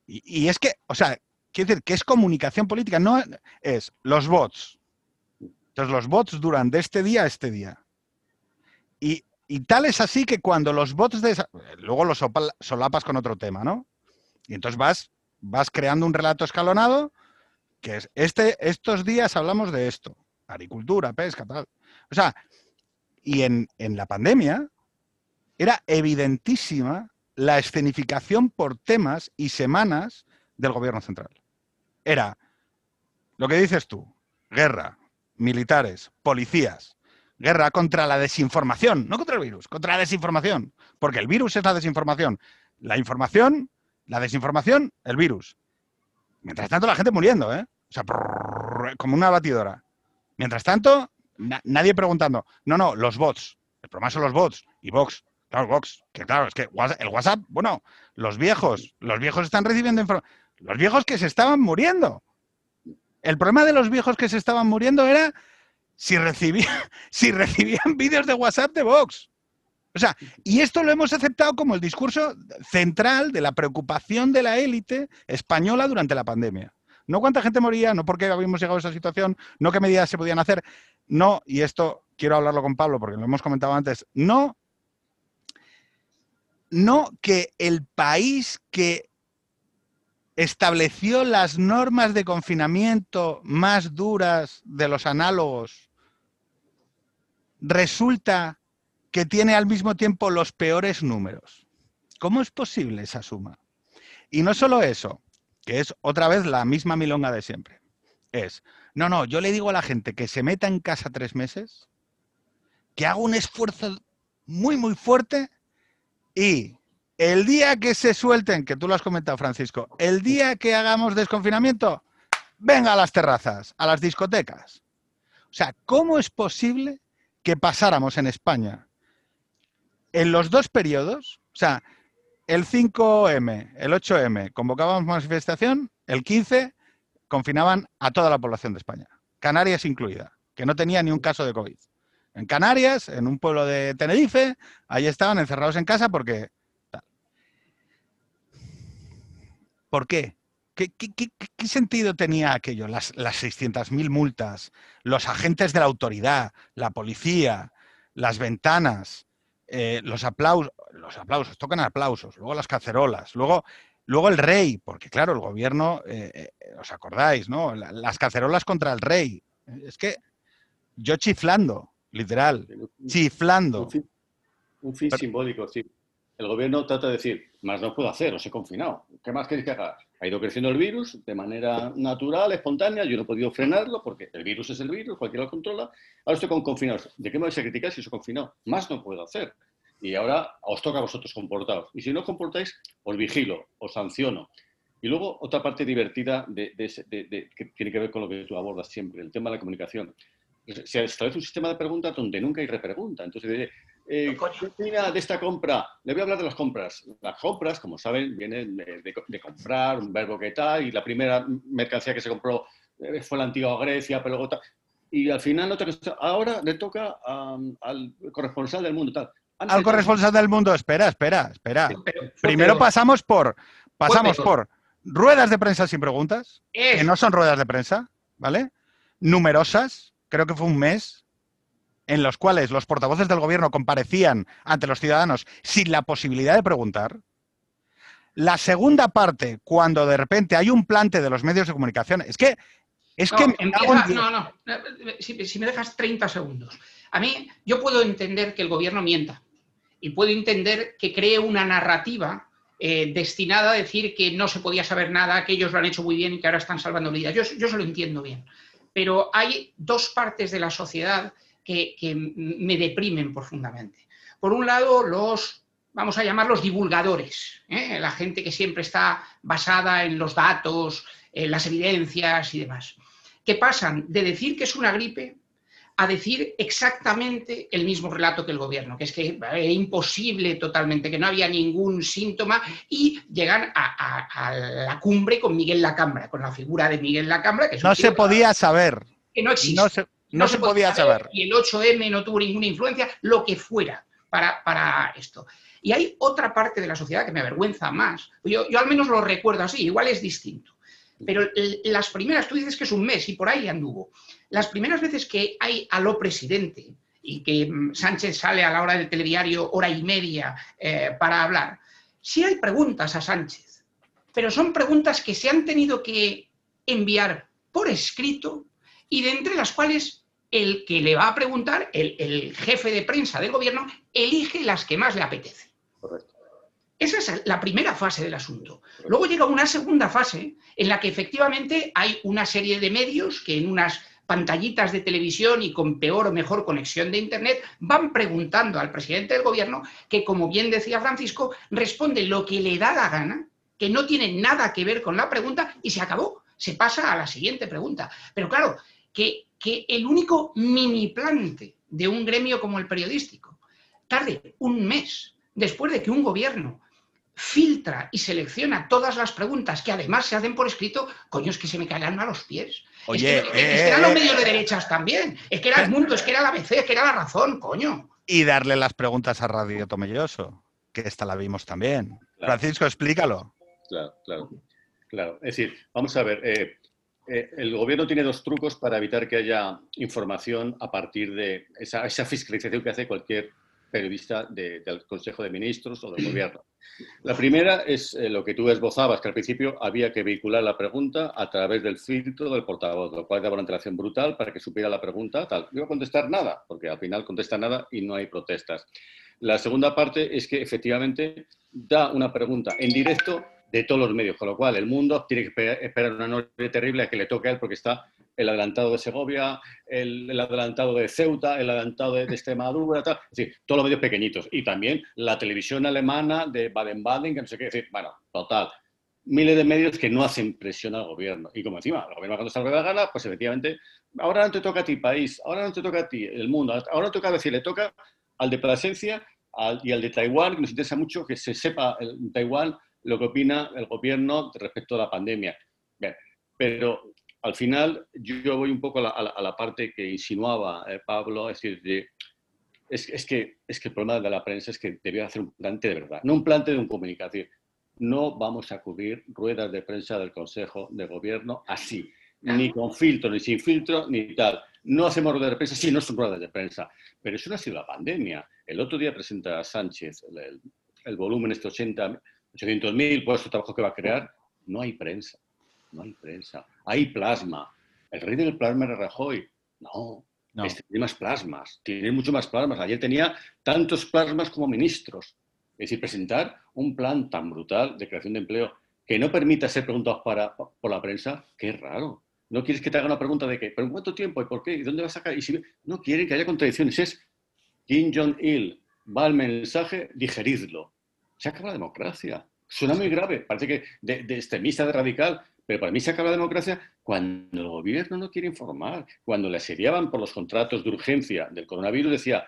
Y, es que, o sea, quiere decir que es comunicación política, no es los bots. Entonces los bots duran de este día a este día. Y, tal es así que cuando los bots de... Luego los solapas con otro tema, ¿no? Y entonces vas, vas creando un relato escalonado que es, este, estos días hablamos de esto, agricultura, pesca, tal. O sea, y en, en la pandemia era evidentísima la escenificación por temas y semanas del gobierno central. Era lo que dices tú, guerra, militares, policías, guerra contra la desinformación, no contra el virus, contra la desinformación, porque el virus es la desinformación. La información, la desinformación, el virus. Mientras tanto, la gente muriendo, ¿eh? O sea, como una batidora. Mientras tanto, nadie preguntando. No, no, los bots. El problema son los bots. Y Vox. Claro, Vox. Que claro, es que el WhatsApp, bueno, los viejos, los viejos están recibiendo información. Los viejos que se estaban muriendo. El problema de los viejos que se estaban muriendo era si, si recibían vídeos de WhatsApp de Vox. O sea, y esto lo hemos aceptado como el discurso central de la preocupación de la élite española durante la pandemia. No cuánta gente moría, no porque habíamos llegado a esa situación, no qué medidas se podían hacer, no, y esto quiero hablarlo con Pablo porque lo hemos comentado antes, no, no que el país que estableció las normas de confinamiento más duras de los análogos, resulta que tiene al mismo tiempo los peores números. ¿Cómo es posible esa suma? Y no solo eso, que es otra vez la misma milonga de siempre. Es, no, no, yo le digo a la gente que se meta en casa tres meses, que haga un esfuerzo muy, muy fuerte y el día que se suelten, que tú lo has comentado, Francisco, el día que hagamos desconfinamiento, venga a las terrazas, a las discotecas. O sea, ¿cómo es posible que pasáramos en España en los dos periodos? O sea, el 5M, el 8M, convocábamos manifestación, el 15 confinaban a toda la población de España, Canarias incluida, que no tenía ni un caso de COVID. En Canarias, en un pueblo de Tenerife, ahí estaban encerrados en casa porque ¿Por qué? ¿Qué, sentido tenía aquello? Las, las 600.000 multas, los agentes de la autoridad, la policía, las ventanas, eh, los aplausos, los aplausos, tocan aplausos, luego las cacerolas, luego, luego el rey, porque claro, el gobierno, eh, eh, os acordáis, ¿no? La- las cacerolas contra el rey. Es que yo chiflando, literal, chiflando. Un fin, un fin Pero- simbólico, sí. El gobierno trata de decir, más no puedo hacer, os he confinado. ¿Qué más queréis que haga? Ha ido creciendo el virus de manera natural, espontánea, yo no he podido frenarlo porque el virus es el virus, cualquiera lo controla. Ahora estoy con confinados. ¿De qué me vais a criticar si os he confinado? Más no puedo hacer. Y ahora os toca a vosotros comportaros. Y si no os comportáis, os vigilo, os sanciono. Y luego otra parte divertida de, de- de- que tiene que ver con lo que tú abordas siempre, el tema de la comunicación. Se establece un sistema de preguntas donde nunca hay repregunta. Entonces, diré, eh. ¿qué opina de esta compra? Le voy a hablar de las compras. Las compras, como saben, vienen de, de- de comprar, un verbo que tal, y la primera mercancía que se compró eh, fue la antigua Grecia, pero luego tal. Y al final no te- ahora le toca al corresponsal del mundo tal. Antes Al corresponsal del mundo, espera, espera, espera. Pero Primero pasamos por, pasamos por ruedas de prensa sin preguntas, Es- que no son ruedas de prensa, ¿vale? Numerosas, creo que fue un mes, en los cuales los portavoces del gobierno comparecían ante los ciudadanos sin la posibilidad de preguntar. La segunda parte, cuando de repente hay un plante de los medios de comunicación, es que es No, que me empieza- no, no, si, si me dejas 30 segundos. A mí, yo puedo entender que el gobierno mienta y puedo entender que cree una narrativa eh, destinada a decir que no se podía saber nada, que ellos lo han hecho muy bien y que ahora están salvando vidas. Yo, yo se lo entiendo bien. Pero hay dos partes de la sociedad que, me deprimen profundamente. Por un lado, los, vamos a llamarlos divulgadores, ¿eh? la gente que siempre está basada en los datos, en las evidencias y demás, que pasan de decir que es una gripe a decir exactamente el mismo relato que el gobierno, que es que era imposible totalmente, que no había ningún síntoma y llegan a, a- a la cumbre con Miguel Lacambra, con la figura de Miguel Lacambra, que es No se podía saber. que no existe No se, no se podía saber. Y el 8M no tuvo ninguna influencia, lo que fuera para, para esto. Y hay otra parte de la sociedad que me avergüenza más. Yo, yo al menos lo recuerdo así, igual es distinto. Pero las primeras, tú dices que es un mes y por ahí anduvo. Las primeras veces que hay a lo presidente y que mm, Sánchez sale a la hora del telediario hora y media eh, para hablar, sí hay preguntas a Sánchez, pero son preguntas que se han tenido que enviar por escrito y de entre las cuales el que le va a preguntar, el, el jefe de prensa del gobierno, elige las que más le apetece. Correcto. Esa es la primera fase del asunto. Luego llega una segunda fase en la que efectivamente hay una serie de medios que en unas pantallitas de televisión y con peor o mejor conexión de Internet van preguntando al presidente del gobierno que, como bien decía Francisco, responde lo que le da la gana, que no tiene nada que ver con la pregunta y se acabó. Se pasa a la siguiente pregunta. Pero claro, que, que el único mini plante de un gremio como el periodístico tarde un mes después de que un gobierno filtra y selecciona todas las preguntas que además se hacen por escrito, coño, es que se me caerán a los pies. Oye, es que, es eh, que eran los eh, medios de derechas también, es que era el mundo, es que era la ABC, es que era la razón, coño. Y darle las preguntas a Radio Tomelloso, que esta la vimos también. Claro. Francisco, explícalo. Claro, claro. Claro. Es decir, vamos a ver, eh, eh, el gobierno tiene dos trucos para evitar que haya información a partir de esa, esa fiscalización que hace cualquier periodista de- del Consejo de Ministros o del gobierno. La primera es eh, lo que tú esbozabas, que al principio había que vehicular la pregunta a través del filtro del portavoz, lo cual daba una antelación brutal para que supiera la pregunta, tal. No iba a contestar nada, porque al final contesta nada y no hay protestas. La segunda parte es que efectivamente da una pregunta en directo de todos los medios, con lo cual el mundo tiene que espe- esperar una noche terrible a que le toque a él porque está el adelantado de Segovia, el, el adelantado de Ceuta, el adelantado de, de Extremadura, tal. es decir, todos los medios pequeñitos. Y también la televisión alemana de Baden-Baden, que no sé qué, decir, bueno, total. Miles de medios que no hacen presión al gobierno. Y como encima, el gobierno cuando lo que da gana, pues efectivamente, ahora no te toca a ti país, ahora no te toca a ti el mundo, ahora toca decir, le toca al de Plasencia y al de Taiwán, que nos interesa mucho que se sepa el- Taiwán lo que opina el gobierno respecto a la pandemia. Bien, pero al final yo voy un poco a la, a la- parte que insinuaba eh, Pablo, es decir, de- es, es que, es que el problema de la prensa es que debía hacer un plante de verdad, no un plante de un comunicativo. No vamos a cubrir ruedas de prensa del Consejo de Gobierno así. ni con filtro, ni sin filtro, ni tal. No hacemos ruedas de prensa, sí, no son ruedas de prensa, pero eso no ha sido la pandemia. El otro día presenta Sánchez el, volumen, este 80, 800.000 puestos de trabajo que va a crear. No hay prensa, no hay prensa. Hay plasma. El rey del plasma era Rajoy. No, Este tiene más plasmas, tiene mucho más plasmas. Ayer tenía tantos plasmas como ministros. Es decir, presentar un plan tan brutal de creación de empleo que no permita ser preguntados para, por la prensa, qué raro. No quieres que te haga una pregunta de qué, pero ¿en cuánto tiempo y por qué? ¿Y dónde vas a sacar? Y si no quieren que haya contradicciones. Es Kim Jong-il, va el mensaje, digeridlo. Se acaba la democracia. Suena muy grave, parece que de, de extremista, de radical, pero para mí se acaba la democracia cuando el gobierno no quiere informar, cuando le asediaban por los contratos de urgencia del coronavirus, decía,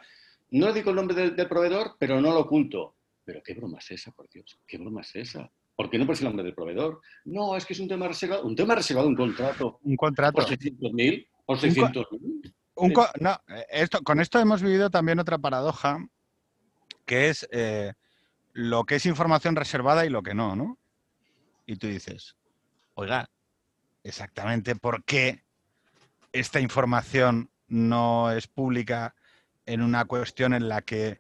no le digo el nombre del proveedor, pero no lo oculto. Pero qué broma es esa, por Dios, qué broma es esa. ¿Por qué no por el nombre del proveedor? No, es que es un tema reservado. Un tema reservado, un contrato. Un contrato. Por 600.000. Por 600.000. no, esto, con esto hemos vivido también otra paradoja, que es eh, lo que es información reservada y lo que no, ¿no? Y tú dices, oiga, exactamente por qué esta información no es pública en una cuestión en la que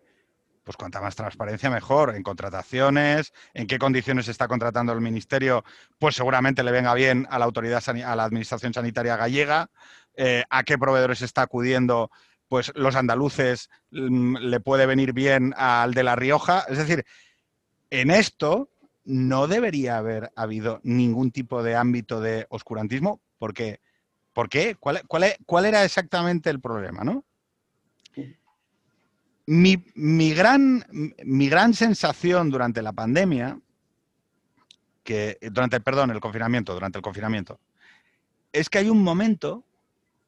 pues cuanta más transparencia mejor en contrataciones, en qué condiciones está contratando el ministerio, pues seguramente le venga bien a la autoridad a la administración sanitaria gallega, eh, a qué proveedores está acudiendo, pues los andaluces mm, le puede venir bien al de La Rioja. Es decir, en esto no debería haber habido ningún tipo de ámbito de oscurantismo, ¿por qué? ¿Cuál, cuál, cuál era exactamente el problema, no? Mi, gran, mi gran sensación durante la pandemia, que durante, perdón, el confinamiento, durante el confinamiento, es que hay un momento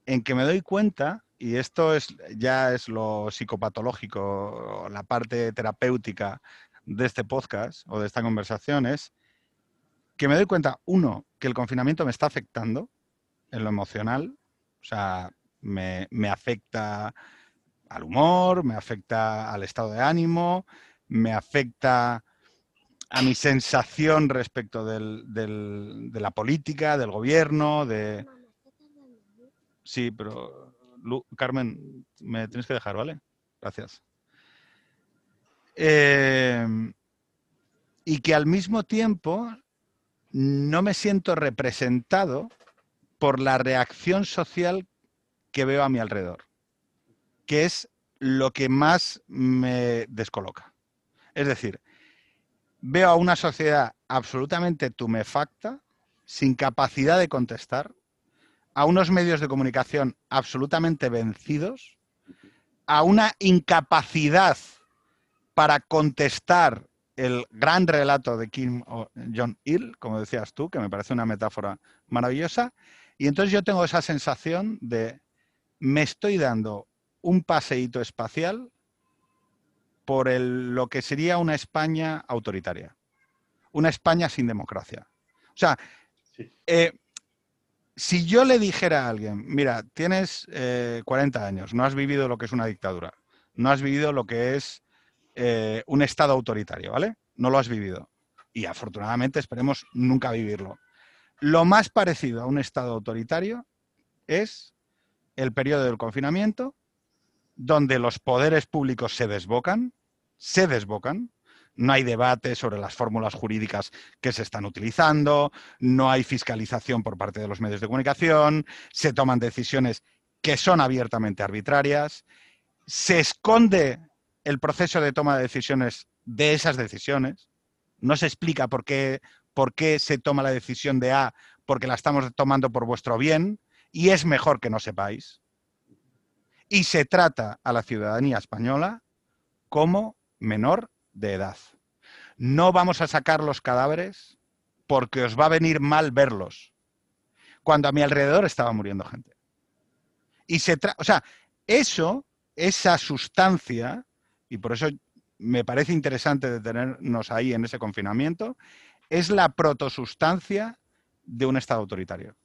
en que me doy cuenta, y esto es, ya es lo psicopatológico, la parte terapéutica de este podcast o de esta conversación, es que me doy cuenta, uno, que el confinamiento me está afectando en lo emocional, o sea, me, me afecta al humor, me afecta al estado de ánimo, me afecta a mi sensación respecto de la política, del gobierno, de... Sí, pero Carmen, me tienes que dejar, ¿vale? Gracias. Em, y que al mismo tiempo no me siento representado por la reacción social que veo a mi alrededor que es lo que más me descoloca. Es decir, veo a una sociedad absolutamente tumefacta, sin capacidad de contestar, a unos medios de comunicación absolutamente vencidos, a una incapacidad para contestar el gran relato de Kim Jong-il, como decías tú, que me parece una metáfora maravillosa, y entonces yo tengo esa sensación de me estoy dando un paseíto espacial por lo que sería una España autoritaria, una España sin democracia. O sea, eh, si yo le dijera a alguien, mira, tienes 40 eh, años, no has vivido lo que es una dictadura, no has vivido lo que es eh, un Estado autoritario, ¿vale? No lo has vivido. Y afortunadamente esperemos nunca vivirlo. Lo más parecido a un Estado autoritario es el periodo del confinamiento donde los poderes públicos se desbocan, se desbocan, no hay debate sobre las fórmulas jurídicas que se están utilizando, no hay fiscalización por parte de los medios de comunicación, se toman decisiones que son abiertamente arbitrarias, se esconde el proceso de toma de decisiones de esas decisiones, no se explica por qué, por qué se toma la decisión de A, porque la estamos tomando por vuestro bien, y es mejor que no sepáis y se trata a la ciudadanía española como menor de edad. No vamos a sacar los cadáveres porque os va a venir mal verlos, cuando a mi alrededor estaba muriendo gente. Y se o sea, eso, esa sustancia, y por eso me parece interesante detenernos ahí en ese confinamiento, es la protosustancia de un Estado autoritario.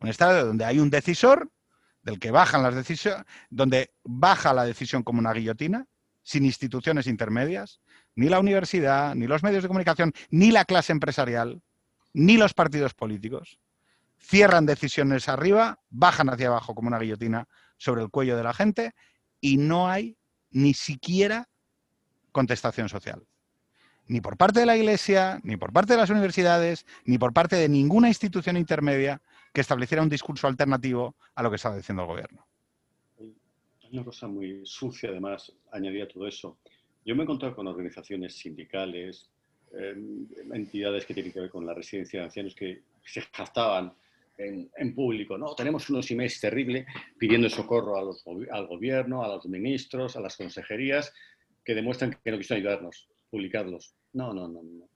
Un Estado donde hay un decisor del que bajan las decisiones, donde baja la decisión como una guillotina, sin instituciones intermedias, ni la universidad, ni los medios de comunicación, ni la clase empresarial, ni los partidos políticos. cierran decisiones arriba, bajan hacia abajo como una guillotina sobre el cuello de la gente y no hay ni siquiera contestación social. Ni por parte de la Iglesia, ni por parte de las universidades, ni por parte de ninguna institución intermedia que estableciera un discurso alternativo a lo que estaba diciendo el gobierno. Hay una cosa muy sucia, además, añadía todo eso. Yo me he encontrado con organizaciones sindicales, em, entidades que tienen que ver con la residencia de ancianos que se jactaban en, público. No, tenemos unos emails terribles pidiendo socorro al gobierno, a los ministros, a las consejerías, que demuestran que no quieren ayudarnos, publicarlos. No, no, no, no.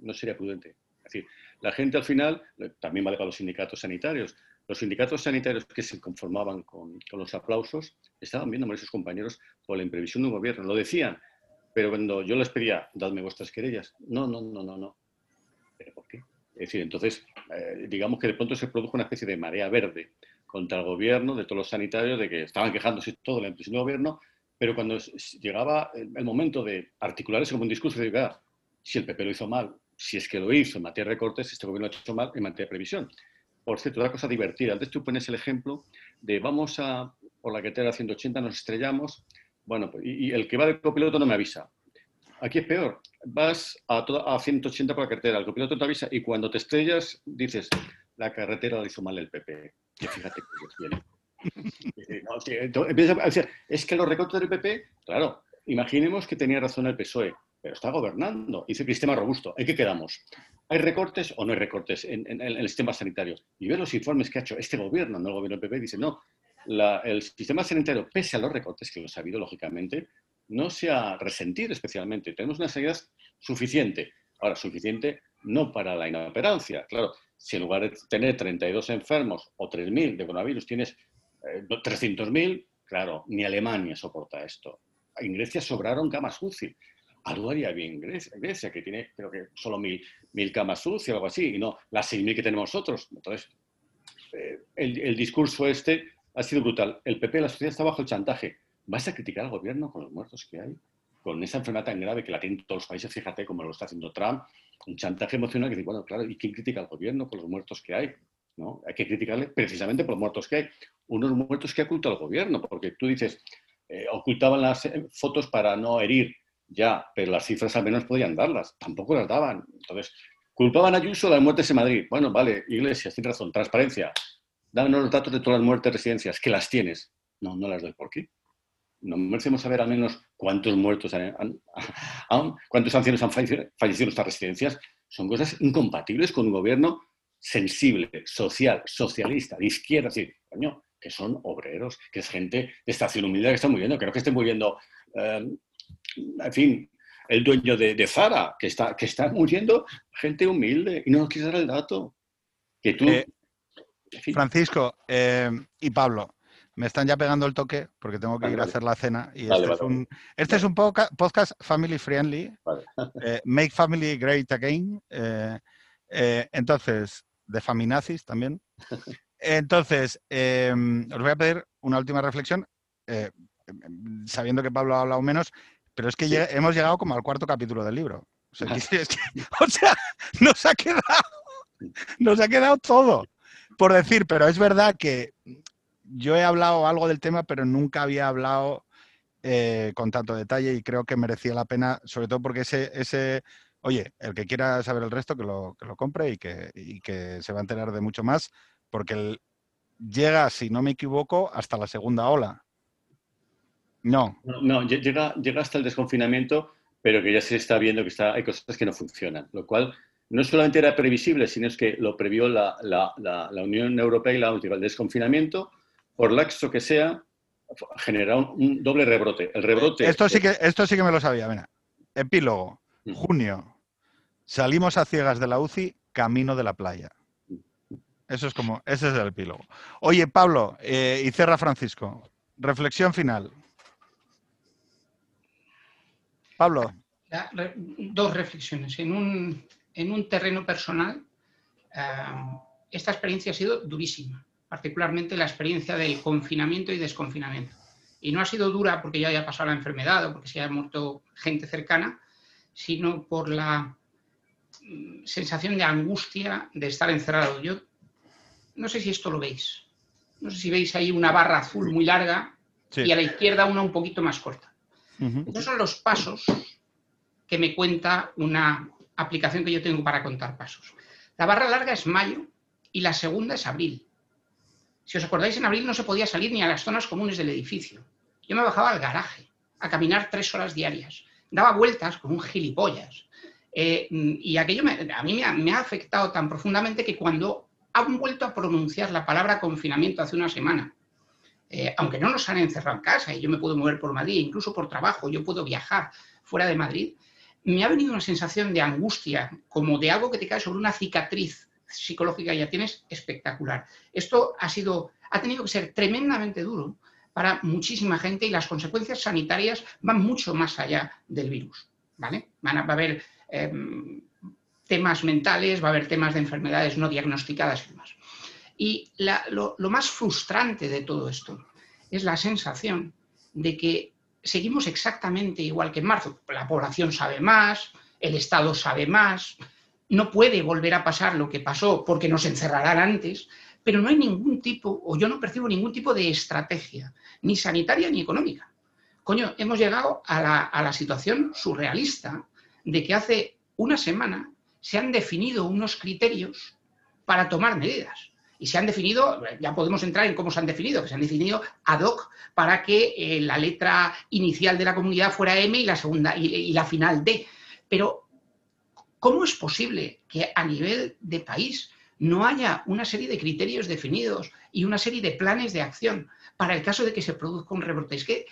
No sería prudente. Es decir, la gente al final, también vale para los sindicatos sanitarios, los sindicatos sanitarios que se conformaban con, los aplausos estaban viendo a sus compañeros por la imprevisión de un gobierno. Lo decían, pero cuando yo les pedía, dadme vuestras querellas, no, no, no, no, no. Es decir, entonces, eh, digamos que de pronto se produjo una especie de marea verde contra el gobierno, de todos los sanitarios, de que estaban quejándose todo impresión del gobierno, pero cuando llegaba el, momento de articular eso como un discurso, de ah, si el PP lo hizo mal, si es que lo hizo en materia de recortes, este gobierno lo ha hecho mal en materia de previsión. Por cierto, una cosa divertida. Antes tú pones el ejemplo de vamos a por la carretera 180, nos estrellamos, bueno, pues, y, el que va de copiloto no me avisa. Aquí es peor. Vas a, a 180 por la carretera, el copiloto te avisa y cuando te estrellas dices, la carretera la hizo mal el PP. Y fíjate que viene. es que los recortes del PP, claro, imaginemos que tenía razón el PSOE, pero está gobernando, dice el sistema robusto. ¿En qué quedamos? ¿Hay recortes o no hay recortes en, el sistema sanitario? Y ve los informes que ha hecho este gobierno, no el gobierno del PP, dice, no, el sistema sanitario, pese a los recortes que los ha habido, lógicamente, no se ha resentido especialmente. Tenemos una sanidad suficiente. Ahora, suficiente no para la inoperancia. Claro, si en lugar de tener 32 enfermos o 3.000 de coronavirus tienes 300.000, eh, claro, ni Alemania soporta esto. En Grecia sobraron camas UCI. Algo haría bien Grecia, Grecia, que tiene creo que solo mil, mil camas UCI o algo así, y no las 6.000 que tenemos nosotros. Entonces, eh, el, el, discurso este ha sido brutal. El PP, la sociedad está bajo el chantaje. ¿Vas a criticar al gobierno con los muertos que hay? Con esa enfermedad tan grave que la tienen todos los países, fíjate cómo lo está haciendo Trump, un chantaje emocional que dice, bueno, claro, ¿y quién critica al gobierno con los muertos que hay? ¿No? Hay que criticarle precisamente por los muertos que hay unos muertos que oculta el gobierno, porque tú dices, eh, ocultaban las eh, fotos para no herir, ya, pero las cifras al menos podían darlas, tampoco las daban. Entonces, culpaban a Ayuso de las muertes en Madrid. Bueno, vale, Iglesias, tienes razón, transparencia. Dámonos los datos de todas las muertes de residencias, que las tienes. No, no las doy. ¿Por qué? No merecemos saber al menos cuántos muertos, han, cuántos ancianos han fallecido, fallecido en estas residencias. Son cosas incompatibles con un gobierno sensible, social, socialista, de izquierda. Sí, coño, que son obreros, que es gente de estación humilde que está muriendo. Creo que esté muriendo, eh, en fin, el dueño de, Zara, que está, que está muriendo gente humilde y no nos quiere dar el dato. Que tú... Eh, Francisco eh, y Pablo, me están ya pegando el toque porque tengo que ir a hacer la cena. Y este, es un, este es un podcast family friendly. make Family Great Again. entonces, de Faminazis también. Entonces, em, os voy a pedir una última reflexión, eh, sabiendo que Pablo ha hablado menos, pero es que hemos llegado como al cuarto capítulo del libro. O sea, nos ha quedado, nos ha quedado todo por decir, pero es verdad que yo he hablado algo del tema, pero nunca había hablado eh, con tanto detalle y creo que merecía la pena, sobre todo porque ese, ese oye, el que quiera saber el resto, que lo, que lo compre y que, y que se va a enterar de mucho más porque llega, si no me equivoco, hasta la segunda ola. No. No, llega, llega hasta el desconfinamiento, pero que ya se está viendo que está, hay cosas que no funcionan, lo cual no solamente era previsible, sino es que lo previó la, Unión Europea y la última. El desconfinamiento, por laxo que sea, genera un, doble rebrote. El rebrote. Esto sí que, esto sí que me lo sabía. Mira. Epílogo. Junio. Salimos a ciegas de la UCI, camino de la playa. Eso es como, ese es el epílogo. Oye, Pablo, eh, y cerra Francisco. Reflexión final. Pablo. dos reflexiones. En un, en un terreno personal, eh, esta experiencia ha sido durísima, particularmente la experiencia del confinamiento y desconfinamiento. Y no ha sido dura porque ya haya pasado la enfermedad o porque se haya muerto gente cercana, sino por la mm, sensación de angustia de estar encerrado. Yo no sé si esto lo veis. No sé si veis ahí una barra azul muy larga y a la izquierda una un poquito más corta. Estos son los pasos que me cuenta una aplicación que yo tengo para contar pasos. La barra larga es mayo y la segunda es abril. Si os acordáis, en abril no se podía salir ni a las zonas comunes del edificio. Yo me bajaba al garaje a caminar tres horas diarias. Daba vueltas como un gilipollas. Eh, y aquello a mí me ha, afectado tan profundamente que cuando han vuelto a pronunciar la palabra confinamiento hace una semana, eh, aunque no nos han encerrado en casa y yo me puedo mover por Madrid, incluso por trabajo, yo puedo viajar fuera de Madrid, me ha venido una sensación de angustia, como de algo que te cae sobre una cicatriz psicológica ya tienes espectacular. Esto ha sido, ha tenido que ser tremendamente duro para muchísima gente y las consecuencias sanitarias van mucho más allá del virus. ¿vale? Van a, va a haber em, temas mentales, va a haber temas de enfermedades no diagnosticadas y demás. Y lo más frustrante de todo esto es la sensación de que seguimos exactamente igual que en marzo. La población sabe más, el Estado sabe más, no puede volver a pasar lo que pasó porque nos encerrarán antes, pero no hay ningún tipo, o yo no percibo ningún tipo de estrategia, ni sanitaria ni económica. Coño, hemos llegado a la, a la situación surrealista de que hace una semana se han definido unos criterios para tomar medidas y se han definido, ya podemos entrar en cómo se han definido, que se han definido ad hoc para que eh, la letra inicial de la comunidad fuera M y la segunda y, la final D. Pero, ¿cómo es posible que a nivel de país no haya una serie de criterios definidos y una serie de planes de acción para el caso de que se produzca un rebrote? Es que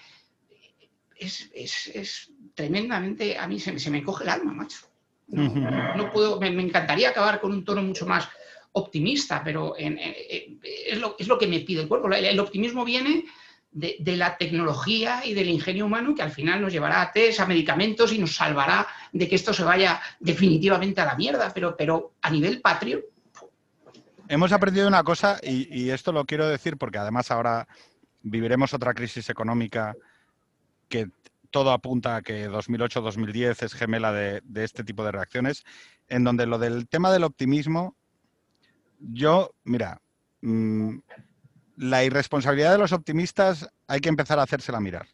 es, tremendamente, a mí se, me coge el alma, macho. No, puedo, me encantaría acabar con un tono mucho más optimista, pero es, lo, que me pide el cuerpo. El, optimismo viene de, la tecnología y del ingenio humano que al final nos llevará a test, a medicamentos y nos salvará de que esto se vaya definitivamente a la mierda, pero, pero a nivel patrio. Hemos aprendido una cosa y, esto lo quiero decir porque además ahora viviremos otra crisis económica que todo apunta a que 2008-2010 es gemela de, este tipo de reacciones, en donde lo del tema del optimismo yo, mira, mm, la irresponsabilidad de los optimistas hay que empezar a hacérsela mirar.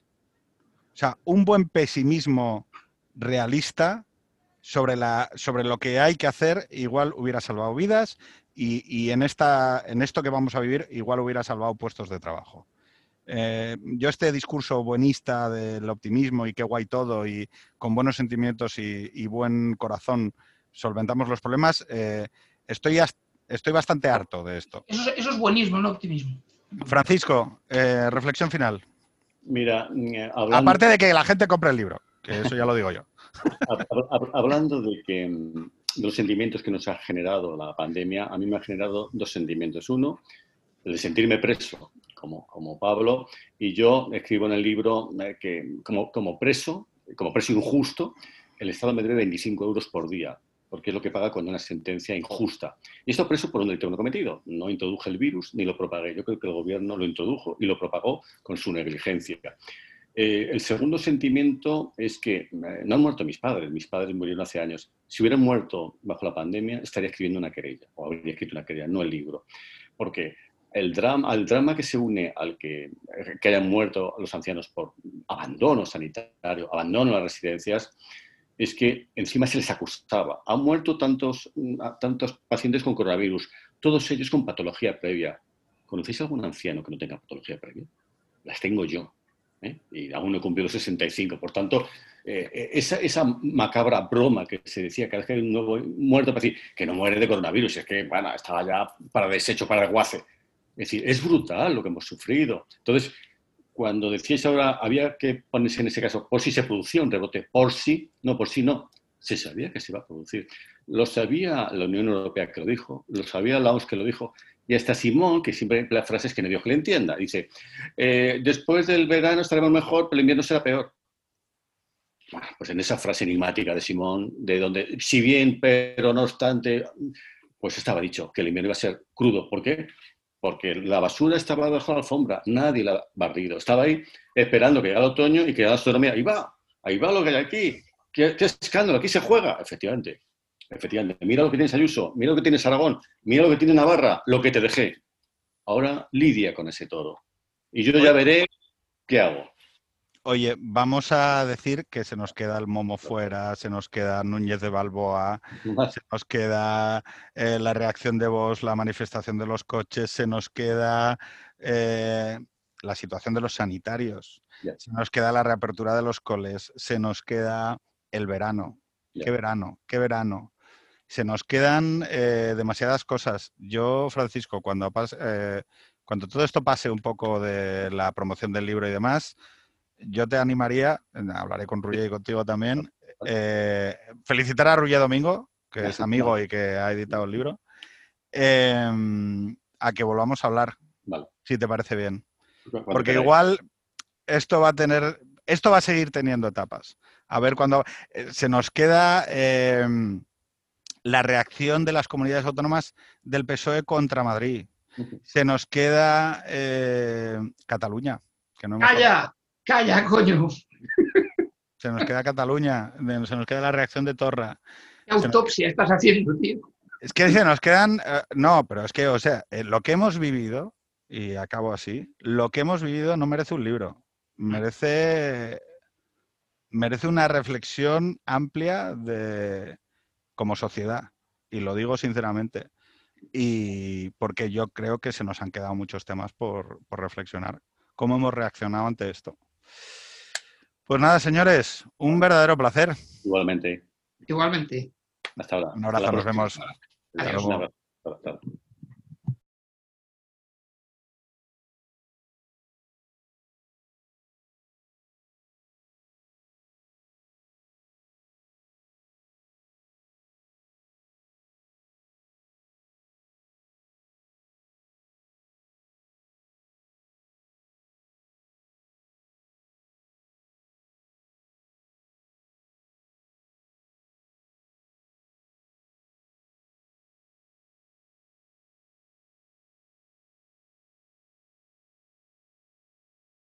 O sea, un buen pesimismo realista sobre, la, sobre lo que hay que hacer igual hubiera salvado vidas y, en, esta, en esto que vamos a vivir igual hubiera salvado puestos de trabajo. Eh, yo este discurso buenista del optimismo y qué guay todo y con buenos sentimientos y, buen corazón solventamos los problemas, eh, estoy estoy bastante harto de esto. Eso, es buenismo, no optimismo. Francisco, eh, reflexión final. Mira, eh, aparte de que la gente compre el libro, que eso ya lo digo yo. Hablando de que mm, los sentimientos que nos ha generado la pandemia, a mí me ha generado dos sentimientos. Uno, el de sentirme preso, como, como Pablo, y yo escribo en el libro eh, que como, como preso, como preso injusto, el Estado me debe 25 euros por día porque es lo que paga cuando una sentencia injusta. Y esto preso por un delito no cometido. No introduje el virus ni lo propagué. Yo creo que el gobierno lo introdujo y lo propagó con su negligencia. Eh, el segundo sentimiento es que eh, no han muerto mis padres, mis padres murieron hace años. Si hubieran muerto bajo la pandemia, estaría escribiendo una querella, o habría escrito una querella, no el libro. Porque el drama, al drama que se une al que, que hayan muerto los ancianos por abandono sanitario, abandono las residencias, es que encima se les acusaba. Han muerto tantos, tantos pacientes con coronavirus, todos ellos con patología previa. ¿Conocéis algún anciano que no tenga patología previa? Las tengo yo. ¿eh? Y aún no he cumplido 65. Por tanto, eh, esa, esa, macabra broma que se decía cada vez que hay un nuevo muerto, para decir que no muere de coronavirus, es que bueno, estaba ya para desecho, para el guace. Es decir, es brutal lo que hemos sufrido. Entonces, cuando decíais ahora, había que ponerse en ese caso, por si se producía un rebote, por si, no, por si no, se sabía que se iba a producir. Lo sabía la Unión Europea que lo dijo, lo sabía la OMS que lo dijo, y hasta Simón, que siempre emplea frases que no dio que le entienda, dice, eh, después del verano estaremos mejor, pero el invierno será peor. Bueno, pues en esa frase enigmática de Simón, de donde, si bien, pero no obstante, pues estaba dicho que el invierno iba a ser crudo. ¿Por qué? Porque la basura estaba bajo la alfombra, nadie la ha barrido. Estaba ahí esperando que llegara el otoño y que la astronomía, ahí va, ahí va lo que hay aquí, qué, escándalo, aquí se juega, efectivamente. Efectivamente, mira lo que tienes Ayuso, mira lo que tienes Aragón, mira lo que tiene Navarra, lo que te dejé. ahora lidia con ese toro. Y yo ya veré qué hago. Oye, vamos a decir que se nos queda el Momo fuera, se nos queda Núñez de Balboa, se nos queda eh, la reacción de voz, la manifestación de los coches, se nos queda eh, la situación de los sanitarios, se nos queda la reapertura de los coles, se nos queda el verano. ¿Qué verano? ¿Qué verano? Se nos quedan eh, demasiadas cosas. Yo, Francisco, cuando, eh, cuando todo esto pase un poco de la promoción del libro y demás, yo te animaría, hablaré con Ruye y contigo también, eh, felicitar a Ruye Domingo, que es amigo y que ha editado el libro, eh, a que volvamos a hablar, Vale. si te parece bien. Cuando Porque igual esto va a tener, esto va a seguir teniendo etapas. A ver cuando eh, se nos queda eh, la reacción de las comunidades autónomas del PSOE contra Madrid. Se nos queda eh, Cataluña. Que no Calla, calla, coño. Se nos queda Cataluña, se nos queda la reacción de Torra. ¿Qué autopsia estás haciendo, tío? Es que se nos quedan. eh, no, pero es que, o sea, eh, lo que hemos vivido, y acabo así, lo que hemos vivido no merece un libro. Merece. Merece una reflexión amplia de como sociedad. Y lo digo sinceramente. Y porque yo creo que se nos han quedado muchos temas por, por reflexionar. ¿Cómo hemos reaccionado ante esto? Pues nada, señores, un verdadero placer. Igualmente. Igualmente. Hasta ahora. Un abrazo, nos vemos. Adiós. Un abrazo. Hasta- hasta